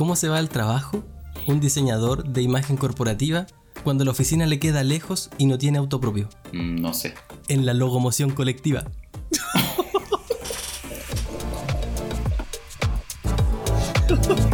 ¿Cómo se va al trabajo un diseñador de imagen corporativa cuando la oficina le queda lejos y no tiene auto propio? Mm, no sé. En la locomoción colectiva.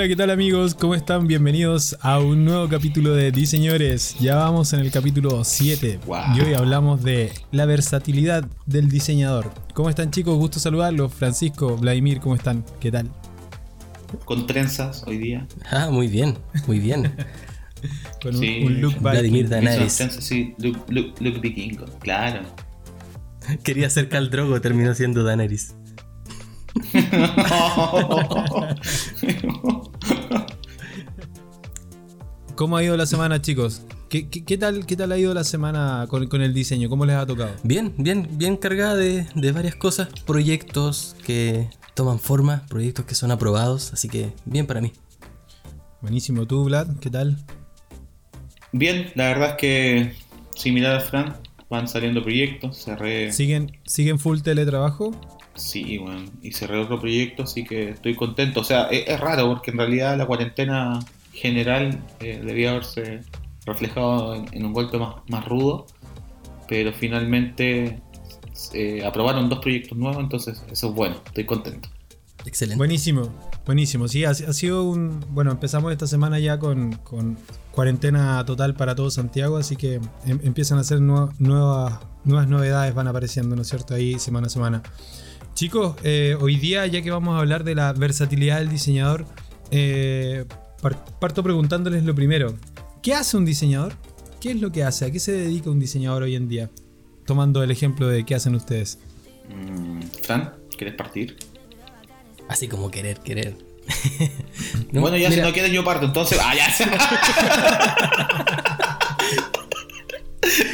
Hola, ¿qué tal amigos? ¿Cómo están? Bienvenidos a un nuevo capítulo de Diseñores. Ya vamos en el capítulo 7 Wow. y hoy hablamos de la versatilidad del diseñador. ¿Cómo están chicos? Gusto saludarlos. Francisco, Vladimir, ¿cómo están? ¿Qué tal? Con trenzas hoy día. Ah, muy bien, muy bien. Con un, Sí, un look Vladimir trenzas, sí. Look, look, look vikingo. Claro. Quería ser Khal Drogo, terminó siendo Daenerys. ¿Cómo ha ido la semana chicos? ¿Qué, qué- qué tal, ¿Qué tal ha ido la semana con, con el diseño? ¿Cómo les ha tocado? Bien, bien, bien cargada de, de varias cosas, proyectos que toman forma, proyectos que son aprobados, así que bien para mí. Buenísimo. ¿Tú, Vlad? ¿Qué tal? Bien, la verdad es que similar a Fran, van saliendo proyectos. Cerré. ¿Siguen, ¿Siguen full teletrabajo? Sí, bueno, y cerré otro proyecto, así que estoy contento. O sea, es, es raro porque en realidad la cuarentena general eh, debía haberse reflejado en, en un golpe más, más rudo, pero finalmente eh, aprobaron dos proyectos nuevos, entonces eso es bueno, estoy contento. Excelente. Buenísimo, buenísimo. Sí, ha, ha sido un. Bueno, empezamos esta semana ya con, con cuarentena total para todo Santiago, así que em- empiezan a ser nue- nuevas, nuevas novedades, van apareciendo, ¿no es cierto? Ahí semana a semana. Chicos, eh, hoy día, ya que vamos a hablar de la versatilidad del diseñador, eh, parto preguntándoles lo primero: ¿qué hace un diseñador? ¿Qué es lo que hace? ¿A qué se dedica un diseñador hoy en día? Tomando el ejemplo de qué hacen ustedes. Mm, Fran, ¿quieres partir? Así como querer, querer. No, bueno, ya si no quieres yo parto, entonces... ¡Ah, ya!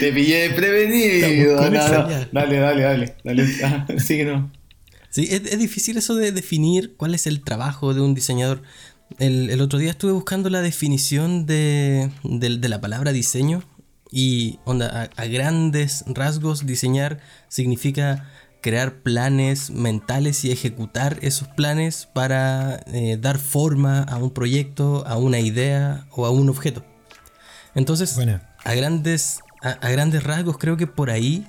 Te pillé con No, no. Dale, dale, dale. dale. Sigue, no. Sí, es, es difícil eso de definir cuál es el trabajo de un diseñador. El, el otro día estuve buscando la definición de, de- de la palabra diseño y onda, a, a grandes rasgos diseñar significa crear planes mentales y ejecutar esos planes para eh, dar forma a un proyecto, a una idea o a un objeto. Entonces, a grandes, a, a grandes rasgos creo que por ahí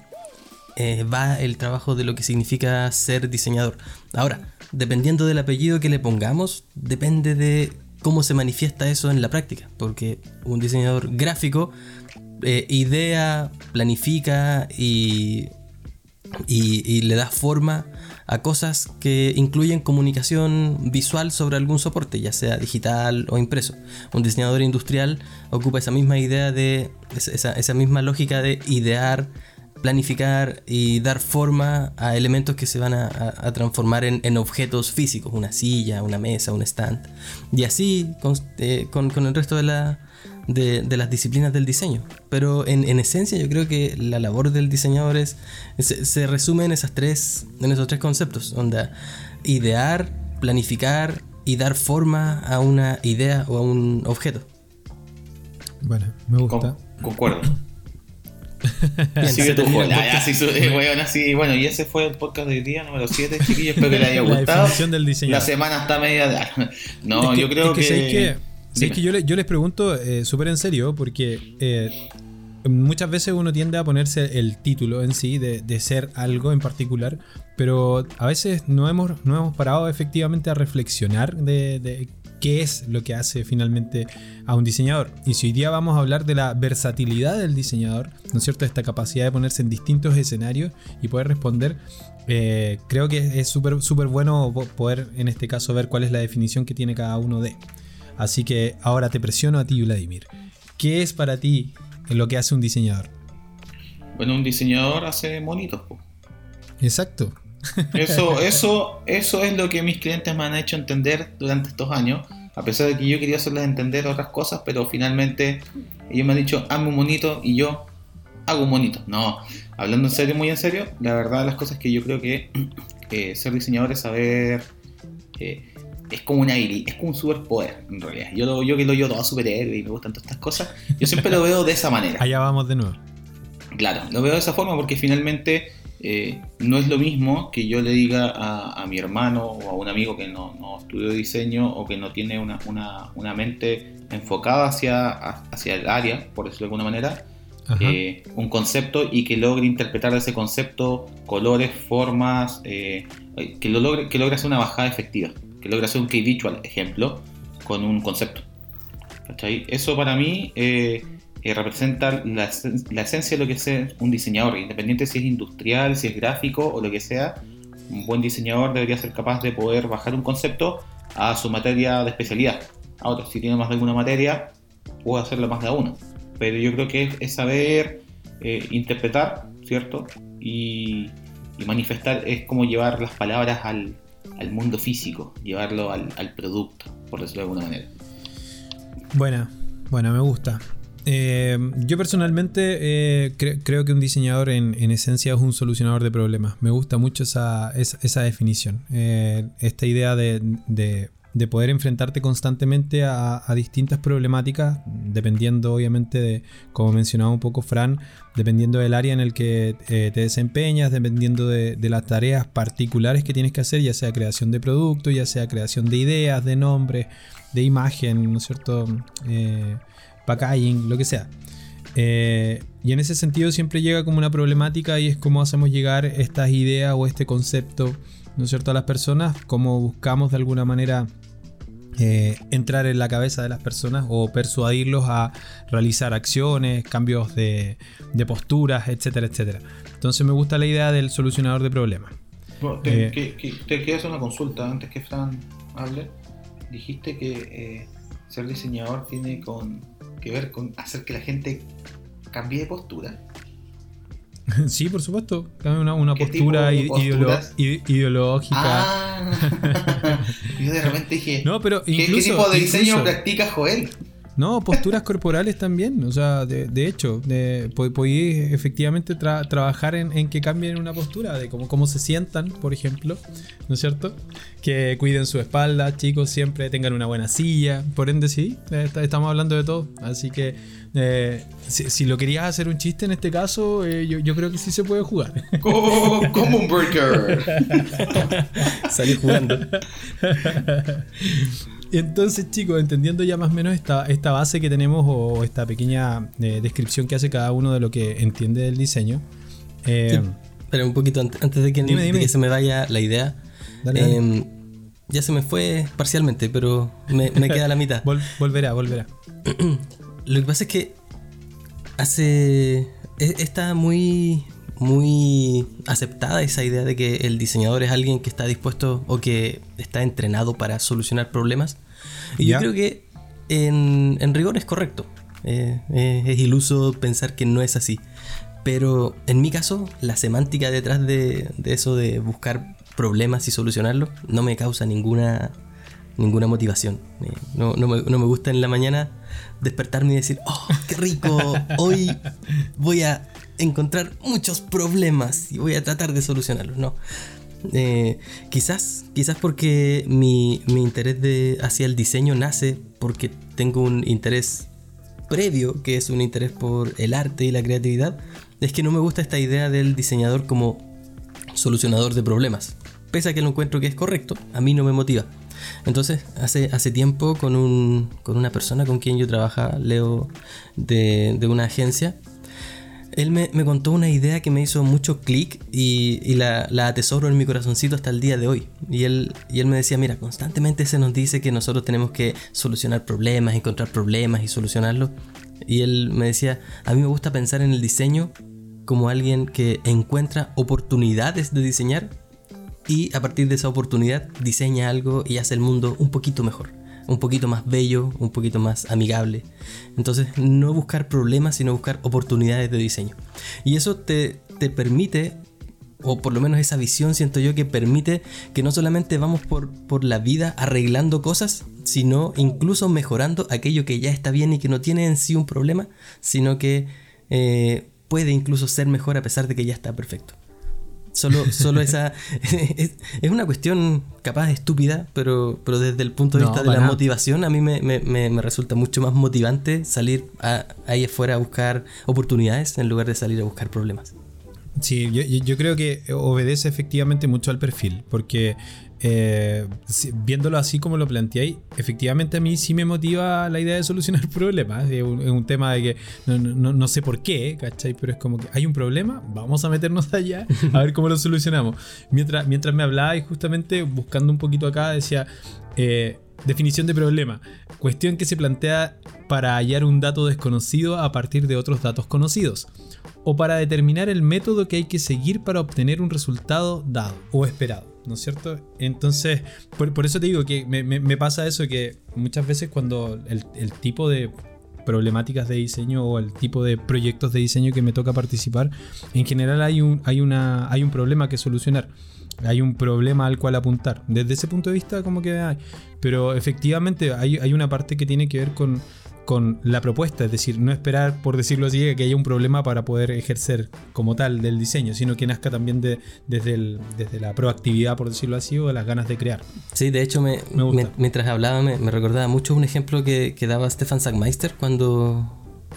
eh, va el trabajo de lo que significa ser diseñador. Ahora, dependiendo del apellido que le pongamos, depende de cómo se manifiesta eso en la práctica. Porque un diseñador gráfico eh, idea, planifica y, le da forma a cosas que incluyen comunicación visual sobre algún soporte, ya sea digital o impreso. Un diseñador industrial ocupa esa misma idea de, esa misma lógica de idear, planificar y dar forma a elementos que se van a, a- a transformar en, en objetos físicos, una silla, una mesa, un stand. Y así con, eh, con- con el resto de, la, de, de las disciplinas del diseño. Pero en, en esencia yo creo que la labor del diseñador es, se, se resume en, esas tres, en esos tres conceptos. Onda, idear, planificar y dar forma a una idea o a un objeto. Bueno, me gusta. Con- concuerdo. Bien, Sigue tu termina el joya. Ya, podcast. sí, su- eh, weón, así, bueno, y ese fue el podcast de hoy día, número 7, chiquillos. Espero que les haya La gustado. definición del La semana está media. de- No, Es yo creo es que. ¿Sabéis Dime. que yo, le- yo les pregunto eh, súper en serio, porque eh, muchas veces uno tiende a ponerse el título en sí de, de ser algo en particular, pero a veces no hemos, no hemos parado efectivamente a reflexionar de, de qué es lo que hace finalmente a un diseñador. Y si hoy día vamos a hablar de la versatilidad del diseñador, ¿no es cierto? Esta capacidad de ponerse en distintos escenarios y poder responder. eh, creo que es súper súper bueno po- poder en este caso ver cuál es la definición que tiene cada uno de. Así que ahora te presiono a ti, Vladimir. ¿Qué es para ti lo que hace un diseñador? Bueno, un diseñador hace monitos. po. Exacto. Eso, eso, eso es lo que mis clientes me han hecho entender durante estos años. A pesar de que yo quería hacerles entender otras cosas, pero finalmente ellos me han dicho, hazme un monito y yo hago un monito. No, hablando en serio, muy en serio, la verdad las cosas que yo creo que eh, ser diseñador es saber... eh, es como una habilidad, es como un superpoder en realidad. Yo, lo, yo que lo yo todo superhéroe y me gustan todas estas cosas, yo siempre lo veo de esa manera. Allá vamos de nuevo. Claro, lo veo de esa forma porque finalmente eh, no es lo mismo que yo le diga a, mi hermano o a un amigo que no, estudió diseño o que no tiene una, una, mente enfocada hacia, hacia el área, por decirlo de alguna manera, eh, un concepto y que logre interpretar ese concepto, colores, formas, eh, que, lo logre, que logre hacer una bajada efectiva, que logre hacer un key visual, ejemplo, con un concepto. Eso para mí eh, representa la, esencia de lo que es un diseñador, independiente si es industrial, si es gráfico o lo que sea. Un buen diseñador debería ser capaz de poder bajar un concepto a su materia de especialidad. Ahora, si tiene más de alguna materia, puede hacerlo más de una. Pero yo creo que es, saber eh, interpretar, ¿cierto? Y, manifestar es como llevar las palabras al, mundo físico, llevarlo al, producto, por decirlo de alguna manera. Buena, bueno, me gusta. Eh, yo personalmente eh, creo que un diseñador en, esencia es un solucionador de problemas. Me gusta mucho esa, definición. Eh, esta idea de, poder enfrentarte constantemente a, distintas problemáticas, dependiendo obviamente de, como mencionaba un poco Fran, dependiendo del área en el que te desempeñas, dependiendo de, las tareas particulares que tienes que hacer, ya sea creación de producto, ya sea creación de ideas, de nombres, de imagen, ¿no es cierto? Packaging, lo que sea. Eh, y en ese sentido siempre llega como una problemática y es cómo hacemos llegar estas ideas o este concepto, ¿no es cierto?, a las personas, cómo buscamos de alguna manera eh, entrar en la cabeza de las personas o persuadirlos a realizar acciones, cambios de, posturas, etcétera, etcétera. Entonces me gusta la idea del solucionador de problemas. te, eh, hacer una consulta antes que Fran hable. Dijiste que ser diseñador tiene con que ver con hacer que la gente cambie de postura. Sí, por supuesto. Cambie una, postura ideológica. Ah, yo de repente dije, no, pero ¿qué, tipo de diseño practica Joel? No, posturas corporales también. O sea, de, hecho, de, podéis efectivamente trabajar en, que cambien una postura, de cómo, cómo se sientan, por ejemplo. ¿No es cierto? Que cuiden su espalda, chicos, siempre tengan una buena silla. Por ende, sí, eh, estamos hablando de todo. Así que eh, si, lo querías hacer un chiste en este caso, eh, yo, creo que sí se puede jugar. como un breaker. Salí jugando. Entonces, chicos, entendiendo ya más o menos esta, esta base que tenemos o esta pequeña eh, descripción que hace cada uno de lo que entiende del diseño. Eh, pero un poquito antes, de, que, se me vaya la idea. Em, ya se me fue parcialmente, pero me, queda la mitad. volverá, volverá. lo que pasa es que hace. E, está muy. Muy aceptada esa idea de que el diseñador es alguien que está dispuesto o que está entrenado para solucionar problemas. Y yo creo que en, rigor es correcto. Eh, eh, es iluso pensar que no es así. Pero en mi caso, la semántica detrás de, eso de buscar problemas y solucionarlos no me causa ninguna, ninguna motivación. Eh, no, me, no, me, gusta en la mañana despertarme y decir, oh, qué rico, hoy voy a encontrar muchos problemas y voy a tratar de solucionarlos. No. Eh, quizás, quizás porque mi, interés de, hacia el diseño nace porque tengo un interés previo, que es un interés por el arte y la creatividad, es que no me gusta esta idea del diseñador como solucionador de problemas. Pese a que lo encuentro que es correcto, a mí no me motiva. Entonces, hace, hace tiempo con, un, con una persona con quien yo trabajo, Leo, de, de una agencia, él me, contó una idea que me hizo mucho clic y, la, atesoro en mi corazoncito hasta el día de hoy. Y él, y él me decía, mira, constantemente se nos dice que nosotros tenemos que solucionar problemas, encontrar problemas y solucionarlos. Y él me decía, a mí me gusta pensar en el diseño como alguien que encuentra oportunidades de diseñar y a partir de esa oportunidad diseña algo y hace el mundo un poquito mejor un poquito más bello, un poquito más amigable. Entonces, no buscar problemas, sino buscar oportunidades de diseño. Y eso te, te permite, o por lo menos esa visión siento yo que permite que no solamente vamos por, por la vida arreglando cosas, sino incluso mejorando aquello que ya está bien y que no tiene en sí un problema, sino que eh, puede incluso ser mejor a pesar de que ya está perfecto. Solo, solo esa. es, es una cuestión capaz estúpida, pero, pero desde el punto de No, vista de la nada. motivación, a mí me, me- me- me resulta mucho más motivante salir a- ahí afuera a buscar oportunidades en lugar de salir a buscar problemas. Sí, yo- yo creo que obedece efectivamente mucho al perfil, porque eh, viéndolo así como lo planteáis, efectivamente a mí sí me motiva la idea de solucionar problemas. Es un, tema de que no, sé por qué, ¿cachai? Pero es como que hay un problema, vamos a meternos allá a ver cómo lo solucionamos. Mientras, mientras me hablaba justamente buscando un poquito acá decía... eh, Definición de problema. Cuestión que se plantea para hallar un dato desconocido a partir de otros datos conocidos. O para determinar el método que hay que seguir para obtener un resultado dado o esperado. ¿No es cierto? Entonces, por, por eso te digo que me, me- pasa eso que muchas veces cuando el, el tipo de problemáticas de diseño o el tipo de proyectos de diseño que me toca participar, en general hay un, hay una, hay un problema que solucionar. Hay un problema al cual apuntar. Desde ese punto de vista, como que hay. Pero efectivamente hay, hay una parte que tiene que ver con, con la propuesta. Es decir, no esperar, por decirlo así, que haya un problema para poder ejercer como tal del diseño, sino que nazca también de- desde, el- desde la proactividad, por decirlo así, o de las ganas de crear. Sí, de hecho, me, Me gusta. me- mientras hablaba me, me recordaba mucho un ejemplo que, que daba Stefan Sackmeister cuando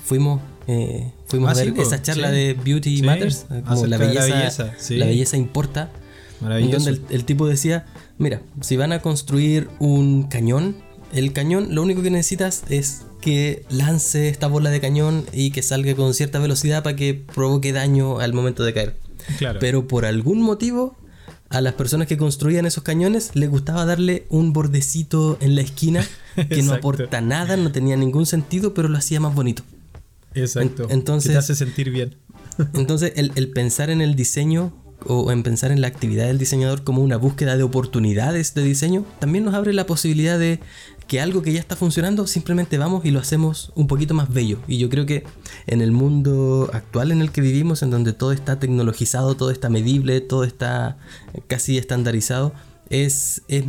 fuimos, eh, fuimos Ah, a ver sí, esa charla sí. de Beauty Sí, Matters, eh, como la de la belleza, belleza, la belleza importa. En donde el, el tipo decía, mira, si van a construir un cañón, el cañón lo único que necesitas es que lance esta bola de cañón y que salga con cierta velocidad para que provoque daño al momento de caer. Claro. Pero por algún motivo, a las personas que construían esos cañones les gustaba darle un bordecito en la esquina que no aporta nada, no tenía ningún sentido, pero lo hacía más bonito. Exacto. en- entonces- Que te hace sentir bien. Entonces, el, el pensar en el diseño o en pensar en la actividad del diseñador como una búsqueda de oportunidades de diseño, también nos abre la posibilidad de que algo que ya está funcionando, simplemente vamos y lo hacemos un poquito más bello. Y yo creo que en el mundo actual en el que vivimos, en donde todo está tecnologizado, todo está medible, todo está casi estandarizado, es, es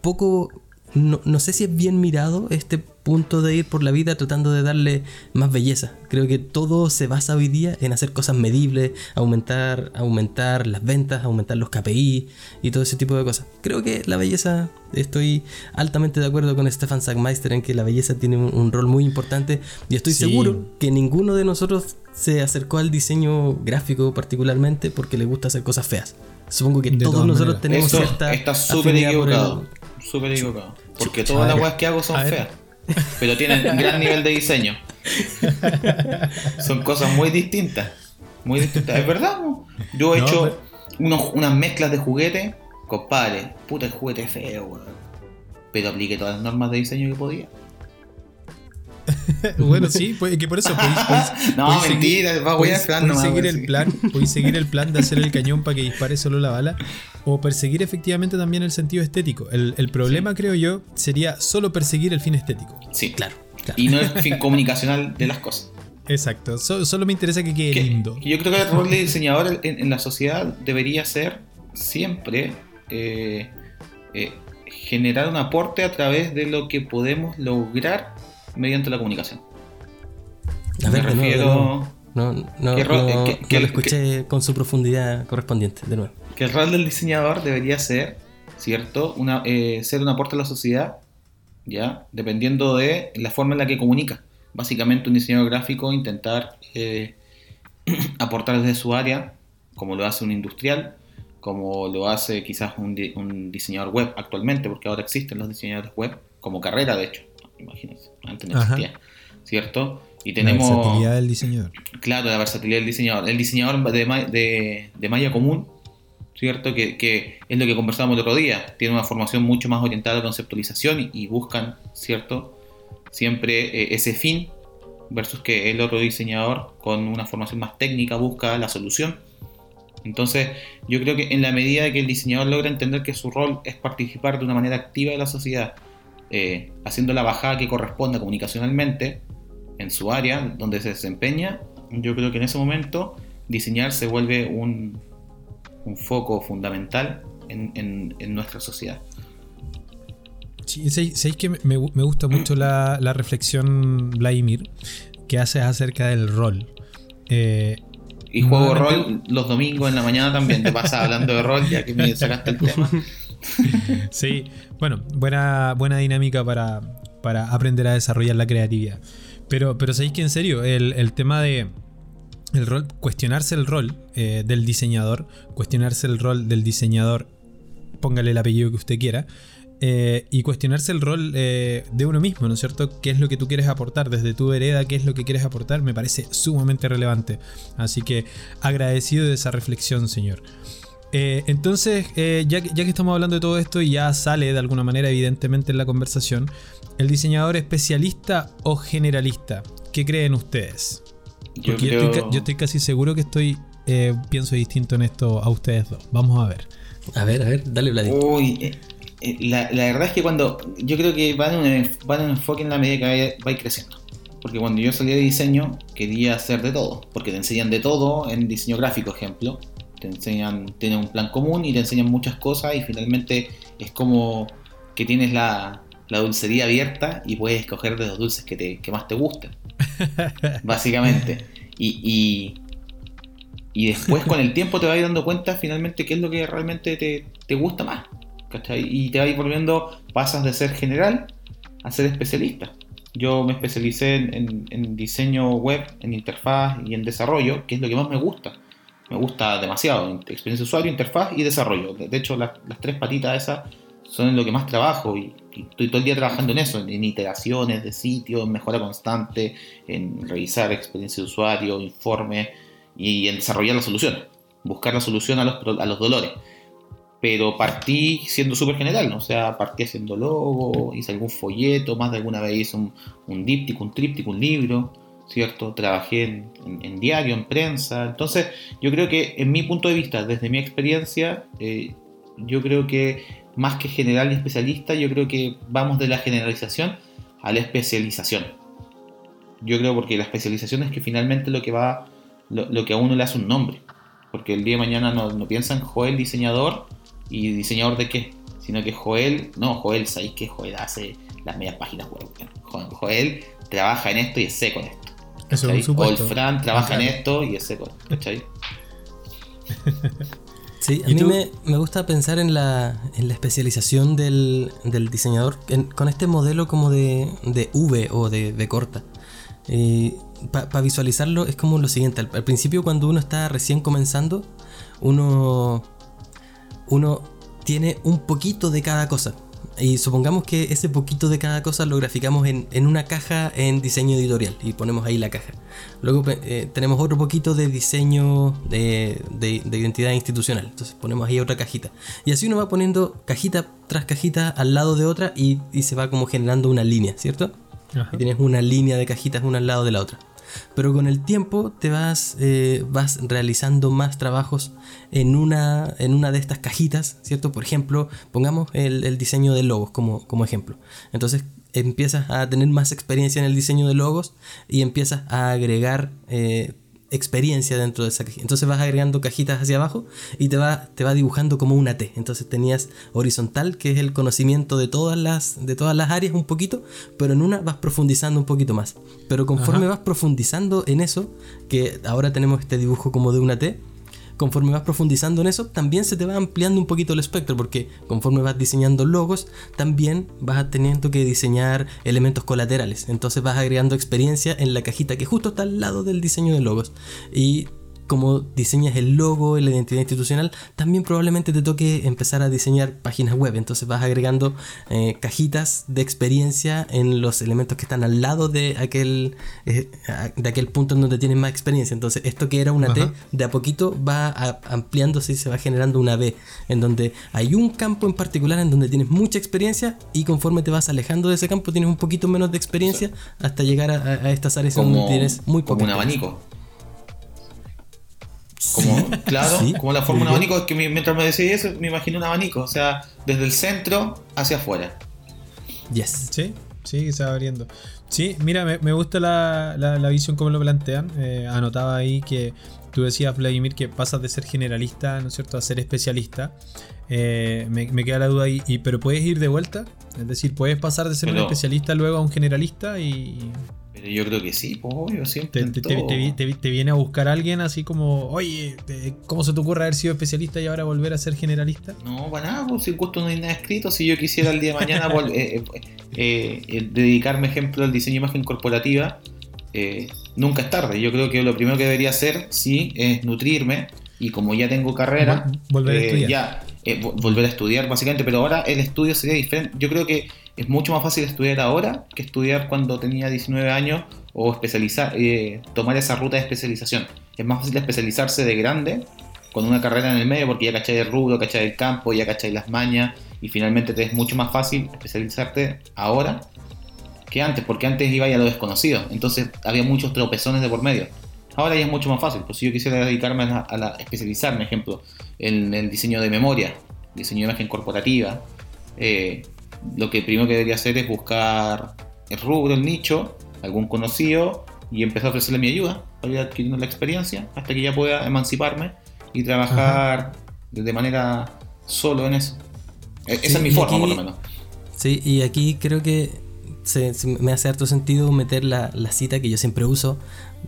poco... No, no sé si es bien mirado este punto de ir por la vida tratando de darle más belleza. Creo que todo se basa hoy día en hacer cosas medibles, aumentar, aumentar las ventas, aumentar los KPI y todo ese tipo de cosas. Creo que la belleza, estoy altamente de acuerdo con Stefan Sackmeister en que la belleza tiene un, un rol muy importante y estoy Sí. seguro que ninguno de nosotros se acercó al diseño gráfico particularmente porque le gusta hacer cosas feas. Supongo que De todos nosotros maneras. tenemos Eso cierta está súper equivocado. Súper equivocado. Porque todas las weas que hago son feas. Pero tienen un gran nivel de diseño. Son cosas muy distintas. Muy distintas. Es verdad. Yo he No, hecho pero- unos- unas mezclas de juguete. Compadre, puta el juguete es feo, weón. Pero apliqué todas las normas de diseño que podía. bueno, sí, pues, que por eso podéis, podéis- No, podéis seguir- mentira, va a podéis- plan seguir el plan, podéis seguir el plan de hacer el cañón para que dispare solo la bala, o perseguir efectivamente también el sentido estético. El, el problema, creo yo, sería solo perseguir el fin estético. Sí, Claro, claro. Y no el fin comunicacional de las cosas. Exacto. So- solo me interesa que quede Que- lindo. yo creo que el rol de diseñador en, en la sociedad debería ser siempre eh, eh, generar un aporte a través de lo que podemos lograr mediante la comunicación. A ver, Me refiero. No, no, ¿Qué ro- no- no qué- lo escuché con su profundidad correspondiente, de nuevo. que el rol del diseñador debería ser, ¿cierto? Una, eh, ser un aporte a la sociedad, ¿ya? Dependiendo de la forma en la que comunica. Básicamente un diseñador gráfico intentar eh, aportar desde su área, como lo hace un industrial, como lo hace quizás un, un diseñador web actualmente, porque ahora existen los diseñadores web, como carrera de hecho, imagínense, antes no Ajá. existía, ¿cierto? Y La tenemos... versatilidad del diseñador. Claro, la versatilidad del diseñador. El diseñador de, de, de malla común, ¿cierto? Que, que es lo que conversábamos el otro día. Tiene una formación mucho más orientada a la conceptualización y, y buscan, ¿cierto? Siempre eh, ese fin versus que el otro diseñador con una formación más técnica busca la solución. Entonces, yo creo que en la medida que el diseñador logra entender que su rol es participar de una manera activa de la sociedad, eh, haciendo la bajada que corresponde comunicacionalmente en su área donde se desempeña, yo creo que en ese momento diseñar se vuelve un, un foco fundamental en, en- en nuestra sociedad. Sí, sé- sabéis que me, me gusta mucho la, la reflexión, Vladimir, que haces acerca del rol. Eh, Y juego Nuevamente- rol los domingos en la mañana también. Te pasa hablando de rol, ya que me sacaste el tema. Sí, bueno, buena, buena dinámica para, para aprender a desarrollar la creatividad. Pero, pero sabéis que en serio, el, el tema de el rol, cuestionarse el rol eh, del diseñador, cuestionarse el rol del diseñador, póngale el apellido que usted quiera, eh, y cuestionarse el rol eh, de uno mismo, ¿no es cierto? ¿Qué es lo que tú quieres aportar desde tu vereda? ¿Qué es lo que quieres aportar? Me parece sumamente relevante. Así que agradecido de esa reflexión, señor. Eh, entonces, eh, ya, que, ya que estamos hablando de todo esto y ya sale de alguna manera evidentemente en la conversación, ¿el diseñador especialista o generalista? ¿Qué creen ustedes? Yo Porque yo, creo- estoy, yo estoy casi seguro que estoy eh, pienso distinto en esto a ustedes dos. Vamos a ver. A ver, a ver, dale, Vladi. Uy, eh, la, la verdad es que cuando. Yo creo que van en un, van en un enfoque en la medida que vaya, vais creciendo. Porque cuando yo salí de diseño, quería hacer de todo. Porque te enseñan de todo en diseño gráfico, ejemplo. Te enseñan, tienen un plan común y te enseñan muchas cosas. Y finalmente es como que tienes la, la dulcería abierta y puedes escoger de los dulces que, te, que más te gusten. básicamente. Y, y, y después con el tiempo te vas dando cuenta finalmente qué es lo que realmente te, te gusta más. ¿cachai? Y te vas volviendo, pasas de ser general a ser especialista. Yo me especialicé en, en- en diseño web, en interfaz y en desarrollo, que es lo que más me gusta. Me gusta demasiado, experiencia de usuario, interfaz y desarrollo. De hecho, las, tres patitas esas son en lo que más trabajo y, y estoy todo el día trabajando en eso, en, iteraciones de sitio, en mejora constante, en revisar experiencia de usuario, informes y en desarrollar las soluciones, buscar la solución a los, a los dolores. Pero partí siendo súper general, ¿no? o sea, partí haciendo logo, hice algún folleto, más de alguna vez hice un, un díptico, un tríptico, un libro, ¿cierto? Trabajé en, diario, en prensa. Entonces, yo creo que en mi punto de vista, desde mi experiencia, eh, yo creo que más que general y especialista, yo creo que vamos de la generalización a la especialización. Yo creo porque la especialización es que finalmente lo que va, lo, lo que a uno le hace un nombre. Porque el día de mañana no, no piensan Joel diseñador y diseñador de qué, sino que Joel, no, Joel, ¿sabéis que Joel hace las medias páginas web? Jo- Joel trabaja en esto y es seco en esto. Eso, supuesto. Fran trabaja en esto y es seco, ¿cachai? Sí, a ¿Y mí me, me gusta pensar en la, en la especialización del, del diseñador en- con este modelo como de, de V o de, de corta. Para visualizarlo es como lo siguiente, al, al principio cuando uno está recién comenzando, uno, uno tiene un poquito de cada cosa. Y supongamos que ese poquito de cada cosa lo graficamos en, en una caja en diseño editorial y ponemos ahí la caja. Luego eh, tenemos otro poquito de diseño de, de- de identidad institucional. Entonces ponemos ahí otra cajita. Y así uno va poniendo cajita tras cajita al lado de otra y, y se va como generando una línea, ¿cierto? Ajá. Y tienes una línea de cajitas una al lado de la otra. Pero con el tiempo te vas, eh, vas realizando más trabajos en una, en una de estas cajitas, ¿cierto? Por ejemplo, pongamos el, el diseño de logos como, como ejemplo. Entonces empiezas a tener más experiencia en el diseño de logos y empiezas a agregar eh, experiencia dentro de esa cajita. Entonces vas agregando cajitas hacia abajo y te va, te va dibujando como una T. Entonces tenías horizontal, que es el conocimiento de todas las, de todas las áreas un poquito, pero en una vas profundizando un poquito más. Pero conforme Ajá. vas profundizando en eso, que ahora tenemos este dibujo como de una T, conforme vas profundizando en eso, también se te va ampliando un poquito el espectro, porque conforme vas diseñando logos, también vas teniendo que diseñar elementos colaterales. Entonces vas agregando experiencia en la cajita que justo está al lado del diseño de logos. Y como diseñas el logo, la identidad institucional, también probablemente te toque empezar a diseñar páginas web. Entonces vas agregando eh, cajitas de experiencia en los elementos que están al lado de aquel, eh, de aquel punto en donde tienes más experiencia. Entonces esto que era una T, de a poquito va a- ampliándose y se va generando una B, en donde hay un campo en particular en donde tienes mucha experiencia y conforme te vas alejando de ese campo tienes un poquito menos de experiencia hasta llegar a, estas áreas Como, donde tienes muy como poca un abanico. Como, claro, Sí. como la forma un abanico, es que mi- mientras me decía eso, me imagino un abanico, o sea, desde el centro hacia afuera. Yes. Sí, sí, que se va abriendo. Sí, mira, me, me gusta la, la- la visión como lo plantean. Eh, anotaba ahí que tú decías, Vladimir, que pasas de ser generalista, ¿no es cierto?, a ser especialista. Eh, me, me queda la duda ahí, y, pero puedes ir de vuelta. Es decir, puedes pasar de ser un especialista luego a un generalista y. Yo creo que sí, pues obvio, siempre. Te, te- te- viene a buscar alguien así como, oye, ¿cómo se te ocurre haber sido especialista y ahora volver a ser generalista? No, para nada, pues si gusto no hay nada escrito. Si yo quisiera el día de mañana eh, eh, eh, eh, dedicarme, ejemplo, al diseño de imagen corporativa, eh, nunca es tarde. Yo creo que lo primero que debería hacer, sí, es nutrirme. Y como ya tengo carrera, Vol- volver a estudiar. ya, vo- volver a estudiar básicamente. Pero ahora el estudio sería diferente. Yo creo que es mucho más fácil estudiar ahora que estudiar cuando tenía 19 años o especializar, eh, tomar esa ruta de especialización. Es más fácil especializarse de grande con una carrera en el medio porque ya cachai el rubro, cachai el campo, ya cachai las mañas y finalmente te es mucho más fácil especializarte ahora que antes, porque antes iba a lo desconocido, entonces había muchos tropezones de por medio. Ahora ya es mucho más fácil, pues si yo quisiera dedicarme a, la, a especializarme, ejemplo, en el diseño de memoria, diseño de imagen corporativa, eh, lo que primero que debería hacer es buscar el rubro, el nicho, algún conocido y empezar a ofrecerle mi ayuda para ir adquiriendo la experiencia hasta que ya pueda emanciparme y trabajar de manera solo en eso. E- Esa Sí, es mi forma, aquí- por lo menos. Sí, y aquí creo que se- se- me hace harto sentido meter la, la cita que yo siempre uso,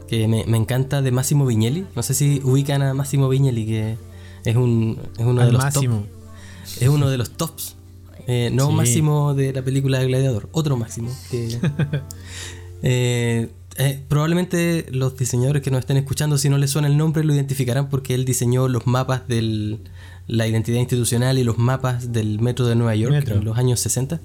que me, me encanta de Massimo Vignelli. No sé si ubican a Massimo Vignelli, que es, un, es uno de los máximo. top- es uno de los tops. Eh, no Sí. Máximo de la película Gladiador, otro Máximo. que- Eh, eh, probablemente los diseñadores que nos estén escuchando, si no les suena el nombre, lo identificarán porque él diseñó los mapas de la identidad institucional y los mapas del metro de Nueva York Metro. en los años 60.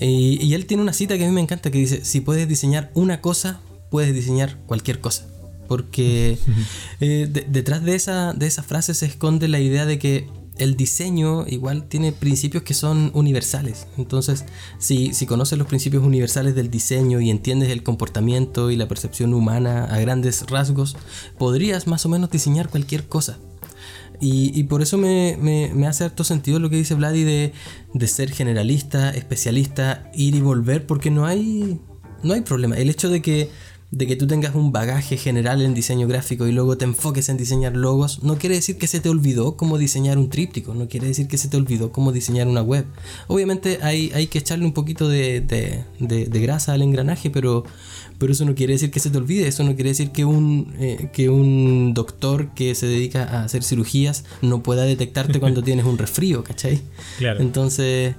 Y, y él tiene una cita que a mí me encanta que dice, si puedes diseñar una cosa, puedes diseñar cualquier cosa. Porque eh, de- detrás de esa, de esa frase se esconde la idea de que el diseño igual tiene principios que son universales. Entonces, si, si conoces los principios universales del diseño y entiendes el comportamiento y la percepción humana a grandes rasgos, podrías más o menos diseñar cualquier cosa. Y, y por eso me, me- me hace harto sentido lo que dice Vladi de, de ser generalista, especialista, ir y volver, porque no hay, no hay problema. El hecho de que, de que tú tengas un bagaje general en diseño gráfico y luego te enfoques en diseñar logos, no quiere decir que se te olvidó cómo diseñar un tríptico, no quiere decir que se te olvidó cómo diseñar una web. Obviamente hay, hay que echarle un poquito de, de- de- de grasa al engranaje, pero, pero eso no quiere decir que se te olvide, eso no quiere decir que un, eh, que un doctor que se dedica a hacer cirugías no pueda detectarte cuando tienes un resfrío, ¿cachai? Claro. Entonces,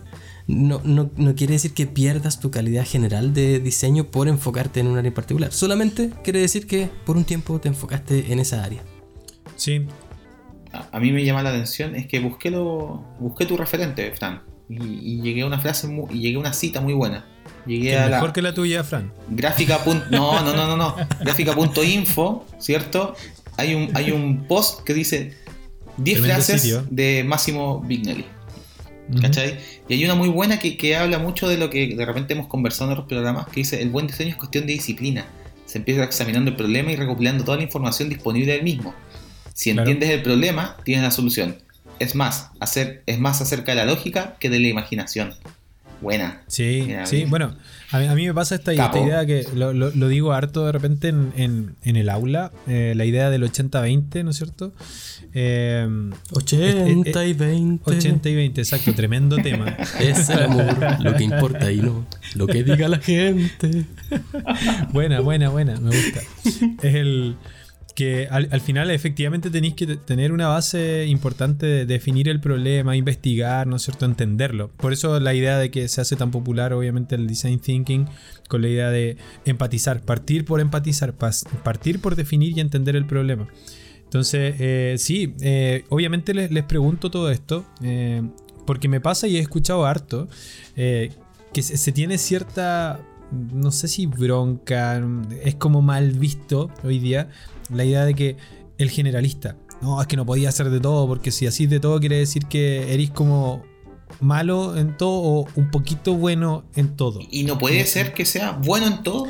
no, no, no quiere decir que pierdas tu calidad general de diseño por enfocarte en un área en particular. Solamente quiere decir que por un tiempo te enfocaste en esa área. Sí, A, a mí me llama la atención es que busqué, lo, busqué tu referente, Fran, y, y llegué a una frase y llegué a una cita muy buena. Llegué a la mejor que la tuya, Fran. gráfica. No, no, no, no, no. Gráfica.info, ¿cierto? Hay un, hay un post que dice 10 Tremendo frases sitio. de Massimo Vignelli. ¿Cachai? Y hay una muy buena que, que habla mucho de lo que de repente hemos conversado en otros programas, que dice, el buen diseño es cuestión de disciplina. Se empieza examinando el problema y recopilando toda la información disponible del mismo. Si Claro. entiendes el problema, tienes la solución. Es más, hacer, es más acerca de la lógica que de la imaginación. Buena. Sí, Mira, sí, mira. bueno, a mí, a mí me pasa esta, esta idea que lo, lo- lo digo harto de repente en, en- en el aula, eh, la idea del 80-20, ¿no es cierto? Eh, 80 y 20. 80 y 20, exacto, tremendo tema. Es el amor, lo que importa y no lo que diga la gente. Buena, buena, buena, me gusta. Es el que al, al final efectivamente tenéis que te- tener una base importante de definir el problema, investigar, ¿no es cierto?, entenderlo. Por eso la idea de que se hace tan popular obviamente el design thinking con la idea de empatizar, partir por empatizar, partir por definir y entender el problema. Entonces, eh, sí, eh, obviamente les, les pregunto todo esto, eh, porque me pasa y he escuchado harto, que se tiene cierta, no sé si bronca, es como mal visto hoy día, la idea de que el generalista, no, es que no podía hacer de todo, porque si así de todo quiere decir que eres como malo en todo o un poquito bueno en todo. Y no puede ser que sea bueno en todo.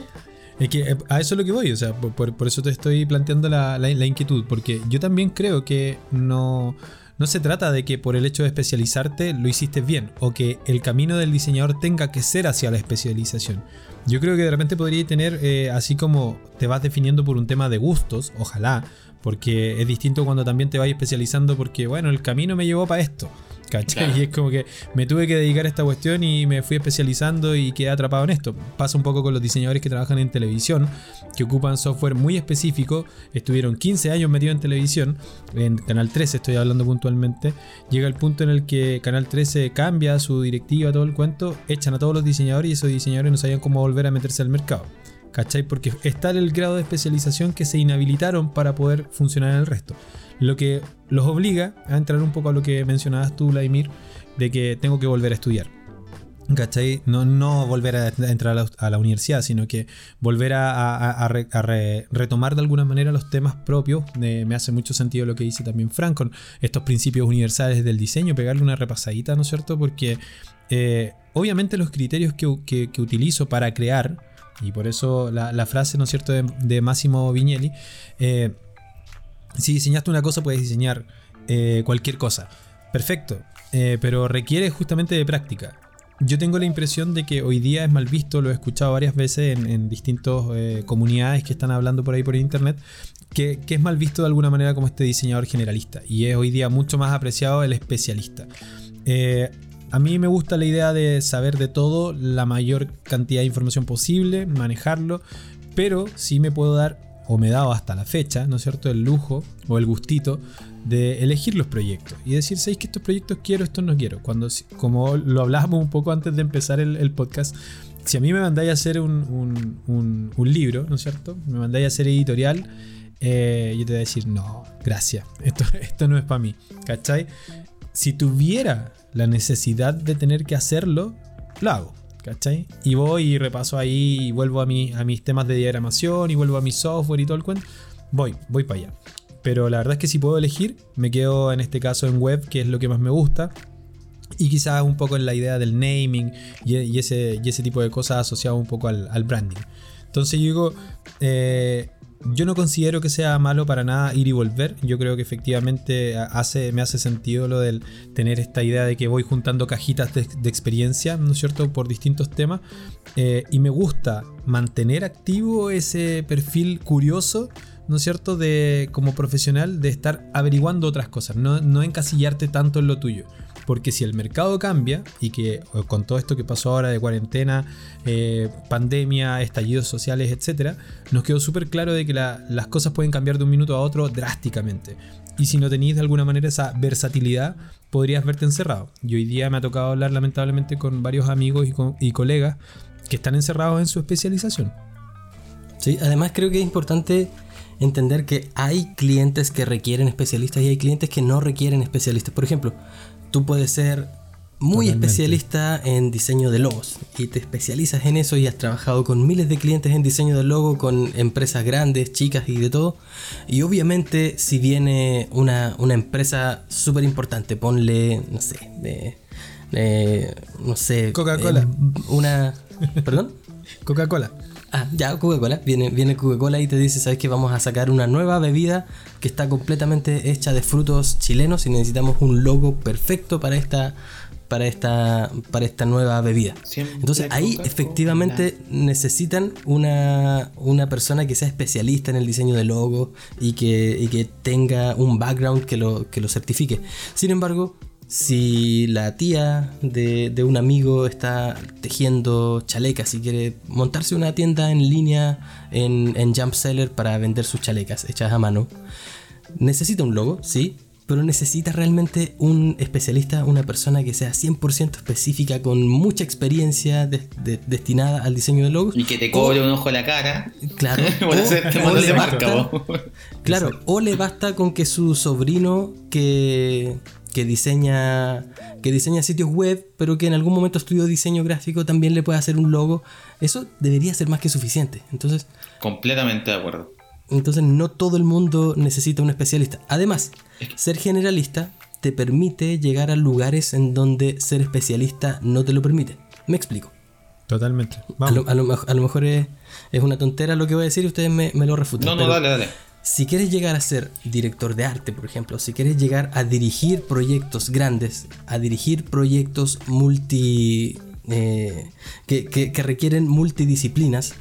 Es que eh, a eso es lo que voy, o sea, por, por- por eso te estoy planteando la, la- la inquietud, porque yo también creo que no, no se trata de que por el hecho de especializarte lo hiciste bien, o que el camino del diseñador tenga que ser hacia la especialización. Yo creo que de repente podría tener, eh, así como te vas definiendo por un tema de gustos, ojalá, porque es distinto cuando también te vas especializando porque, bueno, el camino me llevó para esto. ¿Cachai? Claro. Y es como que me tuve que dedicar a esta cuestión y me fui especializando y quedé atrapado en esto. Pasa un poco con los diseñadores que trabajan en televisión, que ocupan software muy específico. Estuvieron 15 años metidos en televisión, en Canal 13 estoy hablando puntualmente. Llega el punto en el que Canal 13 cambia su directiva, todo el cuento, echan a todos los diseñadores y esos diseñadores no sabían cómo volver a meterse al mercado. ¿Cachai? Porque está el grado de especialización que se inhabilitaron para poder funcionar en el resto. Lo que los obliga a entrar un poco a lo que mencionabas tú, Vladimir, de que tengo que volver a estudiar. ¿Cachai? No, no volver a entrar a la, universidad, sino que volver a, a- a re- a re- retomar de alguna manera los temas propios. Eh, me hace mucho sentido lo que dice también Frank con estos principios universales del diseño, pegarle una repasadita, ¿no es cierto? Porque eh, obviamente los criterios que, utilizo para crear, y por eso la, frase, ¿no es cierto?, de, de Massimo Vignelli, eh, si diseñaste una cosa, puedes diseñar eh, cualquier cosa. Perfecto, eh, pero requiere justamente de práctica. Yo tengo la impresión de que hoy día es mal visto, lo he escuchado varias veces en, distintas eh, comunidades que están hablando por ahí por internet, que, que es mal visto de alguna manera como este diseñador generalista y es hoy día mucho más apreciado el especialista. A mí me gusta la idea de saber de todo, la mayor cantidad de información posible, manejarlo, pero sí me puedo dar, o me he dado hasta la fecha, ¿no es cierto?, el lujo o el gustito de elegir los proyectos y decir, ¿sabéis que estos proyectos quiero, estos no quiero? Cuando, como lo hablábamos un poco antes de empezar el, podcast, si a mí me mandáis a hacer un- un libro, ¿no es cierto? Me mandáis a hacer editorial, eh, yo te voy a decir, no, gracias, esto, esto no es para mí, ¿cachai? Si tuviera la necesidad de tener que hacerlo, lo hago. ¿Cachai? Y voy y repaso ahí y vuelvo a, mi, a mis temas de diagramación y vuelvo a mi software y todo el cuento. Voy, voy para allá. Pero la verdad es que si puedo elegir, me quedo en este caso en web, que es lo que más me gusta. Y quizás un poco en la idea del naming y, ese, y ese tipo de cosas asociado un poco al, al branding. Entonces yo digo, eh, yo no considero que sea malo para nada ir y volver. Yo creo que efectivamente hace, me hace sentido lo del tener esta idea de que voy juntando cajitas de, de experiencia, ¿no es cierto?, por distintos temas. Eh, y me gusta mantener activo ese perfil curioso, ¿no es cierto?, de como profesional, de estar averiguando otras cosas, no, no encasillarte tanto en lo tuyo. Porque si el mercado cambia y que eh, con todo esto que pasó ahora de cuarentena, eh, pandemia, estallidos sociales, etc., nos quedó súper claro de que la- las cosas pueden cambiar de un minuto a otro drásticamente. Y si no tenéis de alguna manera esa versatilidad, podrías verte encerrado. Y hoy día me ha tocado hablar lamentablemente con varios amigos y colegas que están encerrados en su especialización. Sí, además creo que es importante entender que hay clientes que requieren especialistas y hay clientes que no requieren especialistas. Por ejemplo, tú puedes ser muy Totalmente. especialista en diseño de logos y te especializas en eso y has trabajado con miles de clientes en diseño de logo, con empresas grandes, chicas y de todo. Y obviamente si viene una, una empresa súper importante, ponle, no sé, de, de- no sé, Coca-Cola. eh, una... ¿Perdón? Coca-Cola. Ah, ya, Coca-Cola. Viene, viene Coca-Cola y te dice, ¿sabes que Vamos a sacar una nueva bebida que está completamente hecha de frutos chilenos y necesitamos un logo perfecto para esta, para esta, para esta nueva bebida. Siempre Entonces ahí efectivamente necesitan una, una persona que sea especialista en el diseño de logo y que, y que tenga un background que lo, que lo certifique. Sin embargo, si la tía de, de un amigo está tejiendo chalecas y quiere montarse una tienda en línea en, en Jump Seller para vender sus chalecas hechas a mano, necesita un logo, sí, pero necesita realmente un especialista, una persona que sea 100% específica, con mucha experiencia de- de- destinada al diseño de logos. Y que te cobre un ojo a la cara. Claro. O- o le marca. Claro, o le basta con que su sobrino que, que diseña que diseña sitios web, pero que en algún momento estudió diseño gráfico, también le puede hacer un logo. Eso debería ser más que suficiente. Entonces, Completamente de acuerdo. entonces no todo el mundo necesita un especialista. Además, ser generalista te permite llegar a lugares en donde ser especialista no te lo permite. Me explico. Totalmente. A Vamos. lo, a lo a lo mejor es, es una tontera lo que voy a decir y ustedes me, me lo refutan. No, no, pero- dale, dale. Si quieres llegar a ser director de arte, por ejemplo, si quieres llegar a dirigir proyectos grandes, a dirigir proyectos multi. eh, que, requieren multidisciplinas,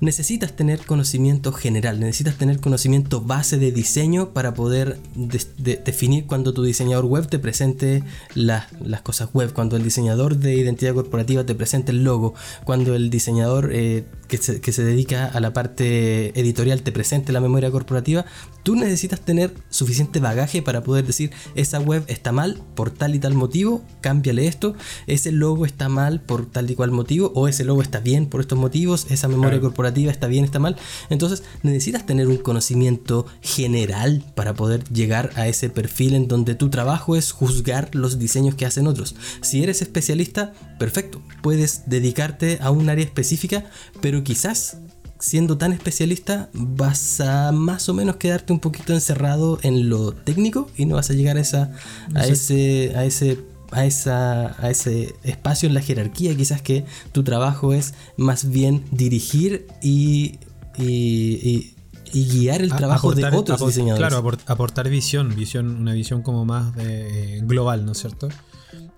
necesitas tener conocimiento general, necesitas tener conocimiento base de diseño para poder definir cuando tu diseñador web te presente las cosas web, cuando el diseñador de identidad corporativa te presente el logo, cuando el diseñador eh, que, se, dedica a la parte editorial te presente la memoria corporativa, tú necesitas tener suficiente bagaje para poder decir esa web está mal por tal y tal motivo, cámbiale esto, ese logo está mal por tal y cual motivo, o ese logo está bien por estos motivos, esa memoria corporativa está bien, está mal. Entonces necesitas tener un conocimiento general para poder llegar a ese perfil en donde tu trabajo es juzgar los diseños que hacen otros. Si eres especialista, perfecto, puedes dedicarte a un área específica, pero quizás siendo tan especialista vas a más o menos quedarte un poquito encerrado en lo técnico y no vas a llegar a esa a ese a ese a, esa, a ese espacio en la jerarquía, quizás que tu trabajo es más bien dirigir y, y, guiar el trabajo de otros diseñadores. Claro, aportar visión, visión, una visión como más eh, global, ¿no es cierto?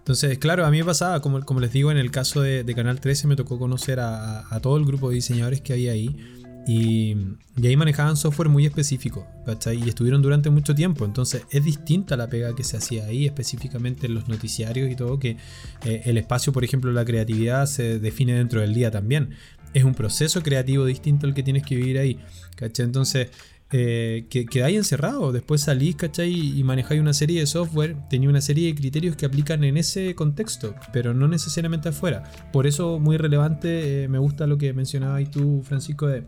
Entonces, claro, a mí me pasaba, como, les digo, en el caso de, Canal 13 me tocó conocer a, todo el grupo de diseñadores que había ahí. Y, ahí manejaban software muy específico, ¿cachai? Y estuvieron durante mucho tiempo. Entonces es distinta la pega que se hacía ahí, específicamente en los noticiarios y todo, que eh, el espacio, por ejemplo, la creatividad se define dentro del día también. Es un proceso creativo distinto al que tienes que vivir ahí, ¿cachai? Entonces eh, que quedáis encerrado. Después salís, ¿cachai? Y manejáis una serie de software, tenía una serie de criterios que aplican en ese contexto, pero no necesariamente afuera. Por eso, muy relevante, eh, me gusta lo que mencionabas tú, Francisco, de,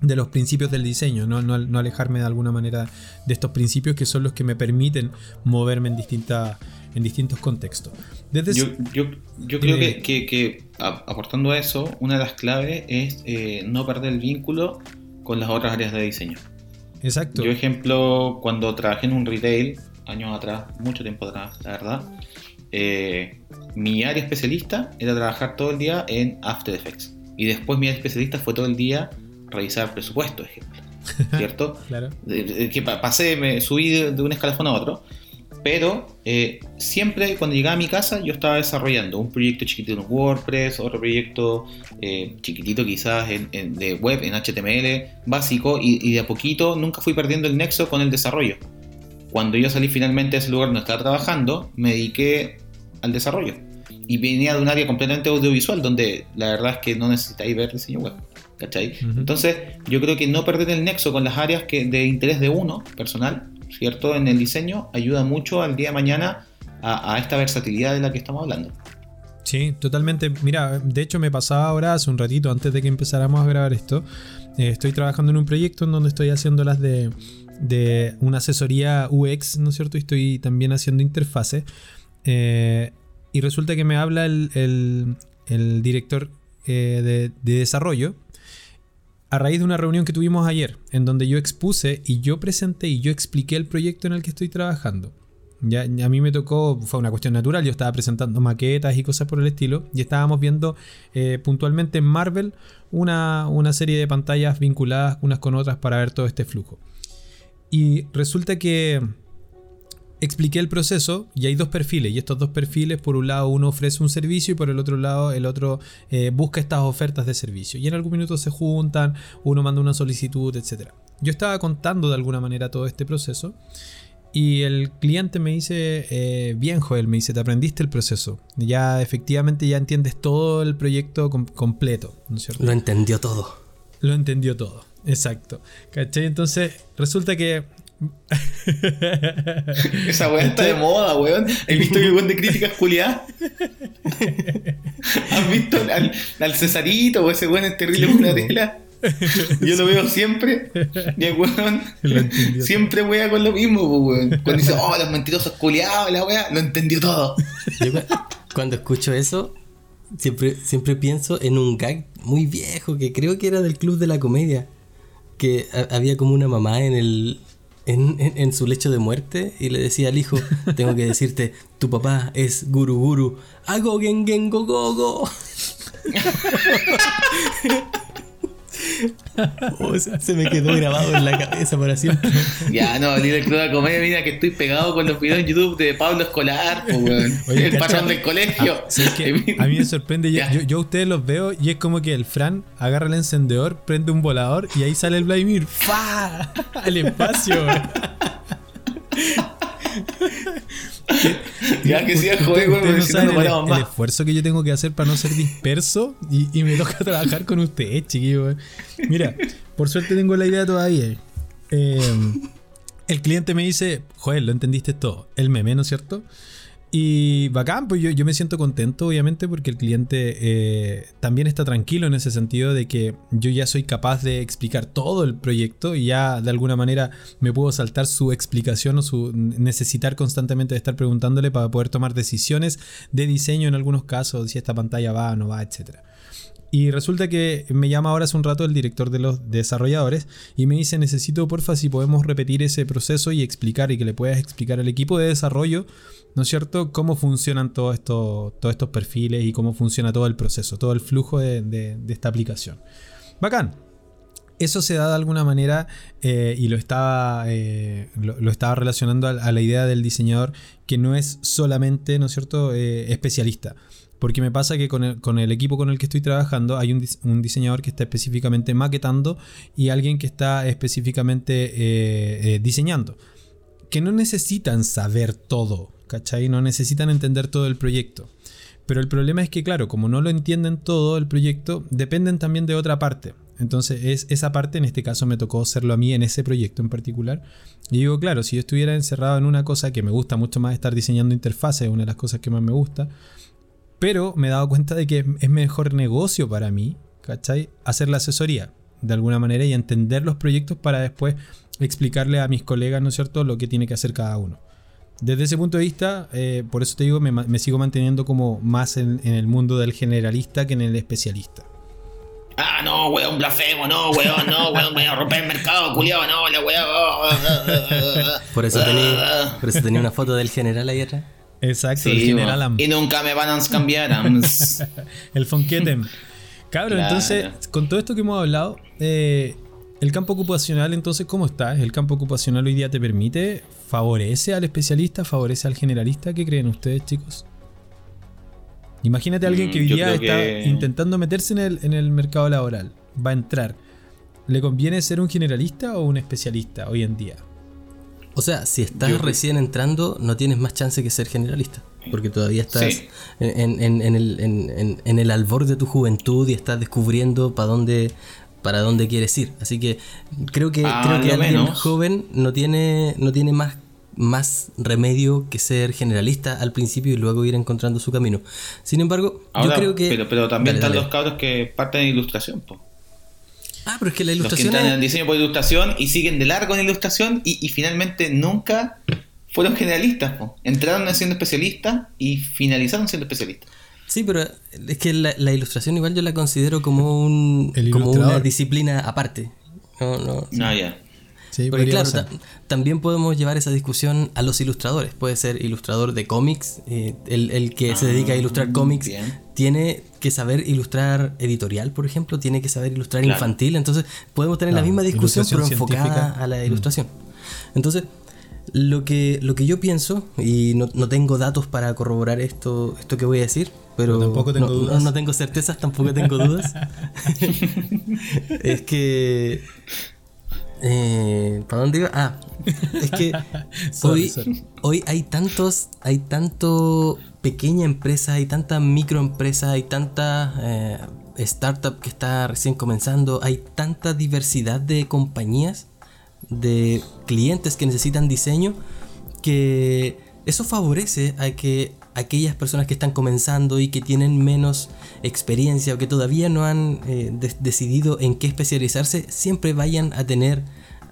de los principios del diseño, ¿no? No, alejarme de alguna manera de estos principios que son los que me permiten moverme en, distintas en distintos contextos. yo, yo, creo que, que, aportando a eso, una de las claves es eh, no perder el vínculo con las otras áreas de diseño. Exacto. Yo, ejemplo, cuando trabajé en un retail, años atrás, mucho tiempo atrás, la verdad, eh, mi área especialista era trabajar todo el día en After Effects. Y después mi área especialista fue todo el día revisar presupuesto, ejemplo. ¿Cierto? claro. Que pasé, me subí de, un escalafón a otro. Pero eh, siempre cuando llegaba a mi casa yo estaba desarrollando un proyecto chiquitito en WordPress, otro proyecto eh, chiquitito quizás en, de web, en HTML, básico, y, de a poquito nunca fui perdiendo el nexo con el desarrollo. Cuando yo salí finalmente a ese lugar donde estaba trabajando, me dediqué al desarrollo. Y venía de un área completamente audiovisual, donde la verdad es que no necesitáis ver diseño web. ¿Cachai? Entonces, yo creo que no perder el nexo con las áreas que, de interés de uno, personal, ¿cierto? En el diseño ayuda mucho al día de mañana a, esta versatilidad de la que estamos hablando. Sí, totalmente. Mira, de hecho me pasaba ahora hace un ratito antes de que empezáramos a grabar esto. Eh, estoy trabajando en un proyecto en donde estoy haciendo las de, de una asesoría UX, ¿no es cierto? Y estoy también haciendo interfaces. Eh, y resulta que me habla el, director eh, de desarrollo a raíz de una reunión que tuvimos ayer, en donde yo expuse y yo presenté y yo expliqué el proyecto en el que estoy trabajando. Ya, a mí me tocó, fue una cuestión natural, yo estaba presentando maquetas y cosas por el estilo, y estábamos viendo eh, puntualmente en Marvel una, una serie de pantallas vinculadas unas con otras para ver todo este flujo. Y resulta que expliqué el proceso y hay dos perfiles y estos dos perfiles por un lado uno ofrece un servicio y por el otro lado el otro eh, busca estas ofertas de servicio y en algún minuto se juntan, uno manda una solicitud, etc. Yo estaba contando de alguna manera todo este proceso y el cliente me dice, eh, bien Joel, me dice, te aprendiste el proceso, ya efectivamente ya entiendes todo el proyecto completo, ¿no es cierto? Lo entendió todo. Lo entendió todo, exacto. ¿Cachai? Entonces resulta que Esa weá está de moda, weón. ¿Has visto que weón de críticas culiadas? ¿Has visto al, Cesarito o ese weón es terrible tela? Yo lo veo siempre. Y el weón siempre wea con lo mismo, weón. Cuando dice, oh, los mentirosos culiados, la weá, lo entendió todo. cuando escucho eso, siempre, siempre pienso en un gag muy viejo que creo que era del Club de la Comedia. Que había como una mamá en el, en, su lecho de muerte y le decía al hijo, tengo que decirte, tu papá es guru guru, hago gen gen go go go. Se se me quedó grabado en la cabeza para siempre. Ya, no, ni del club de comedia, mira que estoy pegado con los videos en YouTube de Pablo Escolar, pues. Oye, el patrón del colegio. Ah, ¿sabes qué? A mí me sorprende, yo, yo a ustedes los veo y es como que el Fran agarra el encendedor, prende un volador y ahí sale el Vladimir. ¡Fa! Al espacio. Ya que joder, no no, saben no el, esfuerzo que yo tengo que hacer para no ser disperso y, y me toca trabajar con ustedes, chiquillos. Mira, por suerte tengo la idea todavía. Eh, el cliente me dice, Joel, lo entendiste todo. El meme, ¿no es cierto? Y bacán, pues yo, yo me siento contento, obviamente, porque el cliente eh, también está tranquilo en ese sentido de que yo ya soy capaz de explicar todo el proyecto y ya de alguna manera me puedo saltar su explicación o su necesitar constantemente de estar preguntándole para poder tomar decisiones de diseño en algunos casos, si esta pantalla va o no va, etcétera. Y resulta que me llama ahora hace un rato el director de los desarrolladores y me dice, necesito porfa si podemos repetir ese proceso y explicar y que le puedas explicar al equipo de desarrollo, ¿no es cierto?, cómo funcionan todos estos, todos estos perfiles y cómo funciona todo el proceso, todo el flujo de, de- esta aplicación. Bacán. Eso se da de alguna manera eh, y lo estaba, eh, lo, estaba relacionando a, la idea del diseñador que no es solamente, ¿no es cierto?, eh, especialista. Porque me pasa que con el, con el equipo con el que estoy trabajando hay un, un diseñador que está específicamente maquetando y alguien que está específicamente diseñando. Que no necesitan saber todo, ¿cachai? No necesitan entender todo el proyecto. Pero el problema es que, claro, como no lo entienden todo el proyecto, dependen también de otra parte. Entonces, es, esa parte, en este caso, me tocó hacerlo a mí en ese proyecto en particular. Y digo, claro, si yo estuviera encerrado en una cosa que me gusta mucho más estar diseñando interfaces, una de las cosas que más me gusta, pero me he dado cuenta de que es mejor negocio para mí, ¿cachai? Hacer la asesoría de alguna manera y entender los proyectos para después explicarle a mis colegas, ¿no es cierto?, lo que tiene que hacer cada uno. Desde ese punto de vista, eh, por eso te digo, me, me sigo manteniendo como más en, en el mundo del generalista que en el especialista. Ah, no, weón, blasfemo, no, weón, no, weón, voy a romper el mercado, culiado, no, la weón. oh, oh, oh, oh, oh. Por eso tenía, por eso tenía una foto del general ahí atrás. Exacto, el Sí, general weón. Am. y nunca me van a cambiar. El Fonquetem. Cabrón, Claro. entonces, con todo esto que hemos hablado, eh, el campo ocupacional, entonces, ¿cómo está? ¿El campo ocupacional hoy día te permite? ¿Favorece al especialista? ¿Favorece al generalista? ¿Qué creen ustedes, chicos? Imagínate a alguien que Mm, hoy yo día está que- intentando meterse en el, en el mercado laboral. Va a entrar. ¿Le conviene ser un generalista o un especialista hoy en día? O sea, si estás Yo recién entrando, no tienes más chance que ser generalista. Porque todavía estás Sí. en, en- en el, en- en- en el albor de tu juventud y estás descubriendo para dónde, para dónde quieres ir. Así que creo que, Ah, creo que alguien menos. joven no tiene, no tiene más, más remedio que ser generalista al principio y luego ir encontrando su camino. Sin embargo, Ahora, yo creo que. pero, pero también Dale, están dale. los cabros que parten de ilustración, po. Ah, pero es que la Los que ilustración entran en el diseño por ilustración y siguen de largo en ilustración y, y finalmente nunca fueron generalistas, po. Entraron siendo especialistas y finalizaron siendo especialistas. Sí, pero es que la, la ilustración igual yo la considero como un como una disciplina aparte. No, no. No, ya. Sí, Porque claro, ta- también podemos llevar esa discusión a los ilustradores. Puede ser ilustrador de cómics, eh, el, el que se dedica a ilustrar cómics bien. tiene que saber ilustrar editorial, por ejemplo, tiene que saber ilustrar Claro. infantil. Entonces podemos tener la misma discusión, pero enfocada científica. a la ilustración. Entonces, lo que, lo que yo pienso, y no, no tengo datos para corroborar esto, esto que voy a decir, pero Yo tampoco tengo no, dudas. no- no tengo certezas, tampoco tengo dudas. es que. Eh, ¿Para dónde iba? Ah, es que Sorry, hoy, sorry. hoy hay tantos, hay tanto pequeña empresa, hay tanta microempresa, hay tanta eh, startup que está recién comenzando, hay tanta diversidad de compañías, de clientes que necesitan diseño, que eso favorece a que aquellas personas que están comenzando y que tienen menos experiencia o que todavía no han eh, de- decidido en qué especializarse, siempre vayan a tener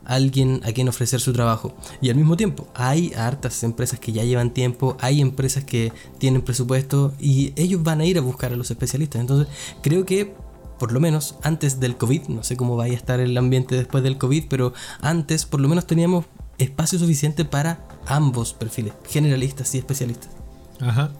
alguien a quien ofrecer su trabajo. Y al mismo tiempo, hay hartas empresas que ya llevan tiempo, hay empresas que tienen presupuesto y ellos van a ir a buscar a los especialistas. Entonces, creo que por lo menos antes del COVID, no sé cómo vaya a estar el ambiente después del COVID, pero antes por lo menos teníamos espacio suficiente para ambos perfiles, generalistas y especialistas. Ajá.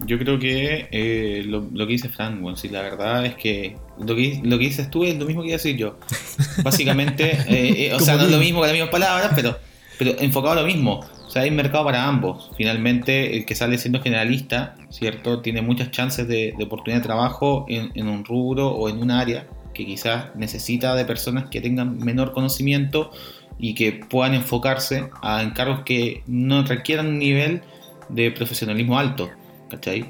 Yo creo que eh, lo, lo que dice Frank, bueno, sí, la verdad es que lo que, lo que dices tú es lo mismo que iba a decir yo. Básicamente, eh, eh, o sea, no es lo mismo con las mismas palabras, pero, pero enfocado a lo mismo. O sea, hay mercado para ambos. Finalmente, el que sale siendo generalista, ¿cierto? Tiene muchas chances de, de oportunidad de trabajo en, en un rubro o en un área que quizás necesita de personas que tengan menor conocimiento y que puedan enfocarse a encargos que no requieran un nivel de profesionalismo alto, ¿cachai?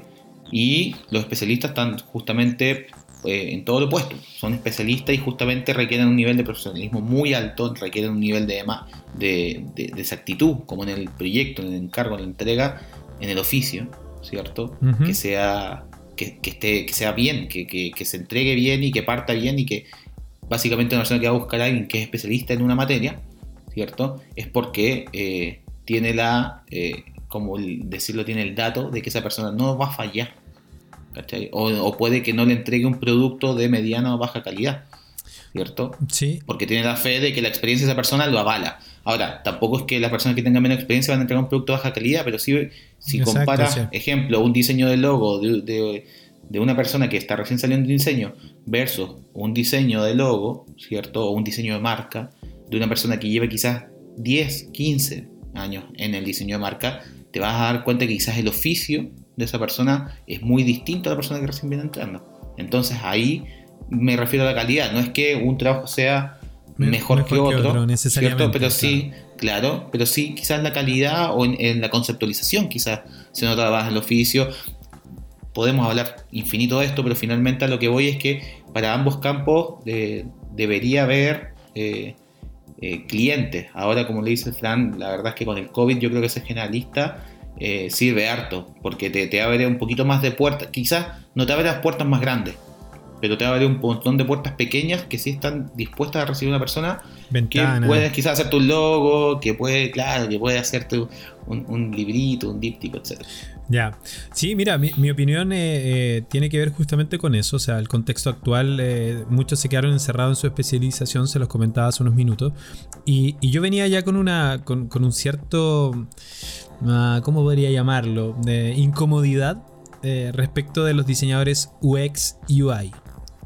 Y los especialistas están justamente eh, en todo lo opuesto, son especialistas y justamente requieren un nivel de profesionalismo muy alto, requieren un nivel de, de, de- de exactitud, como en el proyecto, en el encargo, en la entrega, en el oficio, ¿cierto? Que sea que, que esté, que sea bien, que, que- que se entregue bien y que parta bien y que básicamente una persona que va a buscar a alguien que es especialista en una materia, ¿cierto? Es porque eh, tiene la, eh, como el- decirlo, tiene el dato de que esa persona no va a fallar, ¿cachai? O, o puede que no le entregue un producto de mediana o baja calidad, ¿cierto? Sí, Porque tiene la fe de que la experiencia de esa persona lo avala. Ahora, tampoco es que las personas que tengan menos experiencia van a entregar un producto de baja calidad, pero sí, si Exacto, comparas, sí. ejemplo, un diseño de logo de, de- de una persona que está recién saliendo de diseño versus un diseño de logo, ¿cierto? O un diseño de marca de una persona que lleva quizás 10, 15 años en el diseño de marca, te vas a dar cuenta que quizás el oficio de esa persona es muy distinto a la persona que recién viene entrando. Entonces ahí me refiero a la calidad, no es que un trabajo sea Me- mejor, mejor que que otro, otro, necesariamente, ¿cierto? pero sí, claro, pero sí quizás la calidad o en, en la conceptualización quizás se nota más el oficio. Podemos hablar infinito de esto, pero finalmente a lo que voy es que para ambos campos eh, debería haber eh, eh, clientes. Ahora, como le dice Fran, la verdad es que con el COVID yo creo que ser generalista eh, sirve harto, porque te, te abre un poquito más de puertas. Quizás no te abre las puertas más grandes, pero te abre un montón de puertas pequeñas que sí están dispuestas a recibir una persona que puedes quizás hacerte un logo, que puede, claro, que puede hacerte un, un librito, un díptico, etc. Ya. Sí, mira, mi, mi opinión eh, eh, tiene que ver justamente con eso. O sea, el contexto actual, eh, muchos se quedaron encerrados en su especialización, se los comentaba hace unos minutos. Y, y yo venía ya con una. con, con un cierto. ah, ¿Cómo podría llamarlo? De incomodidad respecto de los diseñadores UX y UI.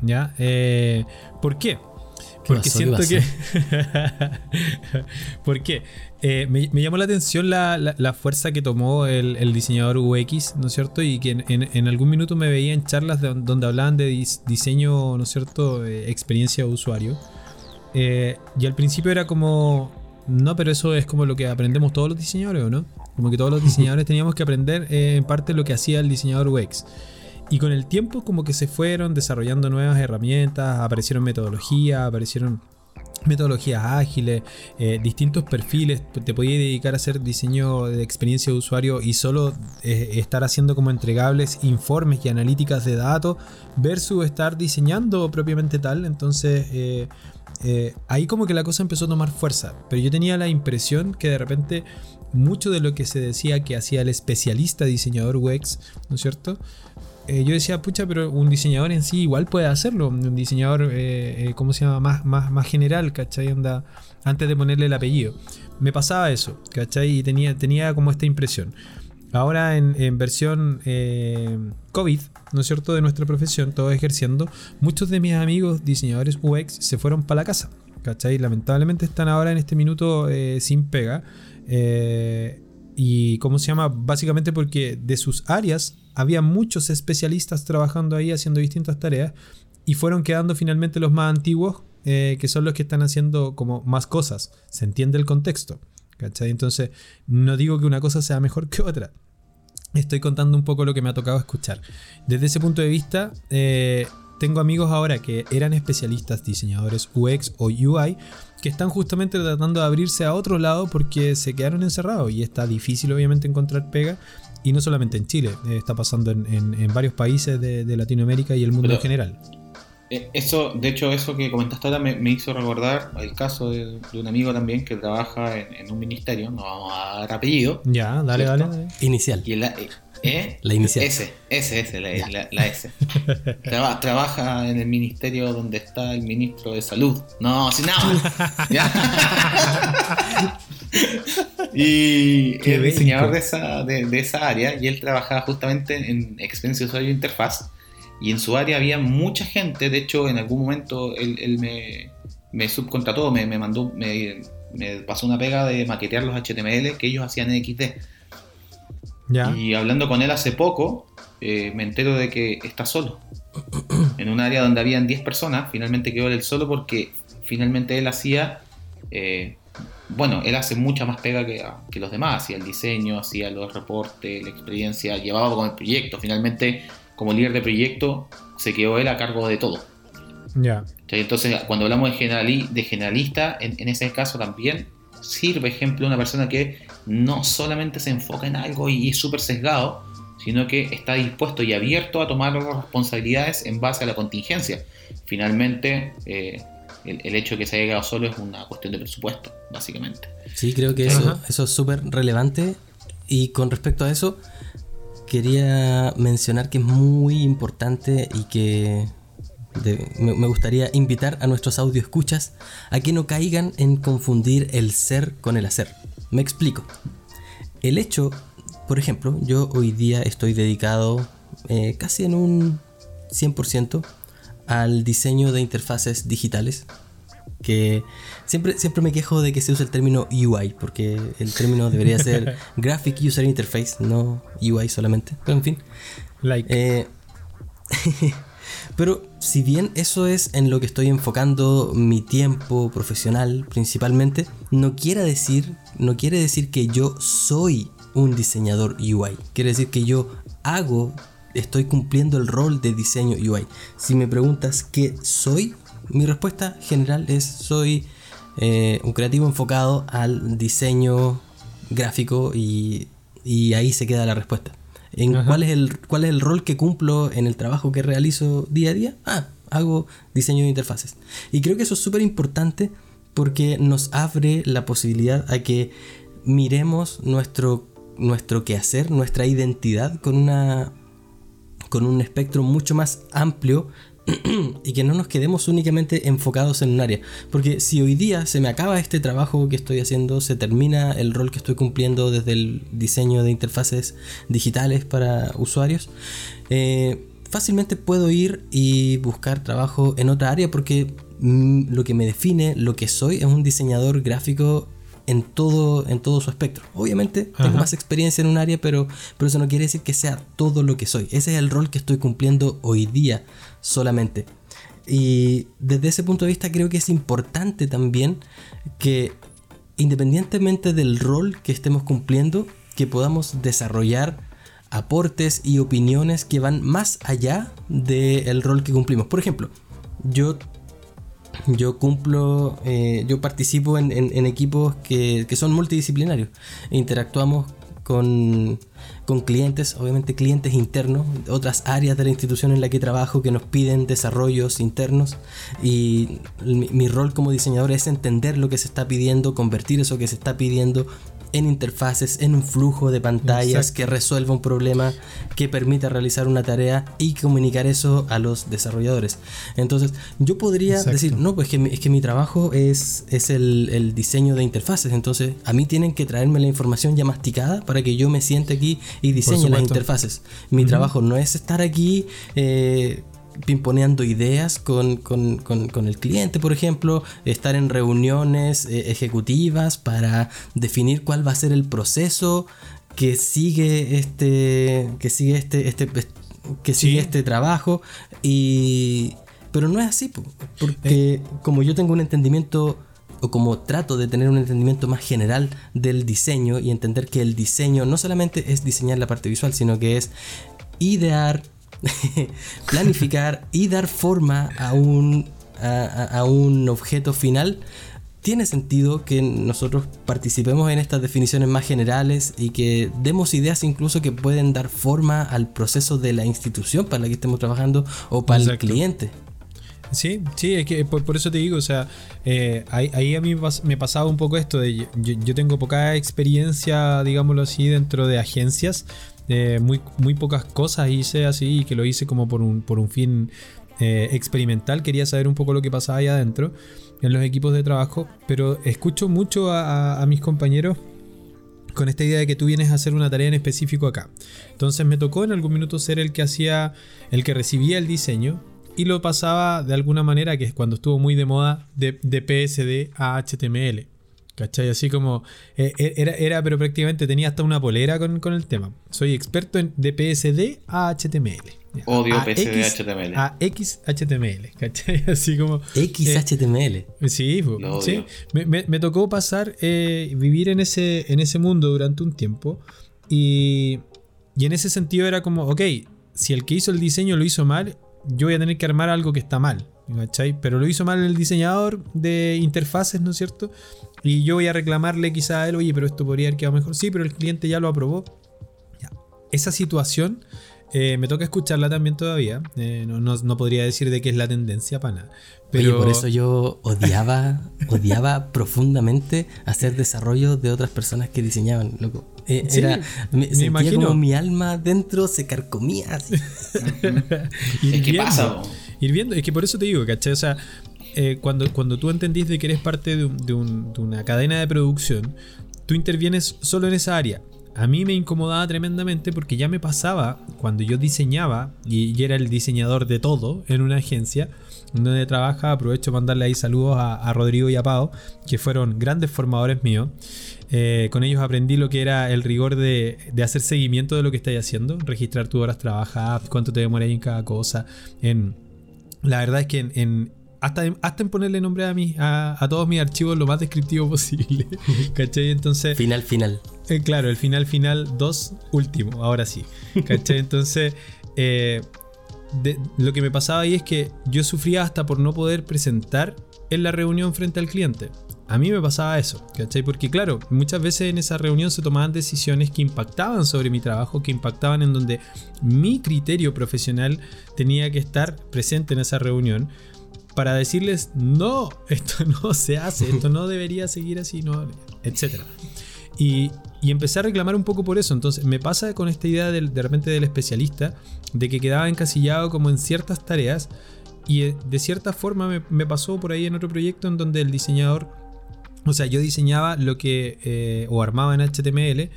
¿Ya? ¿Por qué? Porque siento ¿Qué que. ¿Por qué? Eh, me, me llamó la atención la, la- la fuerza que tomó el, el diseñador UX, ¿no es cierto? Y que en, en- en algún minuto me veía en charlas de- donde hablaban de dis- diseño, ¿no es cierto? Eh, experiencia de usuario. Eh, y al principio era como. No, pero eso es como lo que aprendemos todos los diseñadores, ¿o no? Como que todos los diseñadores teníamos que aprender eh, en parte lo que hacía el diseñador UX. Y con el tiempo como que se fueron desarrollando nuevas herramientas, aparecieron metodologías, aparecieron metodologías ágiles, eh, distintos perfiles, te podías dedicar a hacer diseño de experiencia de usuario y solo eh, estar haciendo como entregables informes y analíticas de datos versus estar diseñando propiamente tal. Entonces eh, ahí como que la cosa empezó a tomar fuerza, pero yo tenía la impresión que de repente mucho de lo que se decía que hacía el especialista diseñador UX, ¿no es cierto? Eh, yo decía, pucha, pero un diseñador en sí igual puede hacerlo. Un diseñador, eh, eh, ¿cómo se llama? Más, más, más general, ¿cachai? Anda, antes de ponerle el apellido. Me pasaba eso, ¿cachai? Y tenía, tenía como esta impresión. Ahora en, versión COVID, ¿no es cierto? De nuestra profesión, todos ejerciendo, muchos de mis amigos diseñadores UX se fueron para la casa, ¿cachai? Lamentablemente están ahora en este minuto sin pega. Eh, y cómo se llama, básicamente porque de sus áreas había muchos especialistas trabajando ahí haciendo distintas tareas y fueron quedando finalmente los más antiguos, eh, que son los que están haciendo como más cosas. Se entiende el contexto. ¿cachai? Entonces, no digo que una cosa sea mejor que otra. Estoy contando un poco lo que me ha tocado escuchar. Desde ese punto de vista, eh, tengo amigos ahora que eran especialistas, diseñadores UX o UI, que están justamente tratando de abrirse a otro lado porque se quedaron encerrados y está difícil obviamente encontrar pega. Y no solamente en Chile, eh, está pasando en, en- en varios países de, de Latinoamérica y el mundo Pero- en general. Eh, Eso, de hecho, eso que comentaste ahora me, me hizo recordar el caso de, de un amigo también que trabaja en, en un ministerio, no vamos a dar apellido, Ya, dale, dale. Dale. Inicial. y el, eh. La inicial. S, S, S, la, la- la S. Traba- trabaja en el ministerio donde está el ministro de salud. No, sin nada. Ya. y Qué es diseñador de esa, de, de esa área y él trabajaba justamente en experiencia de usuario interfaz. Y en su área había mucha gente. De hecho, en algún momento él, él me, me subcontrató, me, me mandó, me, me pasó una pega de maquetear los HTML que ellos hacían en XD. Ya. Y hablando con él hace poco, eh, me entero de que está solo. En un área donde habían 10 personas, finalmente quedó él solo porque finalmente él hacía, eh, bueno, él hace mucha más pega que, que los demás, hacía el diseño, hacía los reportes, la experiencia, llevaba con el proyecto. Finalmente, como líder de proyecto, se quedó él a cargo de todo. Ya. Entonces, cuando hablamos de, generali- de generalista, en, en ese caso también sirve ejemplo una persona que no solamente se enfoca en algo y es súper sesgado, sino que está dispuesto y abierto a tomar las responsabilidades en base a la contingencia. Finalmente, eh, el, el hecho de que se haya quedado solo es una cuestión de presupuesto, básicamente. Sí, creo que eso, es súper relevante. Y con respecto a eso, quería mencionar que es muy importante y que de- me, me gustaría invitar a nuestros audio escuchas a que no caigan en confundir el ser con el hacer. Me explico. El hecho, por ejemplo, yo hoy día estoy dedicado eh, casi en un 100% al diseño de interfaces digitales que siempre, siempre me quejo de que se usa el término UI, porque el término debería ser Graphic User Interface, no UI solamente. Pero en fin. Like. Eh, pero si bien eso es en lo que estoy enfocando mi tiempo profesional principalmente, no quiere decir, no quiere decir que yo soy un diseñador UI. Quiere decir que yo hago, estoy cumpliendo el rol de diseño UI. Si me preguntas qué soy, mi respuesta general es soy eh, un creativo enfocado al diseño gráfico y, y ahí se queda la respuesta. ¿En Ajá. cuál, es el, ¿Cuál es el rol que cumplo en el trabajo que realizo día a día? Ah, hago diseño de interfaces. Y creo que eso es súper importante porque nos abre la posibilidad a que miremos nuestro, nuestro quehacer, nuestra identidad con una con un espectro mucho más amplio y que no nos quedemos únicamente enfocados en un área. Porque si hoy día se me acaba este trabajo que estoy haciendo, se termina el rol que estoy cumpliendo desde el diseño de interfaces digitales para usuarios, eh, fácilmente puedo ir y buscar trabajo en otra área porque mm, lo que me define, lo que soy, es un diseñador gráfico en todo, en todo su espectro. Obviamente tengo Ajá. más experiencia en un área, pero, pero eso no quiere decir que sea todo lo que soy. Ese es el rol que estoy cumpliendo hoy día solamente. Y desde ese punto de vista creo que es importante también que independientemente del rol que estemos cumpliendo, que podamos desarrollar aportes y opiniones que van más allá del rol que cumplimos. Por ejemplo, yo yo cumplo, eh, yo participo en, en- equipos que, que son multidisciplinarios. Interactuamos con, con clientes, obviamente clientes internos, otras áreas de la institución en la que trabajo que nos piden desarrollos internos. Y mi, mi rol como diseñador es entender lo que se está pidiendo, convertir eso que se está pidiendo en interfaces, en un flujo de pantallas Exacto. que resuelva un problema, que permita realizar una tarea y comunicar eso a los desarrolladores. Entonces, yo podría Exacto. decir, no, pues que mi- es que mi trabajo es, es el, el diseño de interfaces. Entonces, a mí tienen que traerme la información ya masticada para que yo me siente aquí y diseñe las interfaces. Mi trabajo no es estar aquí. eh, pimponeando ideas con, con- con- con el cliente, por ejemplo, estar en reuniones eh, ejecutivas para definir cuál va a ser el proceso que sigue este que sigue este, este que sigue Sí. este trabajo y pero no es así po, porque como yo tengo un entendimiento o como trato de tener un entendimiento más general del diseño y entender que el diseño no solamente es diseñar la parte visual, sino que es idear, planificar y dar forma a un, a, un objeto final, tiene sentido que nosotros participemos en estas definiciones más generales y que demos ideas incluso que pueden dar forma al proceso de la institución para la que estemos trabajando o para Exacto. el cliente. Sí, sí, es que por, por eso te digo, o sea, eh, ahí, ahí a mí me pasaba un poco esto de yo, yo tengo poca experiencia, digámoslo así, dentro de agencias Muy, muy pocas cosas hice así y que lo hice como por un, por un fin eh, experimental. Quería saber un poco lo que pasaba ahí adentro en los equipos de trabajo. Pero escucho mucho a, a mis compañeros con esta idea de que tú vienes a hacer una tarea en específico acá. Entonces me tocó en algún minuto ser el que hacía, el que recibía el diseño y lo pasaba de alguna manera, que es cuando estuvo muy de moda, de, PSD a HTML. ¿Cachai? Así como eh, eh, era, era, pero prácticamente tenía hasta una polera con, el tema. Soy experto en de PSD a HTML. Odio PSD a HTML. A XHTML, ¿cachai? Así como. XHTML. Eh, sí, sí. Me, tocó pasar, vivir en ese, en ese mundo durante un tiempo. Y, y en ese sentido era como, ok, si el que hizo el diseño lo hizo mal, yo voy a tener que armar algo que está mal. ¿cachai? Pero lo hizo mal el diseñador de interfaces, ¿no es cierto? Y yo voy a reclamarle quizá a él, oye, pero esto podría haber quedado mejor. Sí, pero el cliente ya lo aprobó. Esa situación eh, me toca escucharla también todavía. Eh, no, podría decir de qué es la tendencia para nada. Pero por eso yo odiaba, odiaba profundamente hacer desarrollo de otras personas que diseñaban, loco. Eh, era, me, sentía como mi alma dentro se carcomía. Así. que pasa. Ir viendo, es que por eso te digo, ¿cachai? O sea, cuando, cuando tú entendís de que eres parte de, de una cadena de producción, tú intervienes solo en esa área a mí me incomodaba tremendamente porque ya me pasaba cuando yo diseñaba y, era el diseñador de todo en una agencia donde trabaja. Aprovecho mandarle ahí saludos a, Rodrigo y a Pau, que fueron grandes formadores míos. Eh, con ellos aprendí lo que era el rigor de, hacer seguimiento de lo que estáis haciendo, registrar tus horas trabajadas, cuánto te demoráis en cada cosa. En, la verdad es que en, hasta, en ponerle nombre a, mí, a, todos mis archivos lo más descriptivo posible. ¿Cachai? Entonces. Final, final. Eh, claro, el final, final 2, último, ahora sí. ¿Cachai? Entonces. Eh, lo que me pasaba ahí es que yo sufría hasta por no poder presentar en la reunión frente al cliente. A mí me pasaba eso, ¿cachai? Porque claro, muchas veces en esa reunión se tomaban decisiones que impactaban sobre mi trabajo, que impactaban en donde mi criterio profesional tenía que estar presente en esa reunión, para decirles, no, esto no se hace, esto no debería seguir así, no, etc. Y, y, empecé a reclamar un poco por eso. Entonces me pasa con esta idea del, de repente del especialista, de que quedaba encasillado como en ciertas tareas. Y eh, de cierta forma me, me pasó por ahí en otro proyecto en donde el diseñador, o sea, yo diseñaba lo que, eh, o armaba en HTML,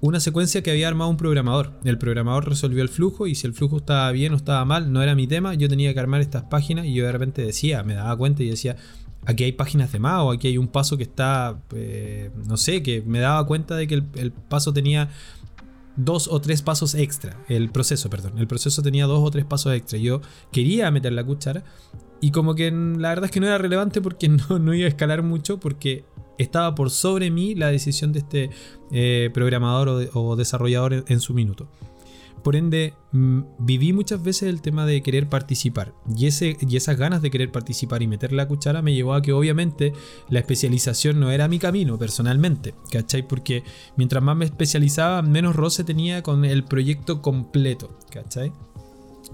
una secuencia que había armado un programador. El programador resolvió el flujo y si el flujo estaba bien o estaba mal, no era mi tema. Yo tenía que armar estas páginas y yo de repente decía, me daba cuenta y decía, aquí hay páginas de más o aquí hay un paso que está, eh, no sé, que me daba cuenta de que el, paso tenía dos o tres pasos extra. El proceso, perdón. El proceso tenía dos o tres pasos extra. Yo quería meter la cuchara y como que la verdad es que no era relevante porque no, no iba a escalar mucho porque estaba por sobre mí la decisión de este eh, programador o, desarrollador en, su minuto. Por ende, mm, viví muchas veces el tema de querer participar. Y, ese, y esas ganas de querer participar y meter la cuchara me llevó a que obviamente la especialización no era mi camino personalmente. ¿Cachai? Porque mientras más me especializaba, menos roce tenía con el proyecto completo. ¿Cachai?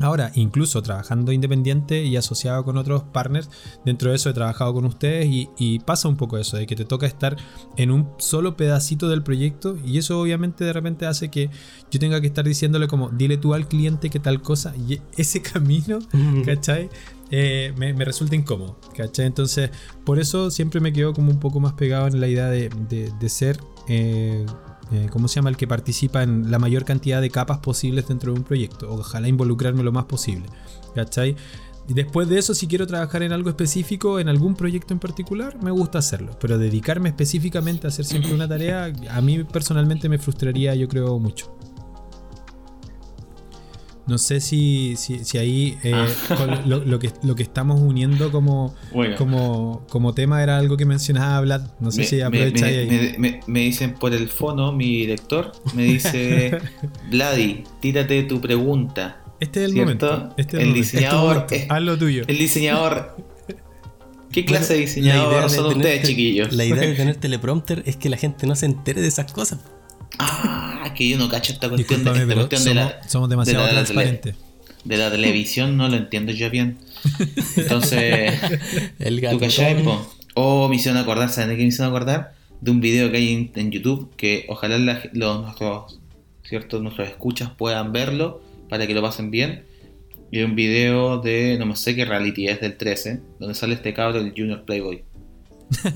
Ahora, incluso trabajando independiente y asociado con otros partners, dentro de eso he trabajado con ustedes y, pasa un poco eso, de que te toca estar en un solo pedacito del proyecto y eso obviamente de repente hace que yo tenga que estar diciéndole como, dile tú al cliente que tal cosa y ese camino, ¿cachai? Eh, me, resulta incómodo, ¿cachai? Entonces, por eso siempre me quedo como un poco más pegado en la idea de, ser... Eh, eh, ¿cómo se llama? El que participa en la mayor cantidad de capas posibles dentro de un proyecto. Ojalá involucrarme lo más posible. Y después de eso, si quiero trabajar en algo específico, en algún proyecto en particular, me gusta hacerlo. Pero dedicarme específicamente a hacer siempre una tarea, a mí personalmente me frustraría, yo creo, mucho. No sé si, si, ahí eh, ah. lo, que, lo que estamos uniendo como, como, como tema era algo que mencionaba Vlad. No sé si aprovecha me, ahí. Me, dicen por el fono, mi director me dice: Vladi, tírate tu pregunta. Este es el momento. Este el diseñador. Haz lo tuyo. El diseñador. ¿Qué clase de diseñador son ustedes, chiquillos? La idea de tener teleprompter es que la gente no se entere de esas cosas. Ah, que yo no cacho esta cuestión, de, la. Somos demasiado transparentes. De la televisión no lo entiendo yo bien. Entonces. el gato. ¿Tú Oh, me hicieron acordar, ¿saben de qué me hicieron acordar? De un video que hay en, YouTube que ojalá los, nuestros ¿cierto? Nuestros escuchas puedan verlo para que lo pasen bien. Y un video de, no me sé qué reality es, del 13, donde sale este cabro del Junior Playboy.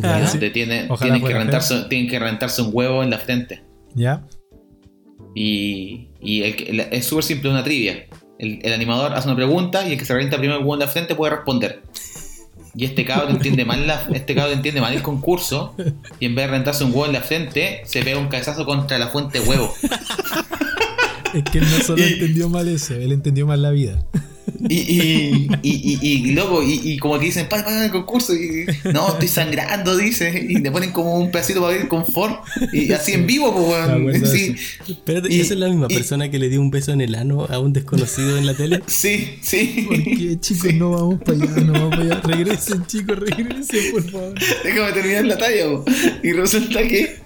Ah, sí. Donde tiene, tienen, que rentarse, tienen que rentarse un huevo en la frente. ¿Ya? Y, y el que- el- es súper simple, una trivia. El, el animador hace una pregunta y el que se renta primero el huevo en la frente puede responder. Y este cabrón entiende mal la, este cabrón entiende mal el concurso y en vez de rentarse un huevo en la frente, se pega un cabezazo contra la fuente de huevo. Es que él no solo Y- entendió mal eso, él entendió mal la vida. Y, y, y, y, loco, y, como que dicen, para, para el concurso, y no, estoy sangrando, dice, y le ponen como un pedacito para ver confort, y así en vivo, pues, de Sí, Espérate, Y- ¿esa es la misma persona que le dio un beso en el ano a un desconocido en la tele? sí, sí. ¿Por qué, chicos? No vamos para allá, no vamos para allá. Regresen, chicos, regresen, por favor. Déjame terminar la talla, po. Y resulta que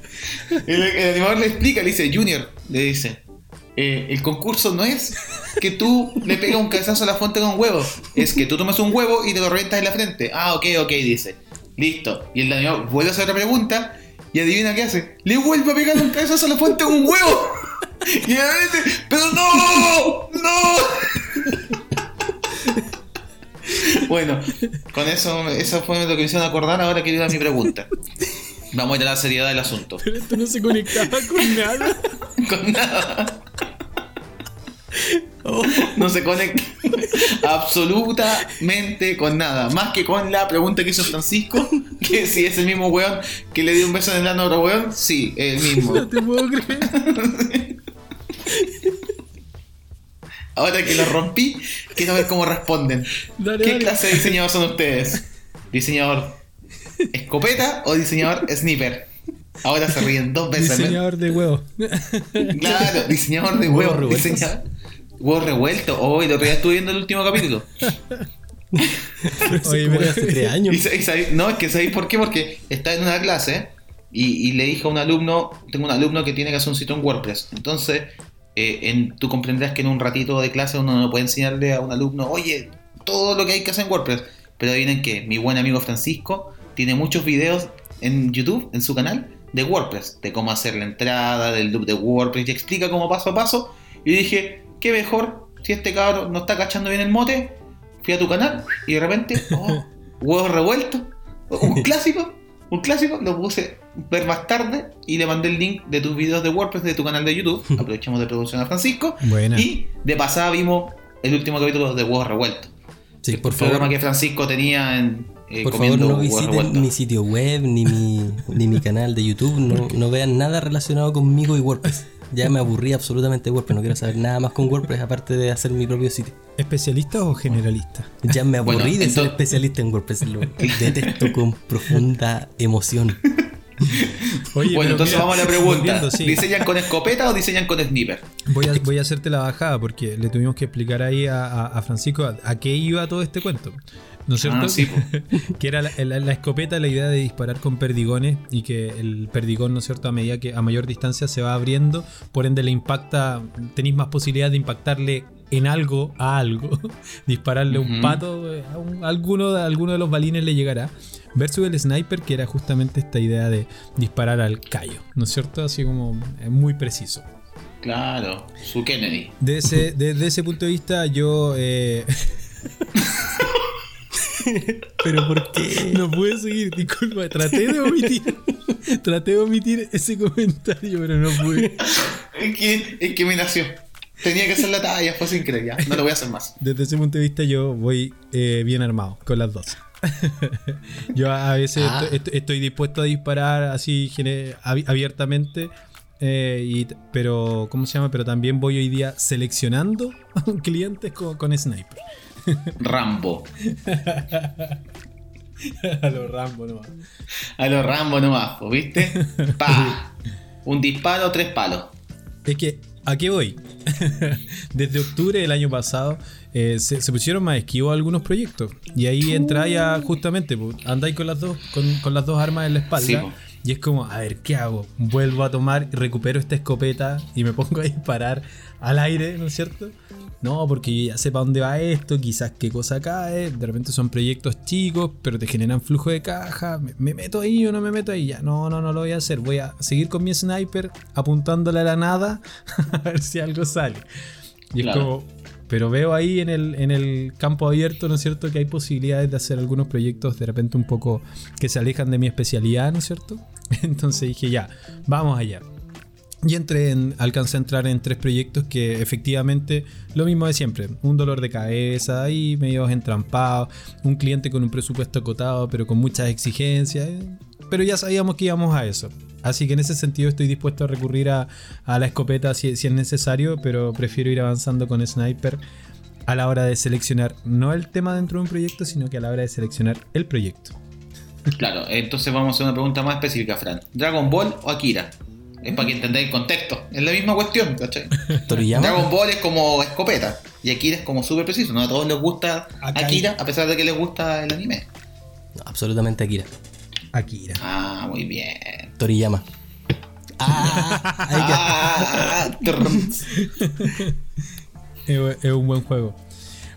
el, el animador le explica, le dice, Junior, le dice, eh, el concurso no es que tú le pegas un cabezazo a la fuente con huevo, es que tú tomas un huevo y te lo reventas en la frente. Ah, ok, ok, dice. Listo. Y el animador vuelve a hacer otra pregunta y adivina qué hace. Le vuelve a pegar un cabezazo a la fuente con un huevo. Y obviamente, pero no, no. Bueno, con eso, eso fue lo que me hicieron acordar. Ahora quiero ir mi pregunta. Vamos a ir a la seriedad del asunto. Pero esto no se conectaba con nada. Con nada. No se conecta absolutamente con nada. Más que con la pregunta que hizo Francisco, que si es el mismo weón que le dio un beso en el ano a otro weón, sí, el mismo. No te puedo creer. Ahora que lo rompí, quiero ver cómo responden. Dale, ¿Qué dale. clase de diseñador son ustedes? ¿Diseñador escopeta o diseñador sniper? Ahora se ríen dos veces. Diseñador de huevos. Claro, diseñador de Huevos huevos. revueltos. Diseñador. Huevos revueltos. Hoy el otro día estuve viendo el último capítulo. Oye, pero- hace tres años. Y, y no, es que ¿sabéis por qué? Porque está en una clase y, y le dije a un alumno, tengo un alumno que tiene que hacer un sitio en WordPress. Entonces, eh, en, tú comprenderás que en un ratito de clase uno no puede enseñarle a un alumno, oye, todo lo que hay que hacer en WordPress. Pero adivinen que mi buen amigo Francisco tiene muchos videos en YouTube, en su canal, de WordPress, de cómo hacer la entrada, del loop de WordPress, y explica cómo paso a paso. Y dije, qué mejor si este cabrón no está cachando bien el mote, fui a tu canal y de repente, oh, huevos revueltos, un clásico, un clásico, lo puse ver más tarde y le mandé el link de tus videos de WordPress de tu canal de YouTube. Aprovechamos de producción a Francisco. Buena. Y de pasada vimos el último capítulo de huevos revueltos. Sí, por el programa que Francisco tenía en eh, por favor no visiten mi sitio web ni mi, ni mi canal de YouTube. No, no vean nada relacionado conmigo y WordPress. Ya me aburrí absolutamente de WordPress. No quiero saber nada más con WordPress aparte de hacer mi propio sitio. ¿Especialista o generalista? Ya me aburrí Bueno, de ser especialista en WordPress. Lo detesto con profunda emoción. Oye, bueno, entonces mira, vamos a la pregunta. sí. ¿Diseñan con escopeta o diseñan con sniper? Voy a, voy a hacerte la bajada porque le tuvimos que explicar ahí a, a- a Francisco a, a qué iba todo este cuento. ¿No es cierto? Ah, sí, que era la, la- la escopeta, la idea de disparar con perdigones y que el perdigón, ¿no es cierto? A medida que a mayor distancia se va abriendo, por ende le impacta, tenéis más posibilidad de impactarle en algo a algo, dispararle un pato, eh, a un- alguno, de- alguno de los balines le llegará. Versus el sniper, que era justamente esta idea de disparar al callo, ¿no es cierto? Así como eh, muy preciso. Claro, su Kennedy. Desde ese punto de vista, yo. eh, Pero ¿por qué? no pude seguir, disculpa. Traté de omitir. Traté de omitir ese comentario, pero no pude. Es que, es que me nació. Tenía que hacer la talla, fue sin creer, ya. No lo voy a hacer más. Desde ese punto de vista, yo voy eh, bien armado con las dos. yo a veces Ah. estoy, dispuesto a disparar así abiertamente. eh, y pero, ¿cómo se llama? Pero también voy hoy día seleccionando clientes con, con sniper. Rambo. a los Rambo nomás. A los Rambo nomás, ¿viste? Pa. Un disparo, tres palos. Es que, ¿a qué voy? Desde octubre del año pasado eh, se, se pusieron más esquivos algunos proyectos. Y ahí entra ya justamente, andáis con las dos, con, con las dos armas en la espalda. Sí. Y es como, a ver, ¿qué hago? Vuelvo a tomar, recupero esta escopeta y me pongo a disparar al aire, ¿no es cierto? no, porque ya sé para dónde va esto, quizás qué cosa cae, de repente son proyectos chicos, pero te generan flujo de caja, me, me meto ahí o no me meto ahí, ya, no, no, no lo voy a hacer, voy a seguir con mi sniper apuntándole a la nada a ver si algo sale. Y Claro. es como, pero veo ahí en el, en el campo abierto, ¿no es cierto?, que hay posibilidades de hacer algunos proyectos de repente un poco que se alejan de mi especialidad, ¿no es cierto? Entonces dije, ya, vamos allá. Y entré en, alcancé a entrar en tres proyectos que efectivamente lo mismo de siempre, un dolor de cabeza ahí medio entrampados, un cliente con un presupuesto acotado pero con muchas exigencias, eh, pero ya sabíamos que íbamos a eso. Así que en ese sentido estoy dispuesto a recurrir a, a la escopeta si, si es necesario, pero prefiero ir avanzando con sniper a la hora de seleccionar no el tema dentro de un proyecto, sino que a la hora de seleccionar el proyecto. Claro, entonces vamos a hacer una pregunta más específica, Fran. ¿Dragon Ball o Akira? Es para que entendáis el contexto. Es la misma cuestión, ¿cachai? Dragon Ball es como escopeta y Akira es como súper preciso. No a todos les gusta Akira, a pesar de que les gusta el anime. No, absolutamente Akira. Akira. Ah, muy bien. Toriyama. Ah, hay que- Ah. Es, un buen juego.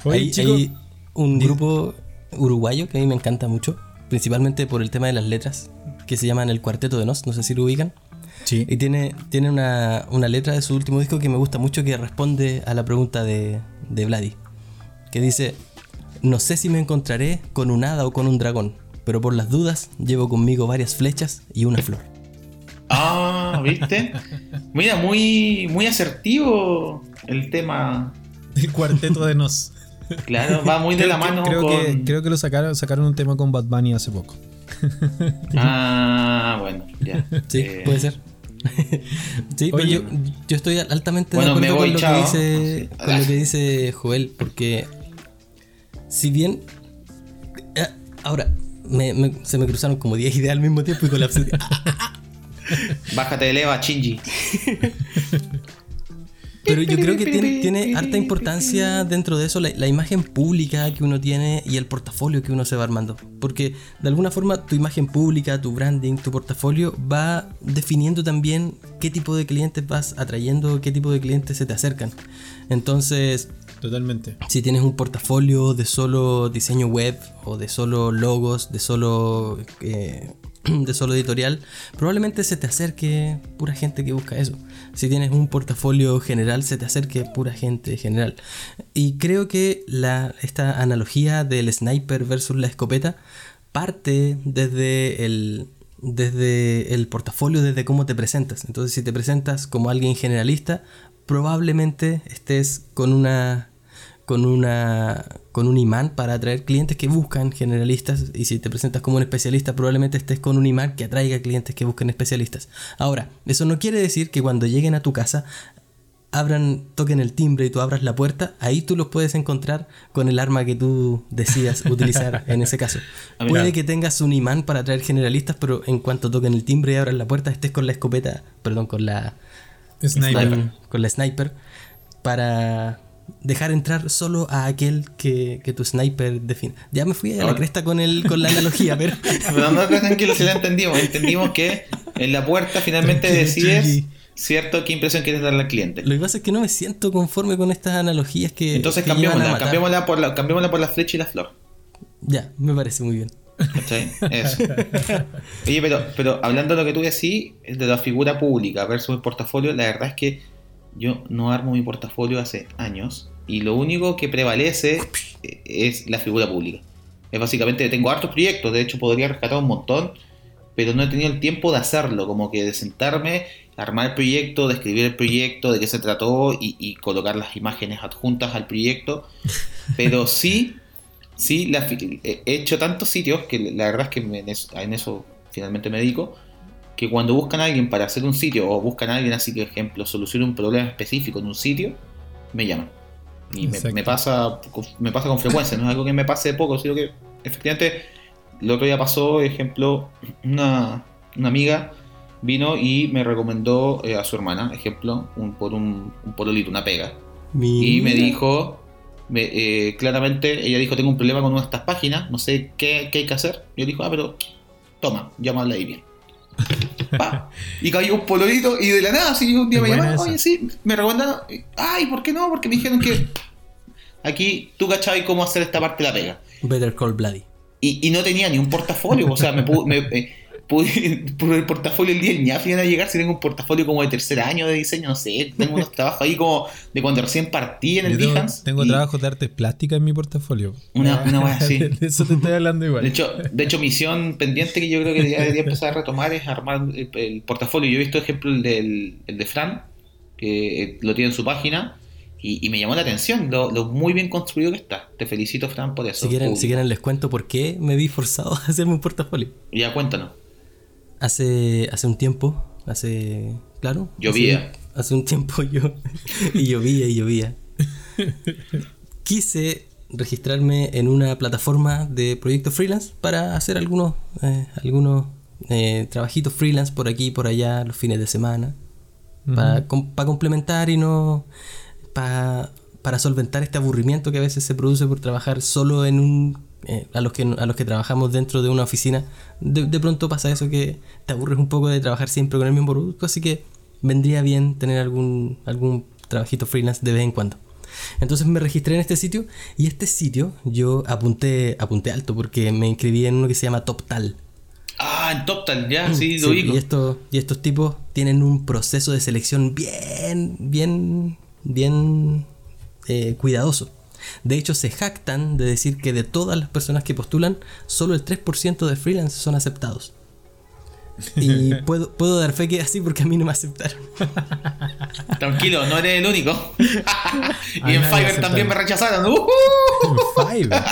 Oye, hay, chicos, hay un grupo uruguayo que a mí me encanta mucho, principalmente por el tema de las letras, que se llaman el Cuarteto de Nos, no sé si lo ubican. sí. Y tiene, tiene una, una letra de su último disco que me gusta mucho que responde a la pregunta de, de Vladi. Que dice, no sé si me encontraré con un hada o con un dragón, pero por las dudas llevo conmigo varias flechas y una flor. Ah, ¿viste? Mira, muy, muy asertivo el tema. El cuarteto de Nos. Claro, va muy de la mano creo, con. que, creo que lo sacaron, sacaron un tema con Bad Bunny hace poco. Ah, bueno, ya. Sí, Eh, puede ser. sí, pero Oye. yo, yo estoy altamente Bueno, de me acuerdo voy, con, lo chao. que dice, con lo que dice Joel, porque si bien... eh, ahora, me- me- se me cruzaron como 10 ideas al mismo tiempo y colapsé. Bájate de leva, Shinji. Pero yo creo que tiene, tiene harta importancia dentro de eso la, la imagen pública que uno tiene y el portafolio que uno se va armando. Porque de alguna forma tu imagen pública, tu branding, tu portafolio va definiendo también qué tipo de clientes vas atrayendo, qué tipo de clientes se te acercan. Entonces, Totalmente. si tienes un portafolio de solo diseño web o de solo logos, de solo, eh, de solo editorial, probablemente se te acerque pura gente que busca eso. Si tienes un portafolio general, se te acerque pura gente general. Y creo que la, esta analogía del sniper versus la escopeta parte desde el, desde el portafolio, desde cómo te presentas. Entonces, si te presentas como alguien generalista, probablemente estés con una con una con un imán para atraer clientes que buscan generalistas y si te presentas como un especialista probablemente estés con un imán que atraiga clientes que busquen especialistas. Ahora, eso no quiere decir que cuando lleguen a tu casa abran, toquen el timbre y tú abras la puerta, ahí tú los puedes encontrar con el arma que tú decidas utilizar en ese caso. Ah. Puede que tengas un imán para atraer generalistas, pero en cuanto toquen el timbre y abran la puerta, estés con la escopeta, perdón, con la Sniper. con la sniper para dejar entrar solo a aquel que, que tu sniper define. Ya me fui a la cresta con el con la analogía, pero Pero no, no, tranquilo, si la entendimos. Entendimos que en la puerta finalmente Tranquilo, decides. ¿cierto?, qué impresión quieres darle al cliente. lo que pasa es que no me siento conforme con estas analogías que Entonces que cambiémosla, cambiémosla por la, cambiémosla por la flecha y la flor. Ya, me parece muy bien. ¿Cachai? Eso. Oye, pero, pero hablando de lo que tú decís, de la figura pública versus el portafolio, la verdad es que yo no armo mi portafolio hace años y lo único que prevalece es la figura pública. Es básicamente, tengo hartos proyectos, de hecho podría rescatar un montón, pero no he tenido el tiempo de hacerlo, como que de sentarme, armar el proyecto, de escribir el proyecto, de qué se trató y, y colocar las imágenes adjuntas al proyecto. Pero sí, sí, la he hecho tantos sitios que la verdad es que me- en eso, en eso finalmente me dedico, que cuando buscan a alguien para hacer un sitio o buscan a alguien así que, por ejemplo, solucione un problema específico en un sitio, me llaman. Y me, pasa, me pasa con frecuencia, no es algo que me pase de poco, sino que efectivamente el otro día pasó, ejemplo, una, una amiga vino y me recomendó eh, a su hermana, ejemplo, un, por un, un pololito, una pega. Y me dijo, me- eh, claramente, ella dijo, tengo un problema con una de estas páginas, no sé qué, qué hay que hacer. Yo dijo, ah, pero toma, llámala ahí bien. Pa, y cayó un pololito y de la nada, así un día me llamaron, esa. oye, sí, me recomendaron, ay, ¿por qué no? Porque me dijeron que aquí tú cachabas cómo hacer esta parte de la pega. Better Call Bloody. Y, y no tenía ni un portafolio, o sea, me, pu- me- eh, pude- por el portafolio el día del ñaf iban a llegar si tengo un portafolio como de tercer año de diseño, no sé, tengo unos trabajos ahí como de cuando recién partí en el tengo, Behance. tengo y- trabajos de artes plásticas en mi portafolio. Una- una wea así. De eso te estoy hablando igual. De hecho, de hecho, misión pendiente que yo creo que ya debería empezar a retomar es armar el, el portafolio. Yo he visto ejemplo el, del, el de Fran, que eh, lo tiene en su página, y, y me llamó la atención lo, lo muy bien construido que está. Te felicito, Fran, por eso. Si quieren, si quieren les cuento por qué me vi forzado a hacerme un portafolio. Ya cuéntanos. Hace, hace un tiempo, hace. Claro. Llovía. Hace, hace un tiempo yo. y llovía y llovía. Quise registrarme en una plataforma de proyectos freelance para hacer algunos, eh, algunos eh, trabajitos freelance por aquí y por allá los fines de semana. Para, com- para complementar y no. Para, para solventar este aburrimiento que a veces se produce por trabajar solo en un. Eh, a, los que, a los que trabajamos dentro de una oficina, de, de pronto pasa eso que te aburres un poco de trabajar siempre con el mismo producto, así que vendría bien tener algún, algún trabajito freelance de vez en cuando. Entonces me registré en este sitio y este sitio yo apunté, apunté alto porque me inscribí en uno que se llama TopTal. Ah, en TopTal, ya, sí, lo Sí, ubico. y, estos, y estos tipos tienen un proceso de selección bien, bien, bien eh, cuidadoso. De hecho, se jactan de decir que de todas las personas que postulan, solo el 3% de freelance son aceptados. Y puedo, puedo dar fe que es así porque a mí no me aceptaron. Tranquilo, no eres el único. y en Fiverr también me rechazaron. ¡Uhú! Fiverr.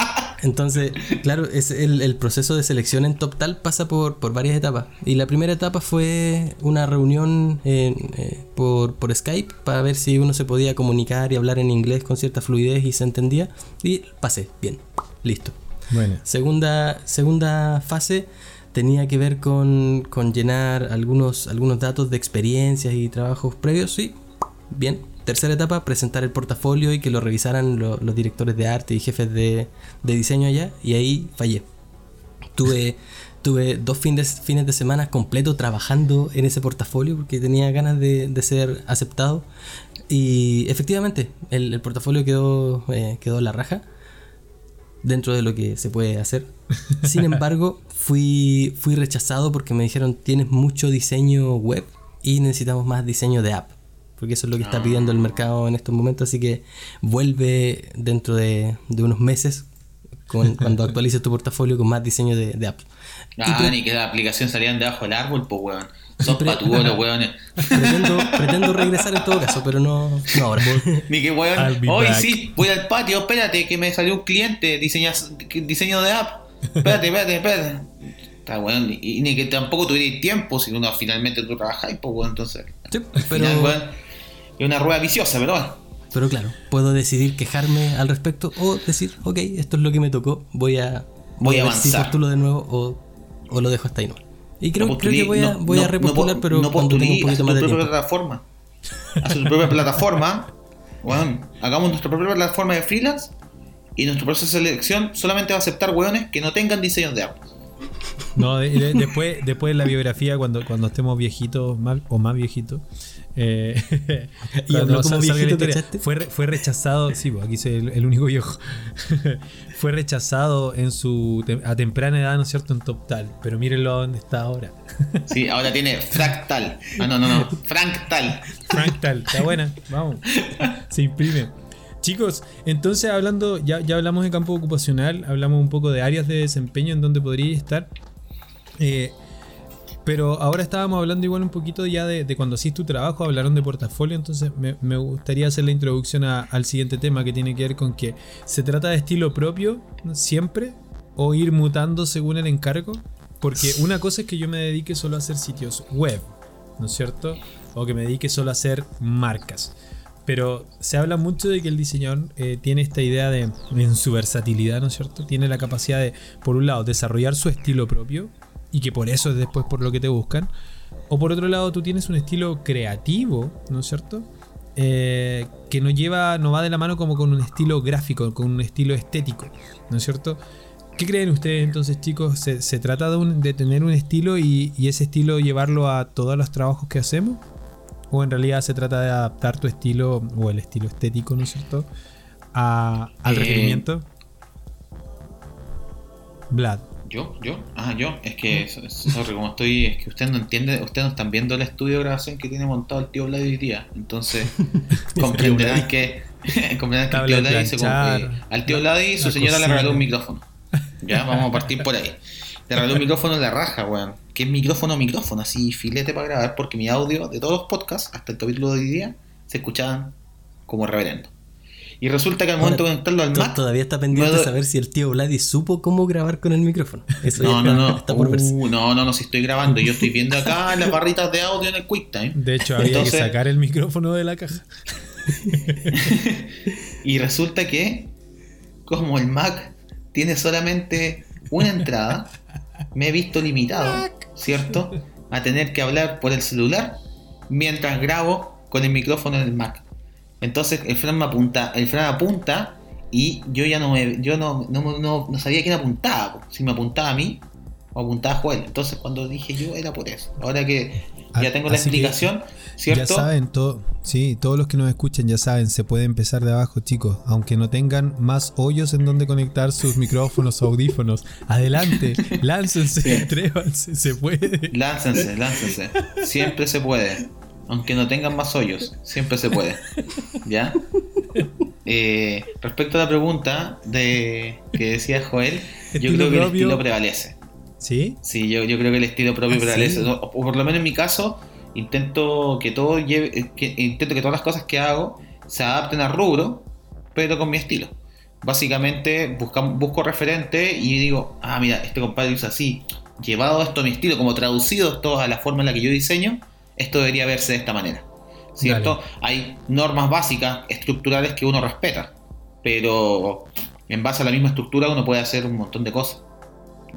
Entonces, claro, es el, el proceso de selección en TopTal pasa por, por varias etapas. Y la primera etapa fue una reunión en, eh, por, por Skype para ver si uno se podía comunicar y hablar en inglés con cierta fluidez y se entendía. Y pasé, bien, listo. Bueno. Segunda, segunda fase tenía que ver con, con llenar algunos, algunos datos de experiencias y trabajos previos, sí, bien. Tercera etapa, presentar el portafolio y que lo revisaran lo- los directores de arte y jefes de, de diseño allá, y ahí fallé. Tuve, tuve dos fines, fines de semana completos trabajando en ese portafolio porque tenía ganas de, de ser aceptado. Y efectivamente, el, portafolio quedó, eh, quedó la raja dentro de lo que se puede hacer. Sin embargo, fui, fui rechazado porque me dijeron tienes mucho diseño web y necesitamos más diseño de app. Porque eso es lo que está pidiendo el mercado en estos momentos. Así que vuelve dentro de, de unos meses con- cuando actualices tu portafolio con más diseño de. Y Ah, ni que las aplicaciones salían debajo del árbol, pues weón. Son pre- patudos los pretendo, pretendo regresar en todo caso, pero no, no ahora. Ni que be Hoy back. sí, voy al patio, espérate, que me salió un cliente, diseñas, diseño de app. Espérate, espérate, espérate. Está weón. Y, y ni que tampoco tuvierais tiempo si uno finalmente tú trabajáis, pues weón. Entonces, Sí, pero, final, weón, es una rueda viciosa, pero bueno. pero claro, puedo decidir quejarme al respecto o decir, ok, esto es lo que me tocó, voy a, Voy a ver si avanzar. postulo de nuevo o, o lo dejo hasta ahí no. Y creo, No creo que voy a, no- voy a no- repostular, no, pero no un postulé, haz poquito tu más de propia tiempo. plataforma. Haz tu propia plataforma. Weón, hagamos nuestra propia plataforma de freelance y nuestro proceso de selección solamente va a aceptar weones que no tengan diseños de app. No, de- de- después, después de la biografía, cuando, cuando estemos viejitos más, o más viejitos. eh, Y habló como viejito, fue, re- fue rechazado, sí, aquí soy el, el único viejo. fue rechazado en su a temprana edad, ¿no es cierto?, en TopTal. Pero mírenlo dónde está ahora. Sí, ahora tiene fractal. Ah, no, no, no. Fractal. Fractal, está buena, vamos. Se imprime. Chicos, entonces hablando, ya, ya hablamos de campo ocupacional, hablamos un poco de áreas de desempeño en donde podría estar. Eh, pero ahora estábamos hablando igual un poquito ya de, de cuando hacís tu trabajo, hablaron de portafolio, entonces me, me gustaría hacer la introducción a- al siguiente tema que tiene que ver con que se trata de estilo propio siempre o ir mutando según el encargo. Porque una cosa es que yo me dedique solo a hacer sitios web, ¿no es cierto? O que me dedique solo a hacer marcas. Pero se habla mucho de que el diseñador eh, tiene esta idea de, en su versatilidad, ¿no es cierto? Tiene la capacidad de, por un lado, desarrollar su estilo propio y que por eso es después por lo que te buscan. O por otro lado, tú tienes un estilo creativo, ¿no es cierto? Eh, que no lleva, no va de la mano como con un estilo gráfico, con un estilo estético, ¿no es cierto? ¿Qué creen ustedes entonces, chicos? ¿Se, se trata de, un- de tener un estilo y, y ese estilo llevarlo a todos los trabajos que hacemos? ¿O en realidad se trata de adaptar tu estilo o el estilo estético, ¿no es cierto? a- al Eh, requerimiento? Vlad. ¿Yo? ¿Yo? Ah, yo. Es que, so- sorry, como estoy, es que ustedes no entienden, ustedes no están viendo el estudio de grabación que tiene montado el tío Vlad hoy día. Entonces, comprenderán que, comprenderán que el tío Vlad se eh, al tío Vlad y su señora le regaló un micrófono. Ya, vamos a partir por ahí. Le regaló un micrófono en la raja, weón. Que es micrófono, micrófono, así filete para grabar, porque mi audio de todos los podcasts, hasta el capítulo de hoy día, se escuchaban como reverendo. Y resulta que al momento de conectarlo al Mac, Todavía está pendiente de saber si el tío Vladi supo cómo grabar con el micrófono. Eso No, ya no, está, no. está por verse. Uh, no, no, no, si estoy grabando. Yo estoy viendo acá las barritas de audio en el QuickTime. De hecho, había Entonces- que sacar el micrófono de la caja. Y resulta que, como el Mac tiene solamente una entrada, me he visto limitado, ¿cierto? A tener que hablar por el celular mientras grabo con el micrófono en el Mac. Entonces el Fran me apunta, el Fran apunta y yo ya no me, yo no, no, no, no sabía quién apuntaba, si me apuntaba a mí o apuntaba a Joel. Entonces cuando dije yo era por eso. Ahora que ya Ah, tengo la así explicación, ¿cierto? Ya saben, todo, sí, todos los que nos escuchen ya saben, se puede empezar de abajo, chicos. Aunque no tengan más hoyos en donde conectar sus micrófonos o audífonos. Adelante, láncense, atrévanse, se puede. Láncense, láncense. Siempre se puede. Aunque no tengan más hoyos, siempre se puede. ¿Ya? Eh, respecto a la pregunta de que decía Joel, yo creo que el propio. estilo prevalece. ¿Sí? Sí, yo, yo creo que el estilo propio ¿Ah, prevalece. sí? O, o por lo menos en mi caso, intento que todo lleve, que, intento que todas las cosas que hago se adapten al rubro, pero con mi estilo. Básicamente busco referente y digo, ah, mira, este compadre usa así, llevado esto a mi estilo, como traducido esto a la forma en la que yo diseño, esto debería verse de esta manera. ¿Cierto? Hay normas básicas, estructurales que uno respeta, pero en base a la misma estructura uno puede hacer un montón de cosas.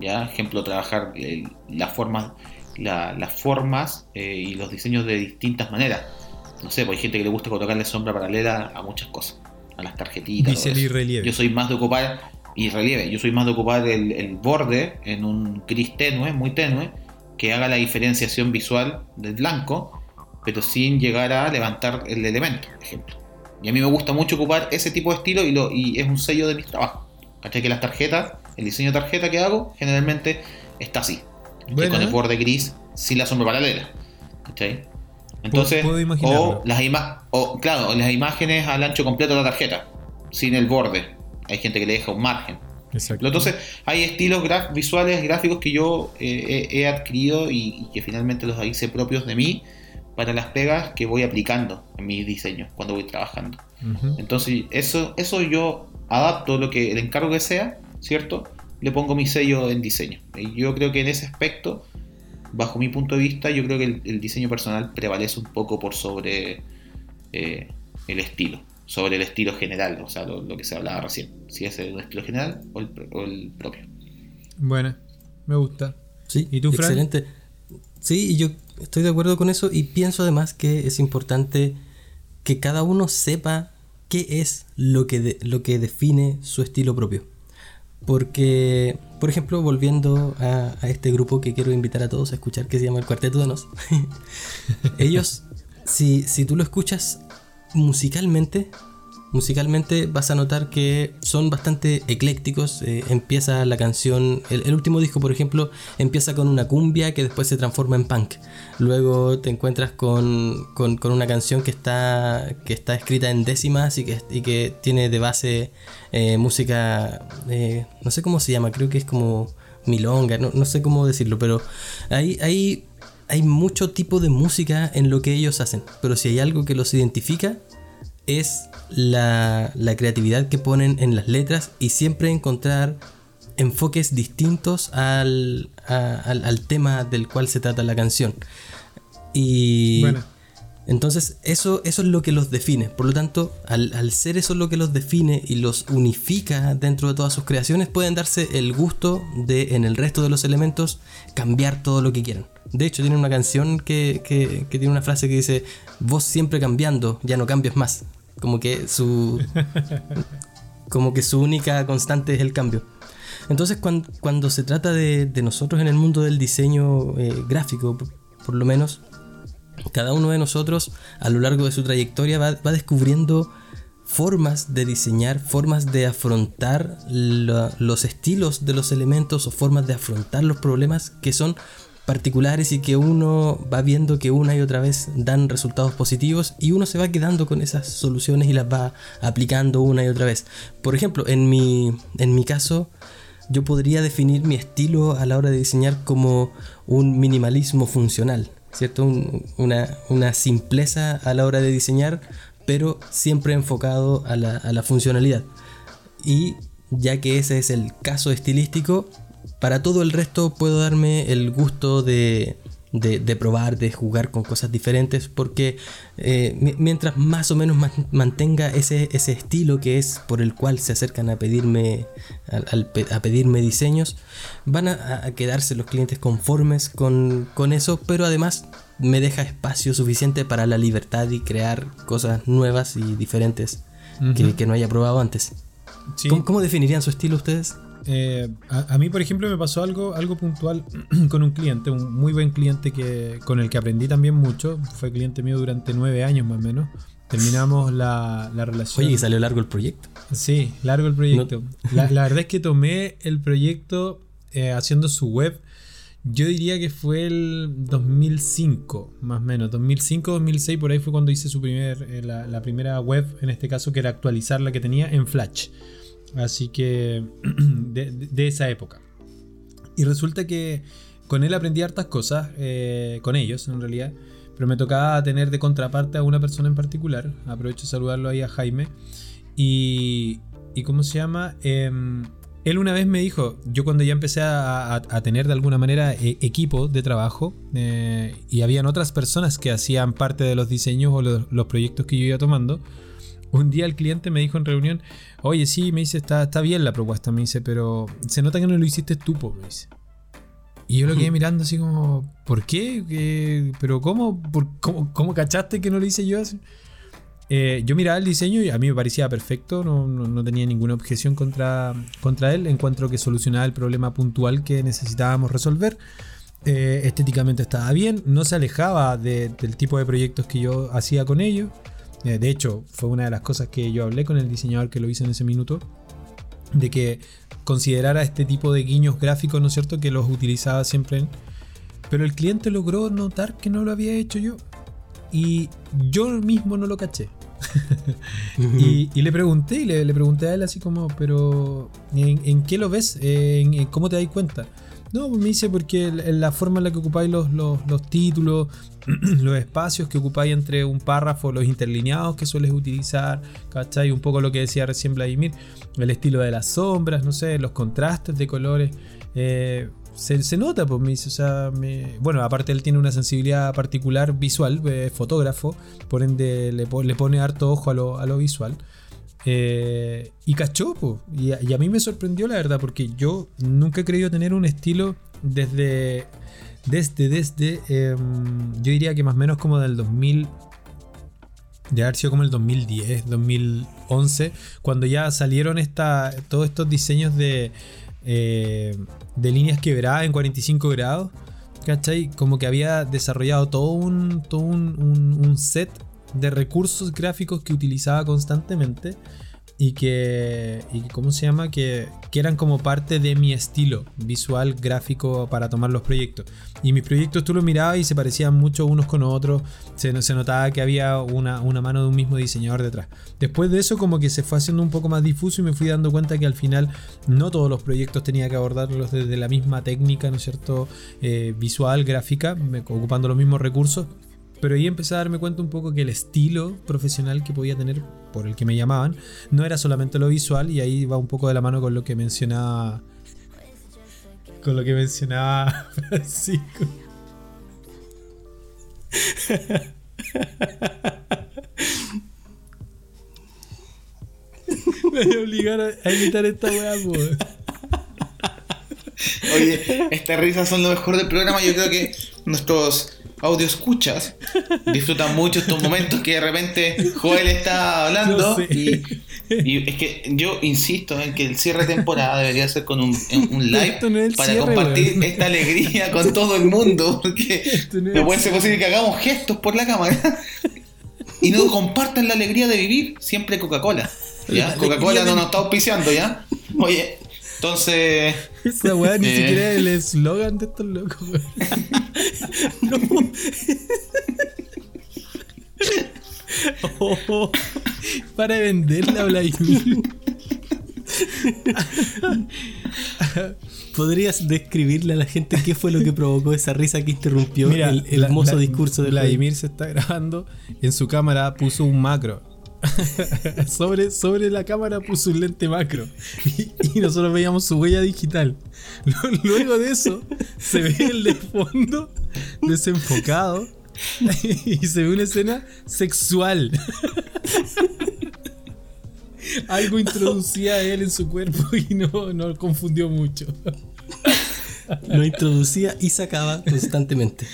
¿ya? Ejemplo, trabajar eh, las formas, la- las formas eh, y los diseños de distintas maneras. No sé, pues hay gente que le gusta colocarle sombra paralela a muchas cosas, a las tarjetitas. y relieve. Yo soy más de ocupar, y relieve, yo soy más de ocupar el, el borde en un gris tenue, muy tenue, que haga la diferenciación visual del blanco, pero sin llegar a levantar el elemento, por ejemplo. Y a mí me gusta mucho ocupar ese tipo de estilo y, lo, y es un sello de mis trabajos. ¿Cachai? Que las tarjetas, el diseño de tarjeta que hago, generalmente está así. Con el borde gris, sin la sombra paralela. ¿Cachai? Entonces, puedo o las, ima o, claro, las imágenes al ancho completo de la tarjeta, sin el borde. Hay gente que le deja un margen. Exacto. Entonces, hay estilos graf- visuales, gráficos que yo eh, he, he adquirido y, y que finalmente los hice propios de mí para las pegas que voy aplicando en mis diseños cuando voy trabajando. Entonces, eso, eso yo adapto lo que el encargo que sea, ¿cierto? Le pongo mi sello en diseño. Y yo creo que en ese aspecto, bajo mi punto de vista, yo creo que el, el diseño personal prevalece un poco por sobre eh, el estilo, sobre el estilo general, o sea, lo, lo que se hablaba recién, si es el estilo general o el, pro- o el propio. Buena, me gusta. Sí, ¿Y tú, Fran? excelente. Sí, y yo estoy de acuerdo con eso y pienso además que es importante que cada uno sepa qué es lo que, de- lo que define su estilo propio. Porque, por ejemplo, volviendo a, a este grupo que quiero invitar a todos a escuchar, que se llama el Cuarteto de Nos, ellos, si, si tú lo escuchas musicalmente, musicalmente vas a notar que son bastante eclécticos. eh, empieza la canción, el, último disco, por ejemplo, empieza con una cumbia que después se transforma en punk. Luego te encuentras con, con- una canción que está, que está escrita en décimas y que, y que tiene de base eh, música, eh, no sé cómo se llama, creo que es como milonga, no, no sé cómo decirlo, pero hay, hay, hay mucho tipo de música en lo que ellos hacen. Pero si hay algo que los identifica, es la, la creatividad que ponen en las letras y siempre encontrar enfoques distintos al, al, tema del cual se trata la canción. Y Buena. Entonces eso, eso es lo que los define. Por lo tanto, al, al ser eso lo que los define y los unifica dentro de todas sus creaciones, pueden darse el gusto de en el resto de los elementos cambiar todo lo que quieran. De hecho, tiene una canción que, que- que tiene una frase que dice, vos siempre cambiando, ya no cambias más. Como que su, como que su única constante es el cambio. Entonces, cuan- cuando, se trata de, de nosotros en el mundo del diseño eh, gráfico, por, por lo menos, cada uno de nosotros a lo largo de su trayectoria va, descubriendo formas de diseñar, formas de afrontar los estilos de los elementos o formas de afrontar los problemas que son particulares y que uno va viendo que una y otra vez dan resultados positivos y uno se va quedando con esas soluciones y las va aplicando una y otra vez. Por ejemplo, en mi, en mi caso, yo podría definir mi estilo a la hora de diseñar como un minimalismo funcional, ¿cierto? una, una, simpleza a la hora de diseñar, pero siempre enfocado a la, a la funcionalidad. Y ya que ese es el caso estilístico, para todo el resto puedo darme el gusto de, probar, de jugar con cosas diferentes, porque eh, mientras más o menos mantenga ese, ese, estilo que es por el cual se acercan a pedirme, a, pedirme diseños, van a, quedarse los clientes conformes con, eso, pero además me deja espacio suficiente para la libertad y crear cosas nuevas y diferentes que, no haya probado antes. ¿Cómo definirían su estilo ustedes? Eh, a, mí, por ejemplo, me pasó algo, algo puntual con un cliente, un muy buen cliente que, con el que aprendí también mucho. Fue cliente mío durante nueve años más o menos. Terminamos la, relación. Oye, ¿y salió largo el proyecto? Sí, largo el proyecto. La, verdad es que tomé el proyecto eh, haciendo su web. Yo diría que fue el 2005, más o menos. 2005, 2006, por ahí fue cuando hice su primer, eh, la, la primera web, en este caso, que era actualizar la que tenía en Flash. Así que de, esa época. Y resulta que con él aprendí hartas cosas, eh, con ellos en realidad, pero me tocaba tener de contraparte a una persona en particular. Aprovecho de saludarlo ahí a Jaime. Y, y ¿cómo se llama? Em, él una vez me dijo, yo cuando ya empecé a, tener de alguna manera e, equipo de trabajo eh, y habían otras personas que hacían parte de los diseños o los proyectos que yo iba tomando, un día el cliente me dijo en reunión, oye, sí, me dice, está, está bien la propuesta, me dice, pero se nota que no lo hiciste tú, me dice. Y yo lo quedé mirando así como, ¿por qué? ¿Pero cómo? cómo? cachaste que no lo hice yo? Eh, yo miraba el diseño y a mí me parecía perfecto, no, tenía ninguna objeción contra, contra él. Encuentro que solucionaba el problema puntual que necesitábamos resolver. Eh, estéticamente estaba bien, no se alejaba del tipo de proyectos que yo hacía con ellos. Eh, de hecho, fue una de las cosas que yo hablé con el diseñador que lo hizo en ese minuto, de que considerara este tipo de guiños gráficos, ¿no es cierto?, que los utilizaba siempre. Pero el cliente logró notar que no lo había hecho yo. Y yo mismo no lo caché. y, le pregunté, y le, pregunté a él así como, pero ¿en, qué lo ves? ¿En, ¿Cómo te das cuenta? No, me dice porque la forma en la que ocupáis los, títulos, los espacios que ocupáis entre un párrafo, los interlineados que sueles utilizar, ¿cachai? Un poco lo que decía recién Vladimir, el estilo de las sombras, no sé, los contrastes de colores. Eh, se, nota, pues me o sea, bueno, aparte él tiene una sensibilidad particular visual, eh, fotógrafo, por ende le, pone harto ojo a lo, visual. Eh, y cachó, y, a, mí me sorprendió la verdad, porque yo nunca he creído tener un estilo desde, desde, desde, em, yo diría que más o menos como del 2000, de haber sido como el 2010, 2011, cuando ya salieron esta, todos estos diseños de, eh, de líneas quebradas en 45 grados. ¿Cachai? Como que había desarrollado todo un, todo un set de recursos gráficos que utilizaba constantemente y que, y ¿cómo se llama? Que, que, eran como parte de mi estilo visual, gráfico para tomar los proyectos. Y mis proyectos tú los mirabas y se parecían mucho unos con otros, se, se notaba que había una, una, mano de un mismo diseñador detrás. Después de eso como que se fue haciendo un poco más difuso y me fui dando cuenta que al final no todos los proyectos tenía que abordarlos desde la misma técnica, ¿no es cierto? Eh, visual, gráfica, ocupando los mismos recursos, pero ahí empecé a darme cuenta un poco que el estilo profesional que podía tener, por el que me llamaban, no era solamente lo visual, y ahí va un poco de la mano con lo que mencionaba. Con lo que mencionaba Francisco. me voy a obligar a, imitar esta weá, Oye, estas risas son lo mejor del programa. Yo creo que nuestros audio escuchas disfrutan mucho estos momentos que de repente Joel está hablando y, es que yo insisto en que el cierre de temporada debería ser con un, live para compartir esta alegría con todo el mundo porque no, puede ser posible que hagamos gestos por la cámara y no compartan la alegría de vivir, siempre Coca-Cola. ¿ya? Coca-Cola no nos está auspiciando, ¿ya? Oye, entonces. Esa weá ni Eh. siquiera es el eslogan de estos locos, weón. No. Oh, para venderla Vladimir. ¿Podrías describirle a la gente qué fue lo que provocó esa risa que interrumpió el, el la- hermoso la- discurso de Vladimir se está grabando. En su cámara puso un macro. sobre, sobre la cámara puso un lente macro. Y, y nosotros veíamos su huella digital. Lu- Luego de eso, se ve el de fondo desenfocado. Y se ve una escena sexual. Algo introducía a él en su cuerpo y no, no confundió mucho. Lo introducía y sacaba constantemente.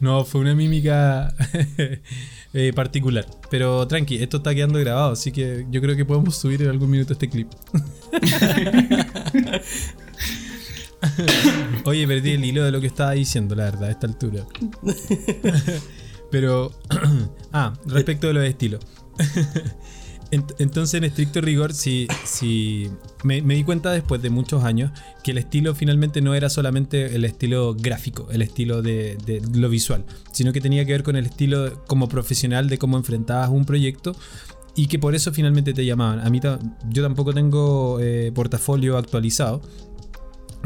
No, fue una mímica eh, particular. Pero tranqui, esto está quedando grabado, así que yo creo que podemos subir en algún minuto este clip. Oye, perdí el hilo de lo que estaba diciendo, la verdad, a esta altura. Pero. ah, respecto de los estilos. Ent- Entonces, en estricto rigor, si, si me, di cuenta después de muchos años que el estilo finalmente no era solamente el estilo gráfico, el estilo de, lo visual, sino que tenía que ver con el estilo como profesional de cómo enfrentabas un proyecto y que por eso finalmente te llamaban. A mí yo tampoco tengo eh, portafolio actualizado.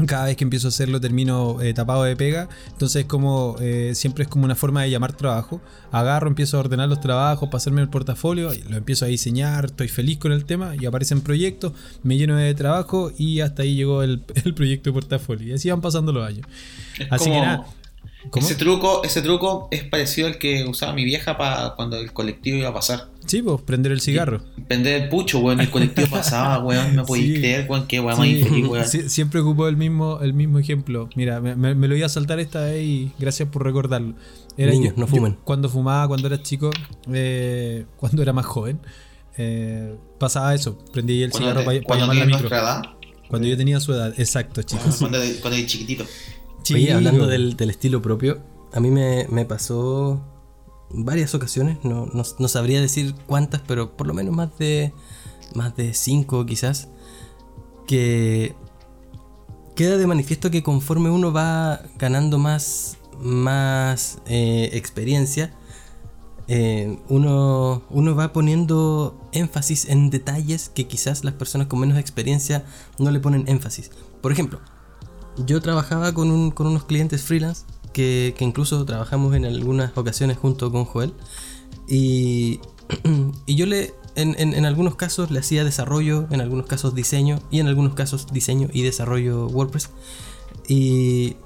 Cada vez que empiezo a hacerlo termino eh, tapado de pega. Entonces como eh, siempre es como una forma de llamar trabajo. Agarro, empiezo a ordenar los trabajos para hacerme el portafolio, lo empiezo a diseñar, estoy feliz con el tema y aparecen proyectos, me lleno de trabajo y hasta ahí llegó el, el proyecto de portafolio. Y así van pasando los años. Es Así que nada. ¿Cómo? Ese truco, ese truco es parecido al que usaba mi vieja para cuando el colectivo iba a pasar. Sí, pues prender el cigarro. Prender el pucho, weón. El colectivo pasaba, weón. Me podéis Sí. creer, weón. Qué weón más Sí, infeliz, weón. sie- siempre ocupo el mismo, el mismo ejemplo. Mira, me, me- me lo iba a saltar esta vez y gracias por recordarlo. Niños, no fumen. cuando fumaba, cuando era chico, eh, cuando era más joven, eh, pasaba eso. Prendí el Cuando, cigarro para cuando llamar la micro. edad, Cuando yo tenía su edad, exacto, chicos. cuando, cuando eres chiquitito. Oye, hablando del, del estilo propio, a mí me, me pasó varias ocasiones, no, no- no sabría decir cuántas, pero por lo menos más de, más de cinco quizás, que queda de manifiesto que conforme uno va ganando más, más eh, experiencia, eh, uno, uno va poniendo énfasis en detalles que quizás las personas con menos experiencia no le ponen énfasis. Por ejemplo, yo trabajaba con, un- con unos clientes freelance que, incluso trabajamos en algunas ocasiones junto con Joel. Y, y yo le, en, en- algunos casos le hacía desarrollo, en algunos casos diseño y en algunos casos diseño y desarrollo WordPress. Y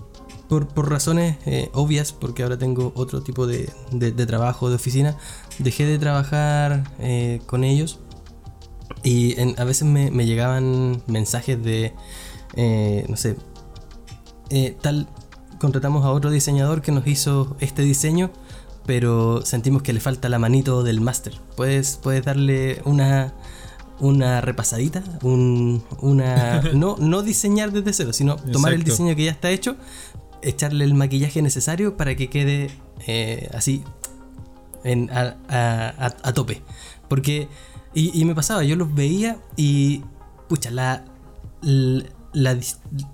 por, por razones eh, obvias, porque ahora tengo otro tipo de, de- trabajo, de oficina, dejé de trabajar eh, con ellos. Y a veces me, llegaban mensajes de, eh, no sé, tal, contratamos a otro diseñador que nos hizo este diseño, pero sentimos que le falta la manito del máster. ¿Puedes, puedes darle una, una repasadita? Un, una, no, no diseñar desde cero, sino tomar el diseño que ya está hecho, echarle el maquillaje necesario para que quede eh, así en- a, a- a- a tope. Porque, y, y me pasaba, yo los veía y, pucha, la, la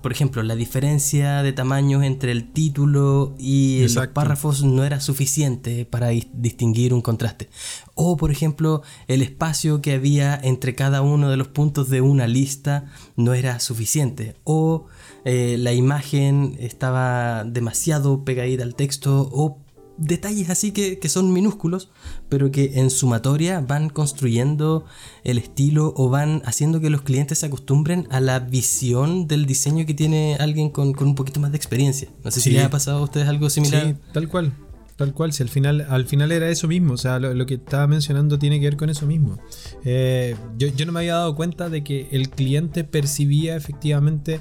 por ejemplo, la diferencia de tamaños entre el título y los párrafos no era suficiente para dis- distinguir un contraste. O, por ejemplo, el espacio que había entre cada uno de los puntos de una lista no era suficiente. O eh, la imagen estaba demasiado pegadita al texto. O detalles así que, que son minúsculos, pero que en sumatoria van construyendo el estilo o van haciendo que los clientes se acostumbren a la visión del diseño que tiene alguien con, con un poquito más de experiencia. No sé si les ha pasado a ustedes algo similar. Sí, tal cual. Tal cual, si al final, al final era eso mismo, o sea, lo, lo que estaba mencionando tiene que ver con eso mismo. Eh, yo, yo no me había dado cuenta de que el cliente percibía efectivamente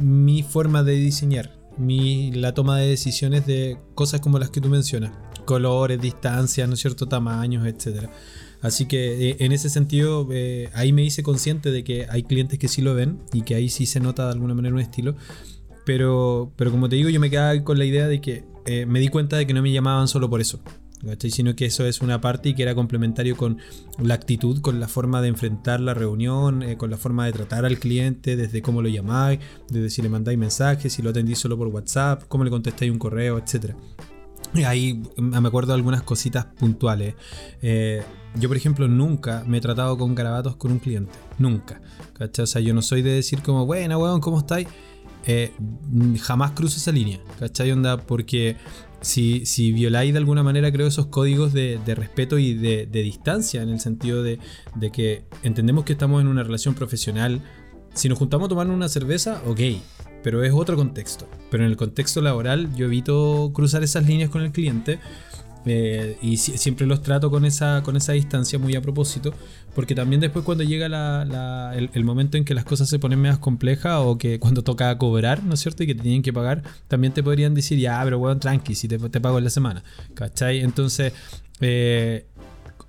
mi forma de diseñar, mi, la toma de decisiones de cosas como las que tú mencionas, colores, distancias, ¿no es cierto?, tamaños, etcétera. Así que eh, en ese sentido, eh, ahí me hice consciente de que hay clientes que sí lo ven y que ahí sí se nota de alguna manera un estilo. Pero, pero como te digo, yo me quedaba con la idea de que eh, me di cuenta de que no me llamaban solo por eso. Sino que eso es una parte y que era complementario con la actitud, con la forma de enfrentar la reunión, eh, con la forma de tratar al cliente, desde cómo lo llamáis, desde si le mandáis mensajes, si lo atendís solo por WhatsApp, cómo le contestáis un correo, etc. Ahí me acuerdo de algunas cositas puntuales. Eh, yo, por ejemplo, nunca me he tratado con garabatos con un cliente. Nunca. O sea, yo no soy de decir como, buena, weón, ¿cómo estáis? Eh, jamás cruzo esa línea. ¿Cachai? Onda, porque si, si violáis de alguna manera, creo, esos códigos de, respeto y de, distancia, en el sentido de, de que entendemos que estamos en una relación profesional. Si nos juntamos a tomar una cerveza, ok, pero es otro contexto. Pero en el contexto laboral yo evito cruzar esas líneas con el cliente eh, y siempre los trato con esa, con esa distancia muy a propósito, porque también después cuando llega el, momento en que las cosas se ponen más complejas o que cuando toca cobrar, ¿no es cierto? Y que te tienen que pagar, también te podrían decir, ya, pero bueno, tranqui, si te, te pago en la semana, ¿cachai? Entonces, eh,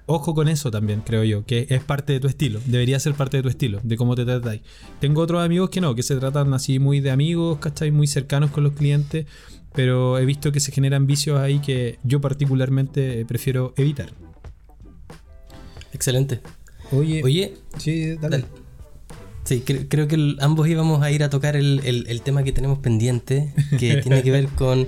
ojo con eso también, creo yo, que es parte de tu estilo, debería ser parte de tu estilo, de cómo te tratáis. Tengo otros amigos que no, que se tratan así muy de amigos, ¿cachai? Muy cercanos con los clientes, pero he visto que se generan vicios ahí que yo particularmente prefiero evitar. Excelente. Oye, Oye, sí, dale. Sí, creo que ambos íbamos a ir a tocar el, tema que tenemos pendiente, que tiene que ver con,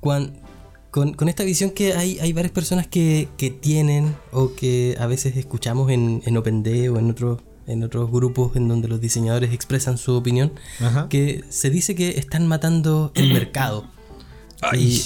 con, esta visión que hay, hay varias personas que, tienen o que a veces escuchamos en, en OpenD o en otros en otros grupos en donde los diseñadores expresan su opinión, que se dice que están matando el mercado. Y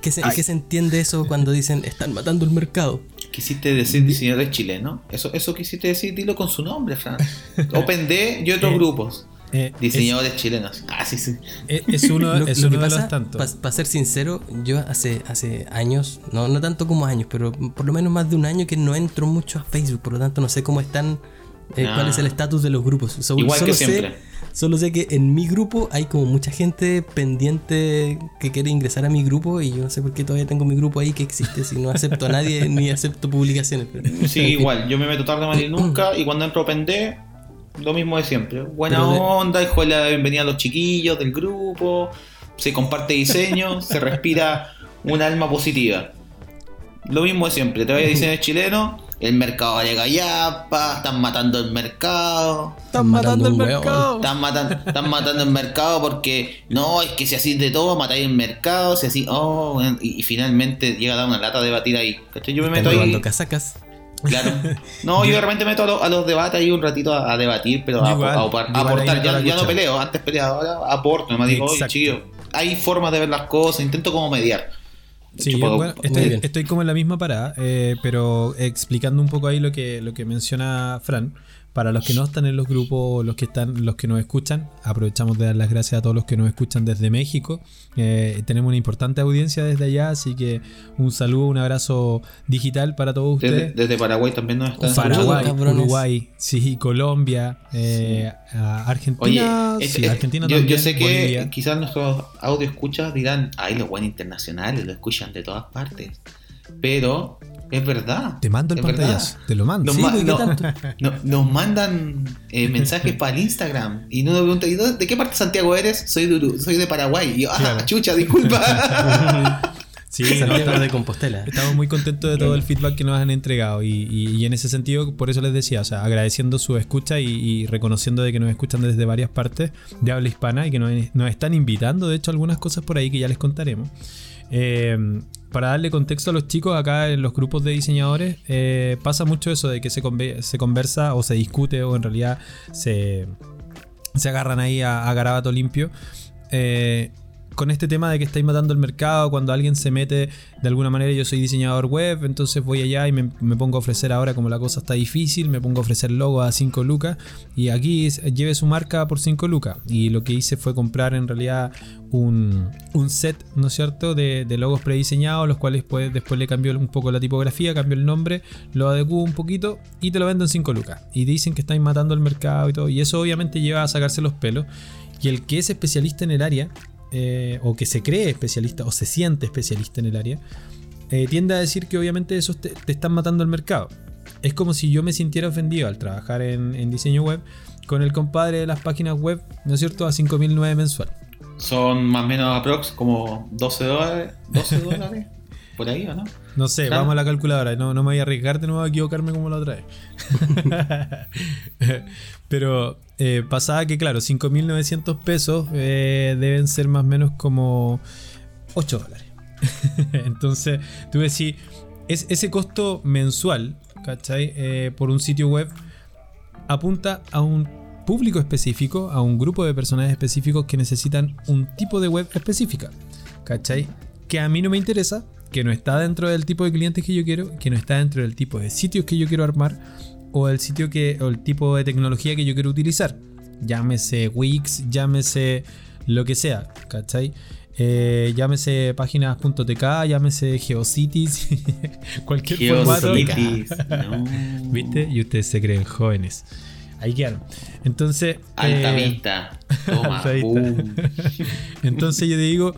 ¿qué, se, ¿Qué se entiende eso cuando dicen están matando el mercado? Quisiste decir diseñadores chilenos. Eso, eso quisiste decir, dilo con su nombre, Fran. OpenD y otros eh, grupos. Eh, diseñadores chilenos. Ah, sí, sí. Eh, es uno, es uno de los tantos. Para ser sincero, yo hace, hace años, no, no tanto como años, pero por lo menos más de un año que no entro mucho a Facebook, por lo tanto no sé cómo están, cuál es el ah. estatus de los grupos. Igual que siempre. Solo sé que en mi grupo hay como mucha gente pendiente que quiere ingresar a mi grupo y yo no sé por qué todavía tengo mi grupo ahí que existe si no acepto a nadie ni acepto publicaciones. sí, igual, yo me meto tarde mal y nunca y cuando entro pendé, lo mismo de siempre. Buena onda, hijo la bienvenida a los chiquillos del grupo, se comparte diseño, se respira un alma positiva. Lo mismo de siempre, te voy a diseño chileno, el mercado de Gallapa, están matando el mercado. Están matando, el mercado. Están, matando el mercado porque no, es que si así de todo, matáis el mercado, si así, oh, y, finalmente llega a dar una lata de batir ahí. Yo me meto ahí. casacas. Claro. No, yo de repente meto a los, debates ahí un ratito a, debatir, pero a, aportar. Ya, no peleo, antes peleaba, ahora aporto. Me digo, oye, chiquillo, hay formas de ver las cosas, intento como mediar. Sí, estoy, como en la misma parada, eh, pero explicando un poco ahí lo que, lo que menciona Fran. Para los que no están en los grupos, los que están, los que nos escuchan, aprovechamos de dar las gracias a todos los que nos escuchan desde México. Eh, tenemos una importante audiencia desde allá, así que un saludo, un abrazo digital para todos ustedes. Desde, Paraguay también nos están Paraguay, Uruguay, sí, Colombia, eh, Argentina. Argentina yo, yo, sé que quizás nuestros audio escuchas dirán, ay, los buenos internacionales lo escuchan de todas partes. Pero es verdad. Te mando el pantallazo. Te lo mando. Nos, mandan eh, mensajes para el Instagram y no nos preguntan, ¿de qué parte de Santiago eres? Soy de, soy de Paraguay. Y yo, ah, chucha, disculpa. Sí, Santiago de Compostela. Estamos muy contentos de todo el feedback que nos han entregado y, en ese sentido, por eso les decía, o sea, agradeciendo su escucha y, reconociendo de que nos escuchan desde varias partes de habla hispana y que nos, nos están invitando, de hecho, algunas cosas por ahí que ya les contaremos. Eh, para darle contexto a los chicos acá en los grupos de diseñadores, eh, pasa mucho eso de que se, se, conversa o se discute o en realidad se, se agarran ahí a, garabato limpio. Eh, con este tema de que estáis matando el mercado, cuando alguien se mete de alguna manera, yo soy diseñador web, entonces voy allá y me, pongo a ofrecer ahora como la cosa está difícil, me pongo a ofrecer logo a 5 lucas y aquí lleve su marca por 5 lucas. Y lo que hice fue comprar en realidad un, set, ¿no es cierto?, de, logos prediseñados, los cuales pues, después le cambio un poco la tipografía, cambio el nombre, lo adecuo un poquito y te lo vendo en 5 lucas. Y dicen que estáis matando el mercado y todo, y eso obviamente lleva a sacarse los pelos. Y el que es especialista en el área eh, o que se cree especialista o se siente especialista en el área, eh, tiende a decir que obviamente eso te, están matando el mercado. Es como si yo me sintiera ofendido al trabajar en, diseño web con el compadre de las páginas web, ¿no es cierto?, a 5.009 mensual. Son más o menos aprox como 12 dólares. 12 dólares. por ahí o no? No sé, Claro. vamos a la calculadora. No, no me voy a arriesgar de nuevo a equivocarme como la otra vez. Pero eh, pasaba que, claro, 5.900 pesos eh, deben ser más o menos como 8 dólares. Entonces, tú decís, es, ese costo mensual, ¿cachai? Eh, por un sitio web apunta a un público específico, a un grupo de personajes específicos que necesitan un tipo de web específica, ¿cachai? Que a mí no me interesa, que no está dentro del tipo de clientes que yo quiero, que no está dentro del tipo de sitios que yo quiero armar o el sitio que o el tipo de tecnología que yo quiero utilizar. Llámese Wix, llámese lo que sea, ¿cachai? Eh, llámese páginas.tk, llámese Geocities, cualquier formato. Geocities. No. ¿Viste? Y ustedes se creen jóvenes. Ahí quedaron. Entonces. Alta eh, vista. Toma. Alta vista. boom. Entonces yo te digo,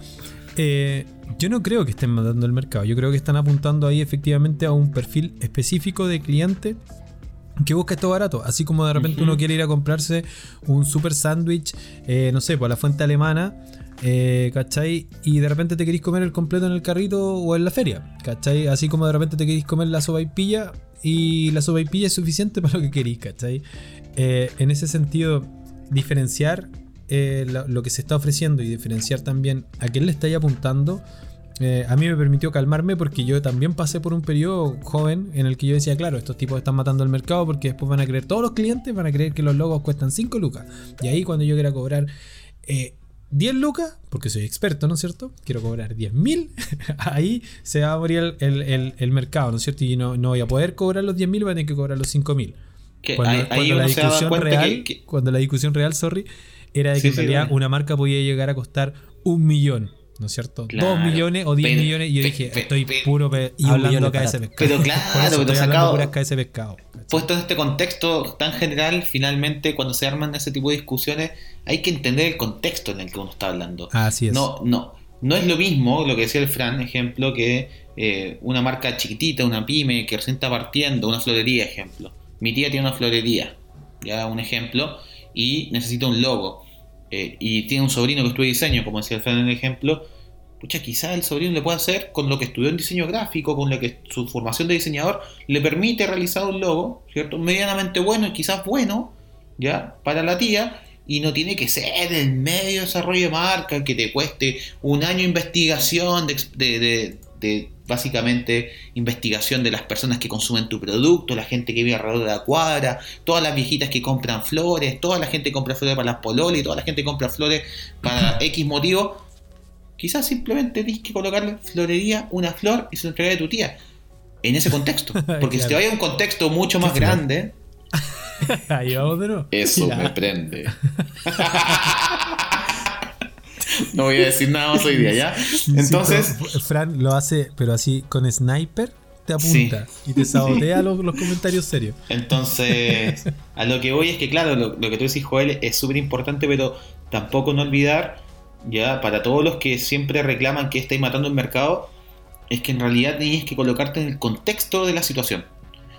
eh, yo no creo que estén matando el mercado, yo creo que están apuntando ahí efectivamente a un perfil específico de cliente que busca esto barato, así como de repente uno quiere ir a comprarse un super sándwich, eh, no sé, por la fuente alemana, eh, ¿cachai? Y de repente te queréis comer el completo en el carrito o en la feria, ¿cachai? Así como de repente te queréis comer la sopaipilla y la sopaipilla es suficiente para lo que queréis, ¿cachai? Eh, en ese sentido, diferenciar eh, lo, lo que se está ofreciendo y diferenciar también a quién le estáis apuntando, eh, a mí me permitió calmarme porque yo también pasé por un periodo joven en el que yo decía, claro, estos tipos están matando el mercado porque después van a creer, todos los clientes van a creer que los logos cuestan 5 lucas. Y ahí cuando yo quiera cobrar eh, 10 lucas, porque soy experto, ¿no es cierto? Quiero cobrar 10 mil, ahí se va a morir el, el- el- el mercado, ¿no es cierto? Y no, no voy a poder cobrar los 10 mil, voy a tener que cobrar los 5 mil. Cuando, la discusión real, que, que- cuando la discusión real, sorry, era de Sí, que en sí, realidad una marca podía llegar a costar un millón, ¿no es cierto? Claro. Dos millones o diez Pero- millones, y yo dije, pe- estoy pe- puro pe- hablando es KS barato. pescado. Pero Por claro, eso pero estoy hablando sacado- puras KS pescado. puesto en este contexto tan general, finalmente cuando se arman ese tipo de discusiones, hay que entender el contexto en el que uno está hablando. Así es. No, no, no es lo mismo lo que decía el Fran, ejemplo, que eh, una marca chiquitita, una pyme que recién está partiendo, una florería, ejemplo. Mi tía tiene una florería, ya un ejemplo, y necesita un logo. Eh, y tiene un sobrino que estudia diseño, como decía Fran en el ejemplo. Pucha, quizás el sobrino le puede hacer con lo que estudió en diseño gráfico, con lo que su formación de diseñador le permite realizar un logo, ¿cierto? Medianamente bueno y quizás bueno, ¿ya? Para la tía, y no tiene que ser el medio desarrollo de marca que te cueste un año de investigación, de- de básicamente investigación de las personas que consumen tu producto, la gente que vive alrededor de la cuadra, todas las viejitas que compran flores, toda la gente que compra flores para las pololas y toda la gente que compra flores para X motivo. Quizás simplemente tienes que colocarle florería, una flor y se lo entrega de tu tía. En ese contexto. Porque si te vaya a un contexto mucho más grande, Ahí vamos de nuevo. eso Ya. me prende. no voy a decir nada más hoy día, ¿ya? Entonces, Fran lo hace, pero así con sniper te apunta y te sabotea los, los comentarios serios. entonces, a lo que voy es que, claro, lo, lo que tú decís, Joel, es súper importante, pero tampoco no olvidar, ya, para todos los que siempre reclaman que estáis matando el mercado, es que en realidad tienes que colocarte en el contexto de la situación.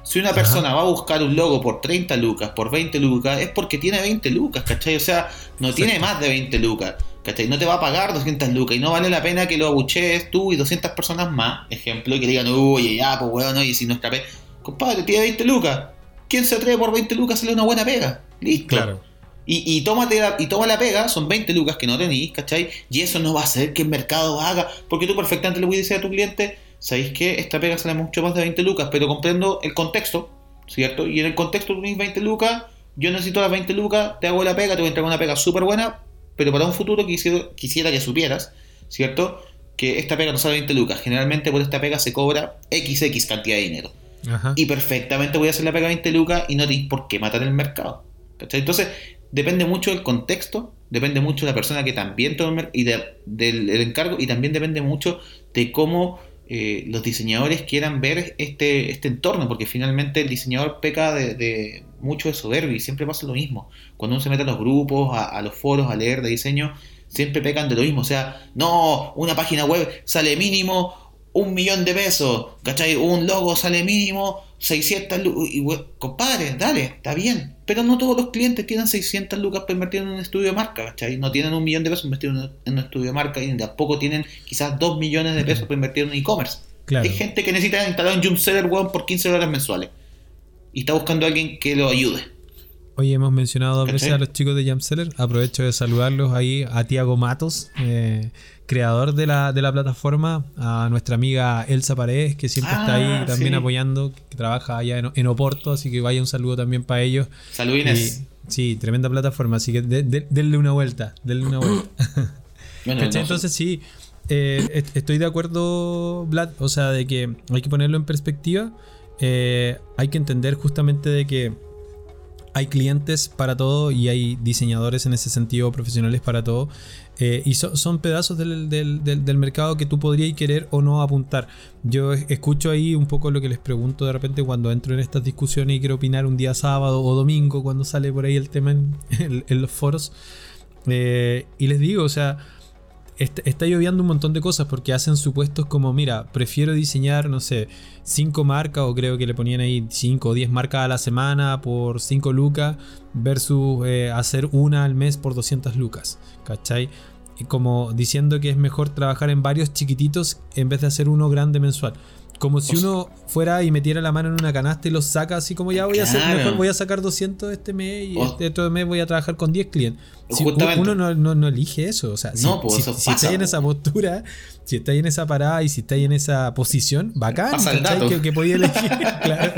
Si una Ajá. persona va a buscar un logo por 30 lucas, por 20 lucas, es porque tiene 20 lucas, ¿cachai? O sea, no tiene más de 20 lucas, ¿cachai? No te va a pagar 200 lucas y no vale la pena que lo abuchees tú y 200 personas más, ejemplo, y que digan, oye, ya, pues weón, y si nuestra pega. Compadre, tiene 20 lucas. ¿Quién se atreve por 20 lucas a hacerle una buena pega? Listo. Claro. Y, y, tómate la, y toma la pega, son 20 lucas que no tenéis, ¿cachai? Y eso no va a hacer que el mercado haga, porque tú perfectamente le puedes decir a tu cliente, ¿sabéis que esta pega sale mucho más de 20 lucas? Pero comprendo el contexto, ¿cierto? Y en el contexto tú tienes 20 lucas, yo necesito las 20 lucas, te hago la pega, te voy a entregar una pega súper buena, pero para un futuro quisiera, quisiera que supieras, ¿cierto? Que esta pega no sale 20 lucas, generalmente por esta pega se cobra XX cantidad de dinero Ajá. y perfectamente voy a hacer la pega 20 lucas y no tienes por qué matar el mercado. ¿cachai? Entonces, depende mucho del contexto, depende mucho de la persona que también toma el mer- y de- del del encargo y también depende mucho de cómo eh, los diseñadores quieran ver este, este entorno, porque finalmente el diseñador peca de, de mucho de soberbia y siempre pasa lo mismo. Cuando uno se mete a los grupos, a, a los foros, a leer de diseño, siempre pecan de lo mismo. O sea, no, una página web sale mínimo un millón de pesos, ¿cachai? Un logo sale mínimo 600 lucas. Y, compadre, dale, está bien. Pero no todos los clientes tienen 600 lucas para invertir en un estudio de marca, ¿cachai? No tienen un millón de pesos para invertir en un, estudio de marca y tampoco tienen quizás 2 millones de pesos para invertir en e-commerce. Claro. Hay gente que necesita instalar un jump seller weón, por 15 dólares mensuales. Y está buscando a alguien que lo ayude. Hoy hemos mencionado dos veces a los chicos de Jamseller. Aprovecho de saludarlos ahí a Tiago Matos, eh, creador de la, de la plataforma, a nuestra amiga Elsa Paredes, que siempre está Ah, ahí también sí. apoyando, que trabaja allá en, en Oporto, así que vaya un saludo también para ellos. Salud Inés. Y- sí, tremenda plataforma, así que de- de- denle una vuelta, denle una vuelta. Bueno, Entonces sí, eh, est- estoy de acuerdo, Vlad, o sea, de que hay que ponerlo en perspectiva. Eh, hay que entender justamente de que hay clientes para todo y hay diseñadores en ese sentido, profesionales para todo. Eh, y so- son pedazos del, del- del- mercado que tú podrías querer o no apuntar. Yo es- escucho ahí un poco lo que les pregunto de repente cuando entro en estas discusiones y quiero opinar un día sábado o domingo, cuando sale por ahí el tema en los foros. Eh, y les digo, o sea, est- está lloviendo un montón de cosas porque hacen supuestos como, mira, prefiero diseñar, no sé, 5 marcas o creo que le ponían ahí 5 o 10 marcas a la semana por 5 lucas versus eh, hacer una al mes por 200 lucas, ¿cachai? Y como diciendo que es mejor trabajar en varios chiquititos en vez de hacer uno grande mensual. Como si O sea- uno fuera y metiera la mano en una canasta y los saca así como ya voy a hacer, mejor voy a sacar 200 este mes y este otro mes voy a trabajar con 10 clientes. Si uno no, no- no elige eso, o sea, si, pues, si, si estáis en esa postura, si estáis en esa parada y si estáis en esa posición, bacán. Que, que podía elegir, claro.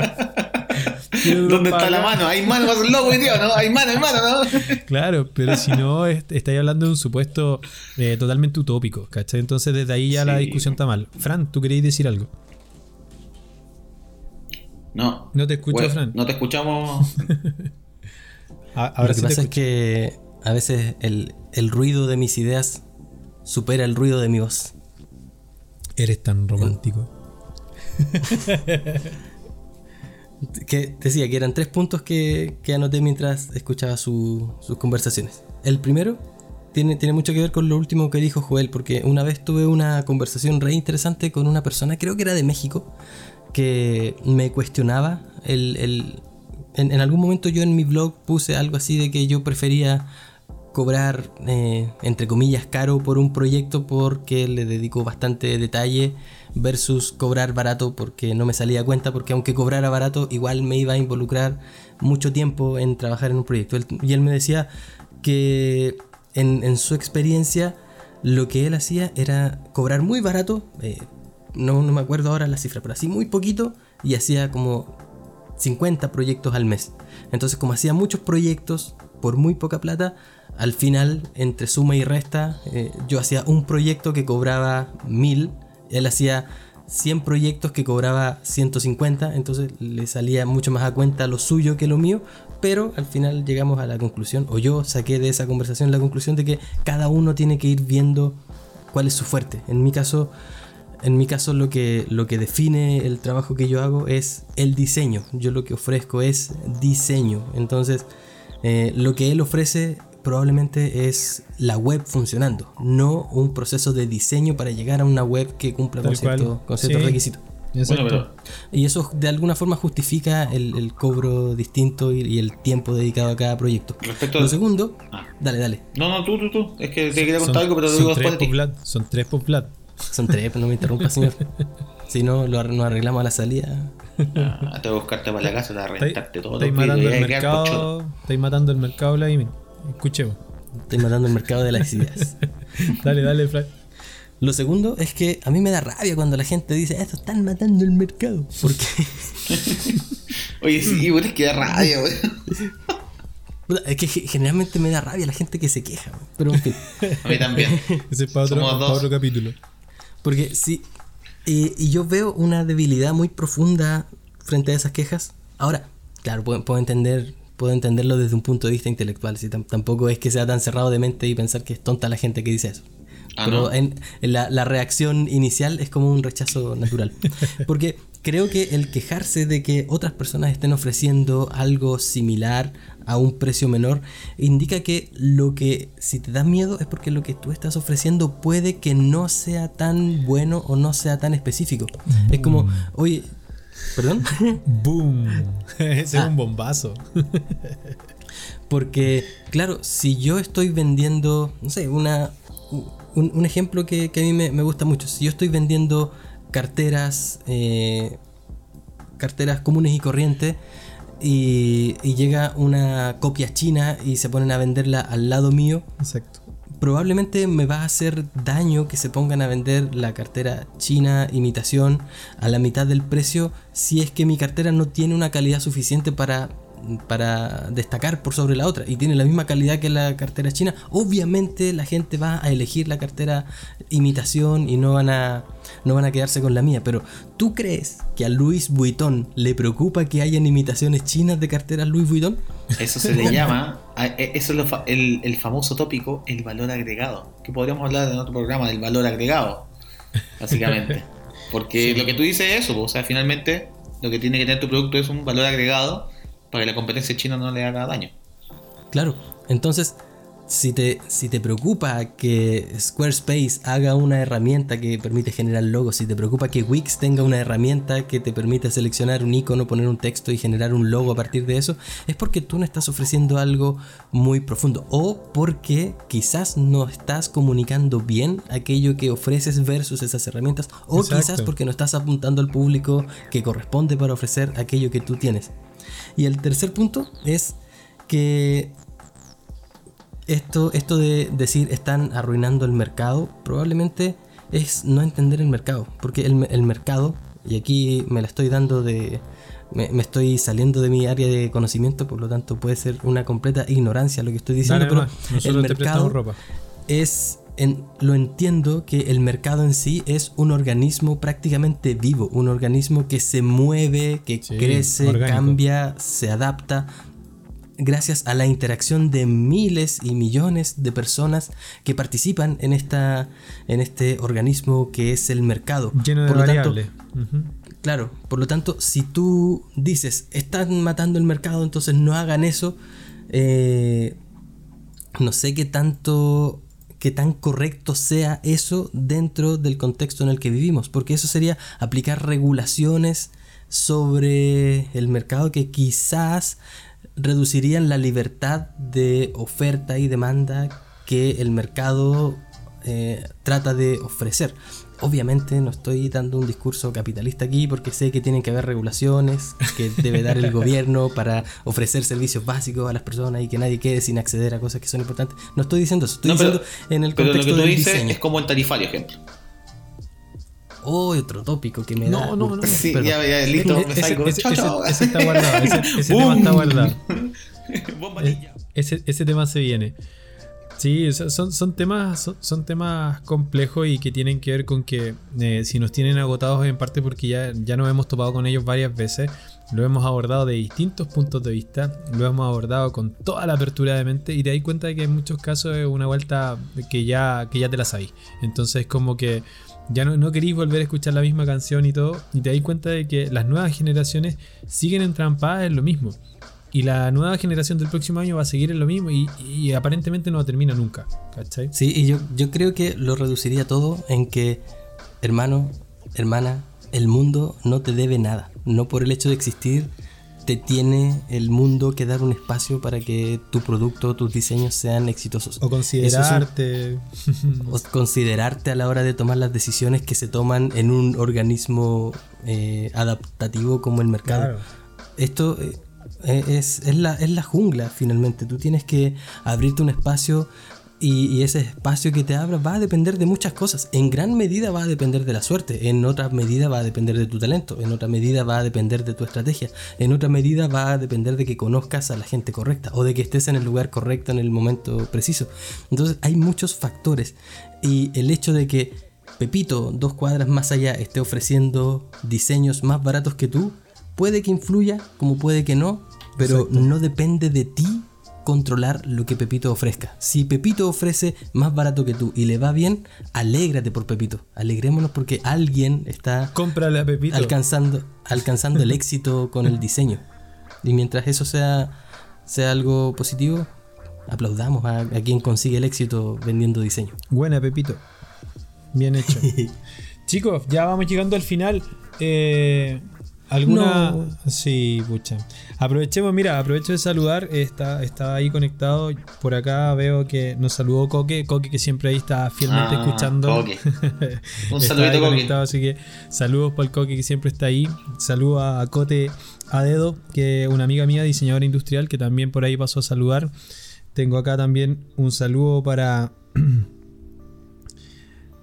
¿Dónde está la mano? Hay mano, vas loco ¿no? Hay mano, hay mano, ¿no? Claro, pero si no, est- estáis hablando de un supuesto eh, totalmente utópico, ¿cachai? Entonces desde ahí ya la discusión está mal. Fran, ¿tú queréis decir algo? No. No te escucho, Bueno, Fran. No te escuchamos. Ahora Lo que sí pasa es que a veces el, el ruido de mis ideas supera el ruido de mi voz. Eres tan romántico. Que decía que eran tres puntos que, que anoté mientras escuchaba su- sus conversaciones. El primero tiene, tiene mucho que ver con lo último que dijo Joel, porque una vez tuve una conversación re interesante con una persona, creo que era de México, que me cuestionaba el... el- en, algún momento yo en mi blog puse algo así de que yo prefería cobrar, eh, entre comillas, caro por un proyecto porque le dedico bastante detalle versus cobrar barato porque no me salía cuenta porque aunque cobrara barato igual me iba a involucrar mucho tiempo en trabajar en un proyecto. Y él me decía que en, en su experiencia lo que él hacía era cobrar muy barato, eh, no, no me acuerdo ahora la cifra, pero así muy poquito y hacía como 50 proyectos al mes. Entonces, como hacía muchos proyectos por muy poca plata, al final, entre suma y resta, eh, yo hacía un proyecto que cobraba 1000, él hacía 100 proyectos que cobraba 150, entonces le salía mucho más a cuenta lo suyo que lo mío, pero al final llegamos a la conclusión, o yo saqué de esa conversación la conclusión de que cada uno tiene que ir viendo cuál es su fuerte. En mi caso, en mi caso lo que, lo que define el trabajo que yo hago es el diseño. Yo lo que ofrezco es diseño. Entonces, eh, lo que él ofrece probablemente es la web funcionando, no un proceso de diseño para llegar a una web que cumpla con, cierto- ciertos Sí. requisitos. Exacto. Bueno, pero. Y eso de alguna forma justifica el, el cobro distinto y, y el tiempo dedicado a cada proyecto. Respecto a- Lo segundo, Ah. dale, dale. No, no, tú, tú, tú. Es que te quería Son- contar algo, pero lo son digo tres después Son tres por Vlad. Son tres, no me interrumpa, señor. Si no, lo, ar- nos arreglamos a la salida. Ah, te voy a buscarte para la casa, te voy a todo. estáis matando el mercado. Estáis matando el mercado, Vladimir. Escuchemos. Estoy matando el mercado de las ideas. Dale, dale, Fran. Lo segundo es que a mí me da rabia cuando la gente dice, esto están matando el mercado. Porque Oye, sí, vos que da rabia, güey. puta, es que ge- generalmente me da rabia la gente que se queja. weón. Pero en fin. A mí también. Ese es para otro capítulo. Porque sí. y yo veo una debilidad muy profunda frente a esas quejas. Ahora, claro, puedo, puedo entender. Puedo entenderlo desde un punto de vista intelectual. si tam- tampoco es que sea tan cerrado de mente y pensar que es tonta la gente que dice eso. Ah, Pero ¿no? en, en la, la reacción inicial es como un rechazo natural. Porque creo que el quejarse de que otras personas estén ofreciendo algo similar a un precio menor indica que lo que si te da miedo es porque lo que tú estás ofreciendo puede que no sea tan bueno o no sea tan específico. Es como, oye, perdón. ¡Boom! Ese Ah. es un bombazo. Porque, claro, si yo estoy vendiendo, no sé, una, un, un ejemplo que, que a mí me, me gusta mucho, si yo estoy vendiendo carteras, eh, carteras comunes y corrientes y, y llega una copia china y se ponen a venderla al lado mío, Exacto. probablemente me va a hacer daño que se pongan a vender la cartera china imitación a la mitad del precio si es que mi cartera no tiene una calidad suficiente para para destacar por sobre la otra y tiene la misma calidad que la cartera china, obviamente la gente va a elegir la cartera imitación y no van a no van a quedarse con la mía, pero ¿tú crees que a Louis Vuitton le preocupa que hayan imitaciones chinas de carteras Louis Vuitton? Eso se le llama, e- eso es lo el, el famoso tópico, el valor agregado. Que podríamos hablar en otro programa del valor agregado, básicamente. Porque lo que tú dices es eso, pues, o sea, finalmente lo que tiene que tener tu producto es un valor agregado para que la competencia china no le haga daño. Claro, entonces, si te, si te preocupa que Squarespace haga una herramienta que permite generar logos, si te preocupa que Wix tenga una herramienta que te permite seleccionar un icono, poner un texto y generar un logo a partir de eso, es porque tú no estás ofreciendo algo muy profundo o porque quizás no estás comunicando bien aquello que ofreces versus esas herramientas o Exacto. quizás porque no estás apuntando al público que corresponde para ofrecer aquello que tú tienes. Y el tercer punto es que esto, esto de decir están arruinando el mercado, probablemente es no entender el mercado. Porque el, el mercado, y aquí me la estoy dando de. Me, me estoy saliendo de mi área de conocimiento, por lo tanto puede ser una completa ignorancia lo que estoy diciendo, Dale pero el mercado ropa. es en- lo entiendo que el mercado en sí es un organismo prácticamente vivo, un organismo que se mueve, que Sí, crece, orgánico. cambia, se adapta gracias a la interacción de miles y millones de personas que participan en esta en este organismo que es el mercado. Lleno de Por lo tanto. Claro, por lo tanto, si tú dices, están matando el mercado, entonces no hagan eso, eh, no sé qué tanto, qué tan correcto sea eso dentro del contexto en el que vivimos, porque eso sería aplicar regulaciones sobre el mercado que quizás reducirían la libertad de oferta y demanda que el mercado eh, trata de ofrecer. Obviamente no estoy dando un discurso capitalista aquí porque sé que tienen que haber regulaciones que debe dar el gobierno para ofrecer servicios básicos a las personas y que nadie quede sin acceder a cosas que son importantes. No estoy diciendo eso, estoy No, pero- diciendo en el Pero lo que contexto tú del dices diseño. es como el tarifario, ejemplo. Oh, otro tópico que me No, da. no, no. Sí, Perdón. ya, ya, listo, me Ese, salgo. ese- está guardado. Ese, tema está guardado. Eh, ese tema se viene. Sí, son, son temas son, son temas complejos y que tienen que ver con que eh, si nos tienen agotados en parte porque ya, ya nos hemos topado con ellos varias veces, lo hemos abordado de distintos puntos de vista, lo hemos abordado con toda la apertura de mente y te das cuenta de que en muchos casos es una vuelta que ya, que ya te la sabéis. Entonces como que ya no, no queréis volver a escuchar la misma canción y todo y te das cuenta de que las nuevas generaciones siguen entrampadas en lo mismo. Y la nueva generación del próximo año va a seguir en lo mismo y, y aparentemente no termina nunca. ¿Cachai? Sí, y yo, yo creo que lo reduciría todo en que, hermano, hermana, el mundo no te debe nada. No por el hecho de existir, te tiene el mundo que dar un espacio para que tu producto, tus diseños sean exitosos. O considerarte. o considerarte a la hora de tomar las decisiones que se toman en un organismo eh, adaptativo como el mercado. Claro. Esto eh, es, es la, es la jungla finalmente. Tú tienes que abrirte un espacio y, y ese espacio que te abra va a depender de muchas cosas. En gran medida va a depender de la suerte, en otra medida va a depender de tu talento, en otra medida va a depender de tu estrategia, en otra medida va a depender de que conozcas a la gente correcta o de que estés en el lugar correcto en el momento preciso. Entonces hay muchos factores y el hecho de que Pepito, dos cuadras más allá, esté ofreciendo diseños más baratos que tú, puede que influya, como puede que no, pero no depende de ti controlar lo que Pepito ofrezca. Si Pepito ofrece más barato que tú y le va bien, alégrate por Pepito. Alegrémonos porque alguien está Cómprale a Pepito. alcanzando, alcanzando el éxito con el diseño. Y mientras eso sea, sea algo positivo, aplaudamos a, a quien consigue el éxito vendiendo diseño. Buena, Pepito. Bien hecho. Chicos, ya vamos llegando al final. Eh, ¿Alguna? No. Sí, pucha. Aprovechemos, mira, aprovecho de saludar. Está, está ahí conectado. Por acá veo que nos saludó Coque. Coque que siempre ahí está fielmente Ah, escuchando. Coque. Un saludito, Coque. Así que saludos para el Coque que siempre está ahí. Saludos a Cote a Dedo, que es una amiga mía, diseñadora industrial, que también por ahí pasó a saludar. Tengo acá también un saludo para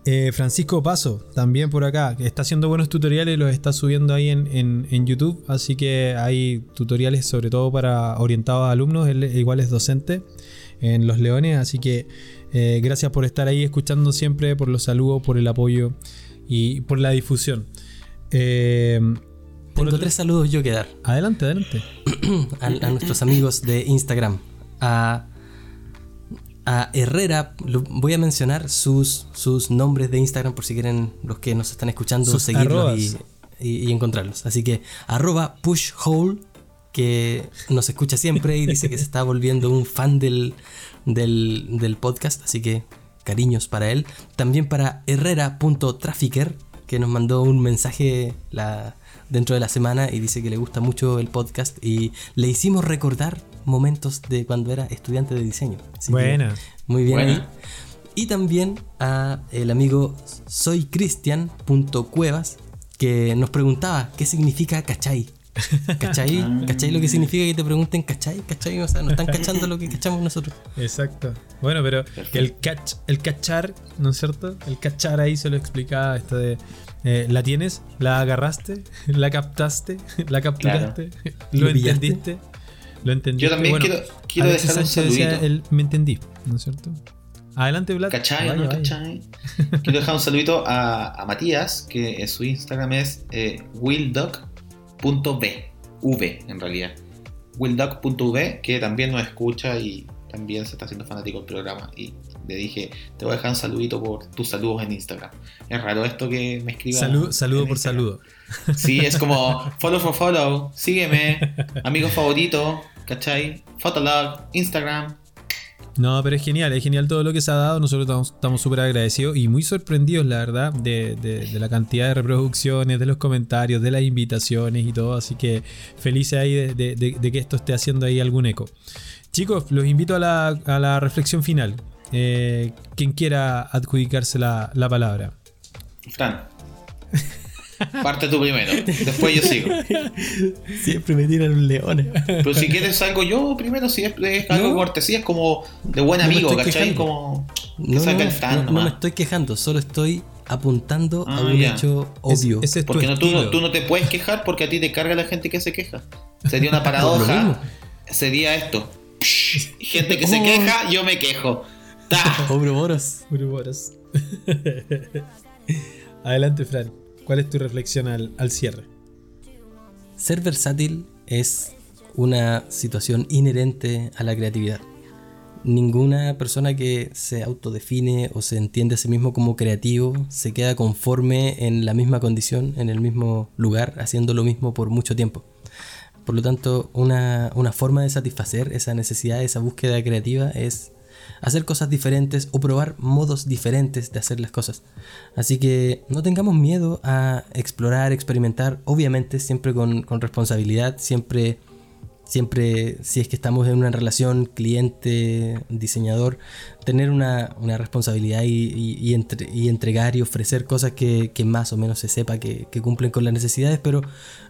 eh, Francisco Paso, también por acá, que está haciendo buenos tutoriales, los está subiendo ahí en, en- en YouTube, así que hay tutoriales sobre todo para orientados a alumnos, él igual es docente en Los Leones, así que eh, gracias por estar ahí escuchando siempre, por los saludos, por el apoyo y por la difusión. Eh, Tengo otro- tres saludos yo que dar. Adelante, adelante. a, a nuestros amigos de Instagram. A, a Herrera, lo- voy a mencionar sus, sus nombres de Instagram por si quieren los que nos están escuchando Sus seguirlos y, arrobas. y- y encontrarlos. Así que arroba pushhole, que nos escucha siempre y dice que se está volviendo un fan del, del, del podcast, así que cariños para él. También para herrera.trafficker, que nos mandó un mensaje la, dentro de la semana y dice que le gusta mucho el podcast y le hicimos recordar momentos de cuando era estudiante de diseño. Así que Buena. muy bien Buena. ahí. Y también a el amigo soycristian.cuevas que nos preguntaba qué significa cachai. ¿Cachai? Ah. ¿Cachai lo que significa que te pregunten cachai? ¿Cachai? O sea, no están cachando lo que cachamos nosotros. Exacto. Bueno, pero el catch, el cachar, ¿no es cierto? El cachar ahí se lo explicaba esto de eh, la tienes, la agarraste, la captaste, la capturaste, lo, entendiste, lo entendiste. Yo también Bueno, quiero, quiero Alexis dejar un Sánchez saludito. el me entendí, ¿no es cierto? Adelante, Vlad. ¿Cachai? Vaya, ¿no? vaya. ¿Cachai? Quiero dejar un saludito a, a Matías, que en su Instagram es eh. V en realidad. willdoc.v, que también nos escucha y también se está haciendo fanático del programa. Y le dije, te voy a dejar un saludito por tus saludos en Instagram. Es raro esto que me escriba. Salud- saludo por Instagram. saludo. Sí, es como follow for follow, sígueme, amigo favorito, ¿cachai? Fotolog, Instagram. No, pero es genial, es genial todo lo que se ha dado. Nosotros estamos- súper agradecidos y muy sorprendidos, la verdad, de, de- de la cantidad de reproducciones, de los comentarios, de las invitaciones y todo. Así que felices ahí de, de- de- de que esto esté haciendo ahí algún eco. Chicos, los invito a la, a la reflexión final. Eh, quien quiera adjudicarse la, la palabra. Fran. Parte tú primero, después yo sigo. Siempre me tiran los leones. Pero si quieres algo yo primero, si es, es algo No. cortesía, es como de buen No me amigo, ¿cachai? quejando. Como que No, no, el me estoy quejando, solo estoy apuntando a Ah, un ya. hecho Es- obvio. ese es tu Porque no, tú, no, estilo. tú no te puedes quejar porque a ti te carga la gente que se queja. Sería una paradoja. Sería esto. Gente que se Oh. queja, yo me quejo. Ta. Adelante, Fran. ¿Cuál es tu reflexión al, al cierre? Ser versátil es una situación inherente a la creatividad. Ninguna persona que se autodefine o se entiende a sí mismo como creativo se queda conforme en la misma condición, en el mismo lugar, haciendo lo mismo por mucho tiempo. Por lo tanto, una, una forma de satisfacer esa necesidad, esa búsqueda creativa es hacer cosas diferentes o probar modos diferentes de hacer las cosas. Así que no tengamos miedo a explorar, experimentar, obviamente siempre con, con responsabilidad, siempre, siempre si es que estamos en una relación cliente-diseñador, tener una, una responsabilidad y, y entregar y ofrecer cosas que, que más o menos se sepa que, que cumplen con las necesidades, pero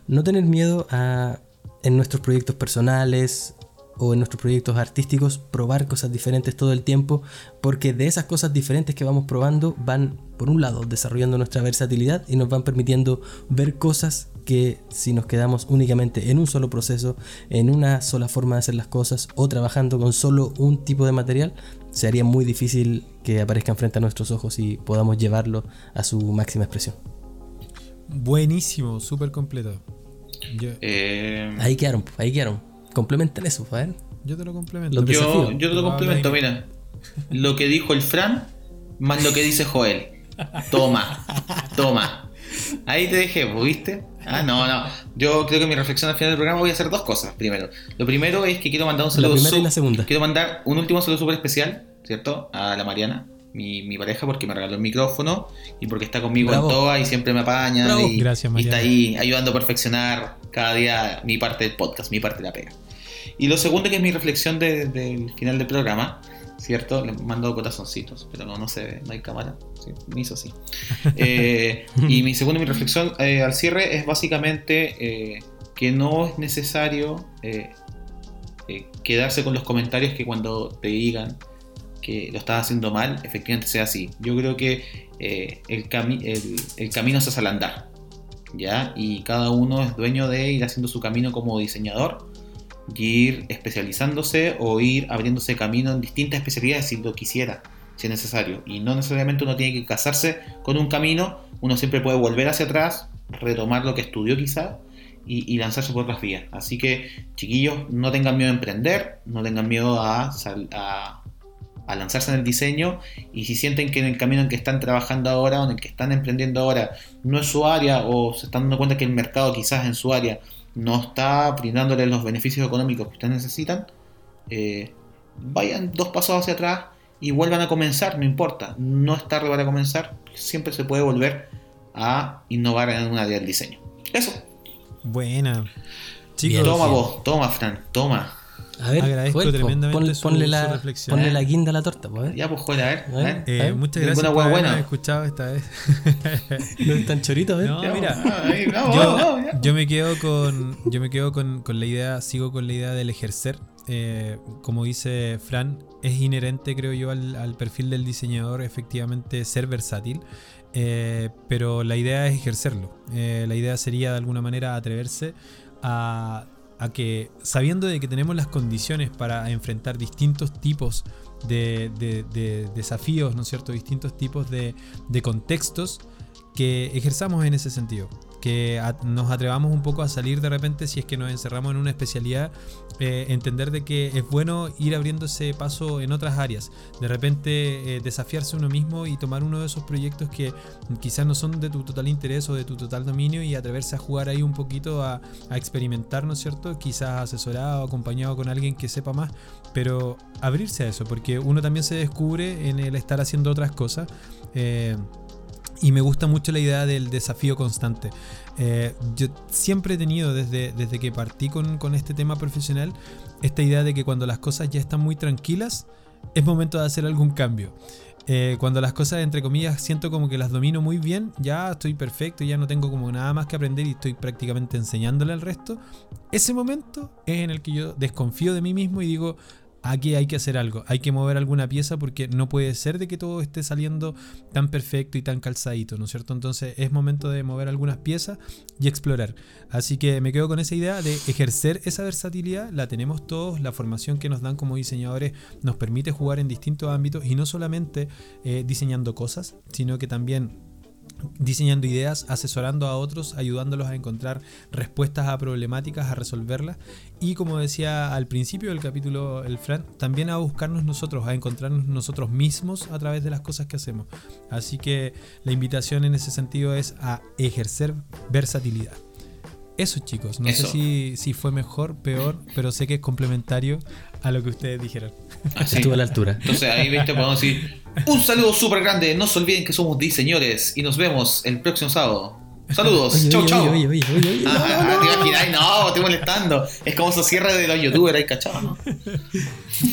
no tener miedo a en nuestros proyectos personales o en nuestros proyectos artísticos probar cosas diferentes todo el tiempo porque de esas cosas diferentes que vamos probando van por un lado desarrollando nuestra versatilidad y nos van permitiendo ver cosas que si nos quedamos únicamente en un solo proceso, en una sola forma de hacer las cosas o trabajando con solo un tipo de material, se haría muy difícil que aparezcan frente a nuestros ojos y podamos llevarlo a su máxima expresión. Buenísimo, súper completo. Eh, Ahí quedaron, ahí quedaron. Complementen eso, a ver. yo te lo complemento. Yo, yo te lo complemento, mira. Lo que dijo el Fran, más lo que dice Joel. Toma, toma. Ahí te dejé, ¿vos ¿viste? Ah, no, no. Yo creo que mi reflexión al final del programa voy a hacer dos cosas. Primero, lo primero es que quiero mandar un La saludo. primera y la segunda. Quiero mandar un último saludo súper especial, ¿cierto? A la Mariana, mi, mi pareja porque me regaló el micrófono y porque está conmigo Bravo. en todas y siempre me apaña y, Gracias, y está ahí ayudando a perfeccionar cada día mi parte del podcast, mi parte de la pega. Y lo segundo que es mi reflexión de- del final del programa, ¿cierto? Le mando corazoncitos, pero no, no se ve, no hay cámara. Sí, me hizo así. Eh, y mi segunda mi reflexión eh, al cierre es básicamente eh, que no es necesario eh, eh, quedarse con los comentarios que cuando te digan que lo estás haciendo mal, efectivamente sea así. Yo creo que el, cami- el, el camino se hace al andar, ¿ya? Y cada uno es dueño de ir haciendo su camino como diseñador y ir especializándose o ir abriéndose camino en distintas especialidades si lo quisiera, si es necesario. Y no necesariamente uno tiene que casarse con un camino, uno siempre puede volver hacia atrás, retomar lo que estudió quizá y, lanzarse por otras vías. Así que, chiquillos, no tengan miedo a emprender, no tengan miedo a, a, a lanzarse en el diseño y si sienten que en el camino en que están trabajando ahora o en el que están emprendiendo ahora no es su área o se están dando cuenta que el mercado quizás en su área no está brindándoles los beneficios económicos que ustedes necesitan, eh, vayan dos pasos hacia atrás y vuelvan a comenzar, no importa, no es tarde para comenzar, siempre se puede volver a innovar en un área del diseño. Eso, Buena. Chicos, toma vos, toma Fran, toma. A ver, Agradezco Joel, tremendamente ponle, su- ponle su la, reflexión. ponle la guinda a la torta, a ver. Ya pues Joel, a ver, a ver. eh, ¿Eh? muchas Ninguna gracias por haberme buena. escuchado esta vez. No es tan chorito, a ver. No, Ya, mira, vamos, yo, me quedo con yo me quedo con, con la idea sigo con la idea del ejercer Eh, como dice Fran es inherente creo yo al, al perfil del diseñador efectivamente ser versátil Eh, pero la idea es ejercerlo Eh, la idea sería de alguna manera atreverse a, a que sabiendo de que tenemos las condiciones para enfrentar distintos tipos de, de- de desafíos no es cierto distintos tipos de, de contextos que ejerzamos en ese sentido. Nos atrevamos un poco a salir de repente si es que nos encerramos en una especialidad, eh, entender de que es bueno ir abriendo ese paso en otras áreas. De repente eh, desafiarse uno mismo y tomar uno de esos proyectos que quizás no son de tu total interés o de tu total dominio y atreverse a jugar ahí un poquito a, a experimentar, ¿no es cierto? Quizás asesorado, acompañado con alguien que sepa más, pero abrirse a eso, porque uno también se descubre en el estar haciendo otras cosas. eh, y me gusta mucho la idea del desafío constante. Eh, yo siempre he tenido, desde, desde que partí con, con este tema profesional, esta idea de que cuando las cosas ya están muy tranquilas, es momento de hacer algún cambio. Eh, cuando las cosas, entre comillas, siento como que las domino muy bien, ya estoy perfecto, ya no tengo como nada más que aprender y estoy prácticamente enseñándole al resto, ese momento es en el que yo desconfío de mí mismo y digo, aquí hay que hacer algo, hay que mover alguna pieza porque no puede ser de que todo esté saliendo tan perfecto y tan calzadito, ¿no es cierto? Entonces es momento de mover algunas piezas y explorar. Así que me quedo con esa idea de ejercer esa versatilidad, la tenemos todos, la formación que nos dan como diseñadores nos permite jugar en distintos ámbitos y no solamente eh, diseñando cosas, sino que también diseñando ideas, asesorando a otros, ayudándolos a encontrar respuestas a problemáticas, a resolverlas y como decía al principio del capítulo el Fran, también a buscarnos nosotros, a encontrarnos nosotros mismos a través de las cosas que hacemos. Así que la invitación en ese sentido es a ejercer versatilidad. Eso chicos, no Eso. sé si, si fue mejor, peor, pero sé que es complementario a lo que ustedes dijeron. Así. Estuvo a la altura. Entonces ahí, viste, podemos decir un saludo súper grande. No se olviden que somos diseñadores y nos vemos el próximo sábado. Saludos, Oye, chau, oye, chau. oye, oye, oye, oye, Ah, no, no, te no. imaginas, no, estoy molestando. Es como esos cierres de los youtubers ahí, cachado, ¿no?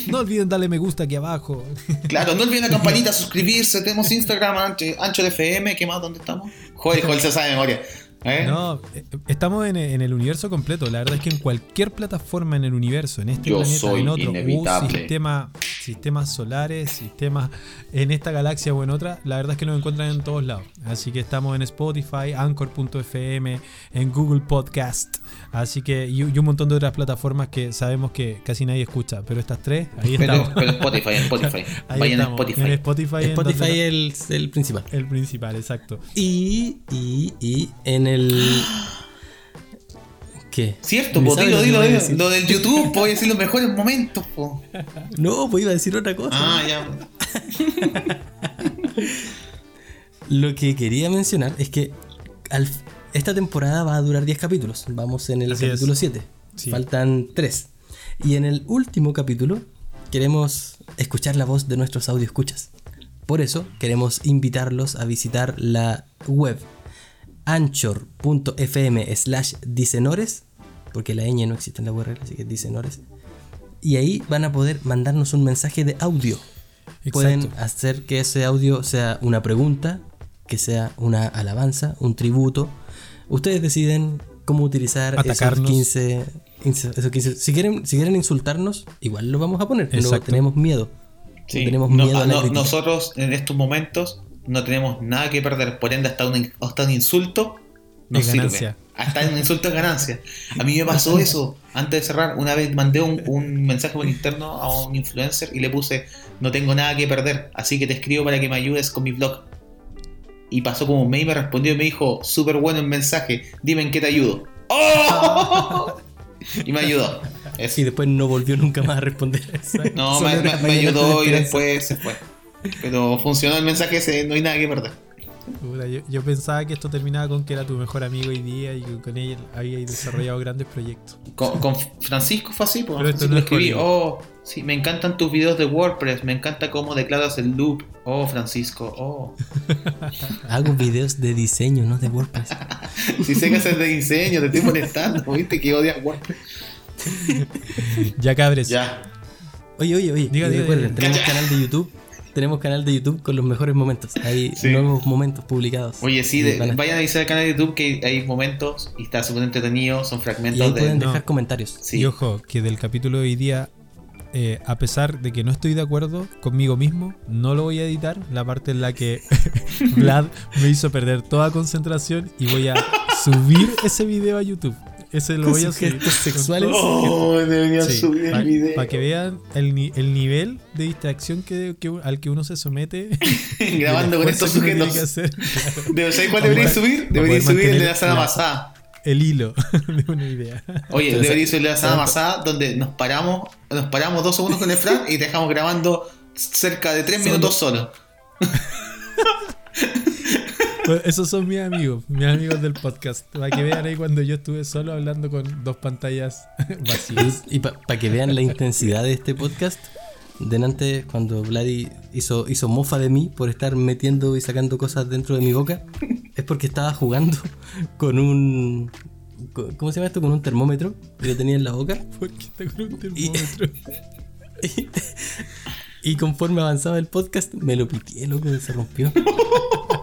No olviden darle me gusta aquí abajo. Claro, no olviden la campanita, suscribirse. Tenemos Instagram, Ancho, Ancho de FM. ¿Qué más? ¿Dónde estamos? Joder, Joder, se sabe de memoria. ¿Eh? No, eh, estamos en, en el universo completo. La verdad es que en cualquier plataforma en el universo, en este Yo planeta, soy en otro, sistema, sistemas solares, sistemas en esta galaxia o en otra, la verdad es que nos encuentran en todos lados. Así que estamos en Spotify, Anchor.fm, en Google Podcast. Así que, y, y un montón de otras plataformas que sabemos que casi nadie escucha. Pero estas tres, ahí Pero, estamos. pero Spotify, en Spotify. Ahí Vayan a Spotify. En Spotify, en Spotify donde- es el, el principal. el principal, exacto. Y, y, y en el. ¿Qué? Cierto, po, sabe dilo, lo dilo. Lo del YouTube, voy a decir los mejores momentos, po. No, pues iba a decir otra cosa. Ah, ya. Lo que quería mencionar es que al- esta temporada va a durar 10 capítulos. Vamos en el Así es. capítulo 7. Sí. Faltan 3. Y en el último capítulo queremos escuchar la voz de nuestros audio escuchas. Por eso queremos invitarlos a visitar la web anchor.fm slash dicenores, porque la ñ no existe en la URL, así que dicenores. Y ahí van a poder mandarnos un mensaje de audio. Pueden hacer que ese audio sea una pregunta, que sea una alabanza, un tributo. Ustedes deciden cómo utilizar esos 15, esos 15. Si quieren, si quieren insultarnos, igual lo vamos a poner. No tenemos miedo. tenemos miedo a la nosotros en estos momentos no tenemos nada que perder. Por ende, hasta un, hasta un insulto nos sirve. Hasta un insulto es ganancia. A mí me pasó eso. Antes de cerrar, una vez mandé un, un, mensaje por interno a un influencer y le puse, no tengo nada que perder, así que te escribo para que me ayudes con mi blog. Y pasó como un y me respondió y me dijo, súper bueno el mensaje, dime en qué te ayudo. ¡Oh! y me ayudó. Y después no volvió nunca más a responder. No, me, me ayudó y después se fue. Pero funcionó el mensaje ese, no hay nada que perder. yo, pensaba que esto terminaba con que era tu mejor amigo hoy día y que con él había desarrollado grandes proyectos. Con, Francisco fue así, pues. Francisco no escribí, oh, sí, me encantan tus videos de WordPress, me encanta cómo declaras el loop. Oh, Francisco, oh. Hago videos de diseño, no de WordPress. si sé que haces de diseño, te estoy molestando, viste que odias WordPress. ya cabres. Ya. Oye, oye, oye, diga, tenemos canal de YouTube tenemos canal de YouTube con los mejores momentos. Hay nuevos momentos publicados. Oye, sí, vayan a visitar el canal de YouTube que hay momentos y está súper entretenido, son fragmentos. Y ahí pueden dejar comentarios. Y ojo, que del capítulo de hoy día, eh, a pesar de que no estoy de acuerdo conmigo mismo, no lo voy a editar. La parte en la que Vlad me hizo perder toda concentración y voy a subir ese video a YouTube. Ese lo voy a subir. sexuales. Oh, deberían subir el video. Para que vean el, el, nivel de distracción que, que, al que uno se somete. Grabando con estos sujetos. ¿Sabes cuál debería subir? Debería subir el de la sala pasada. El hilo de una idea. Oye, debería subir el de la sala pasada donde nos paramos, nos paramos dos segundos con el Fran y dejamos grabando cerca de tres minutos solo. Pues esos son mis amigos, mis amigos del podcast. Para que vean ahí cuando yo estuve solo hablando con dos pantallas vacías. Y para que vean la intensidad de este podcast, delante cuando Vladi hizo, hizo mofa de mí por estar metiendo y sacando cosas dentro de mi boca, es porque estaba jugando con un... ¿Cómo se llama esto? Con un termómetro que lo tenía en la boca. ¿Por qué está con un termómetro? Y, conforme avanzaba el podcast, me lo pitié, loco, se rompió.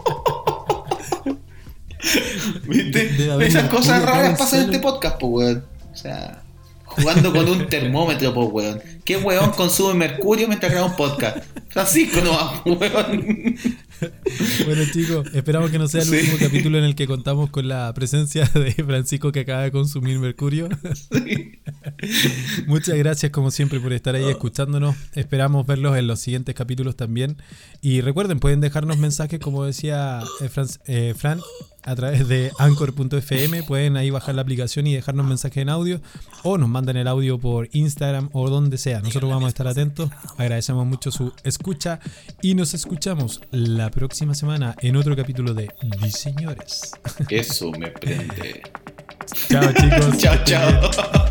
¿Viste? Esas cosas raras pasan en este podcast, pues, weón. O sea, jugando con un termómetro, pues, weón. ¿Qué weón consume mercurio mientras graba un podcast? Francisco no va, weón. Bueno chicos, esperamos que no sea el último capítulo en el que contamos con la presencia de Francisco que acaba de consumir mercurio. Muchas gracias como siempre por estar ahí escuchándonos. Esperamos verlos en los siguientes capítulos también. Y recuerden, pueden dejarnos mensajes como decía eh, eh, Fran a través de anchor.fm. Pueden ahí bajar la aplicación y dejarnos mensaje en audio o nos mandan el audio por Instagram o donde sea. Nosotros vamos a estar atentos. Agradecemos mucho su escucha y nos escuchamos la próxima semana en otro capítulo de Diseñores. Eso me prende. chao chicos. chao, chao.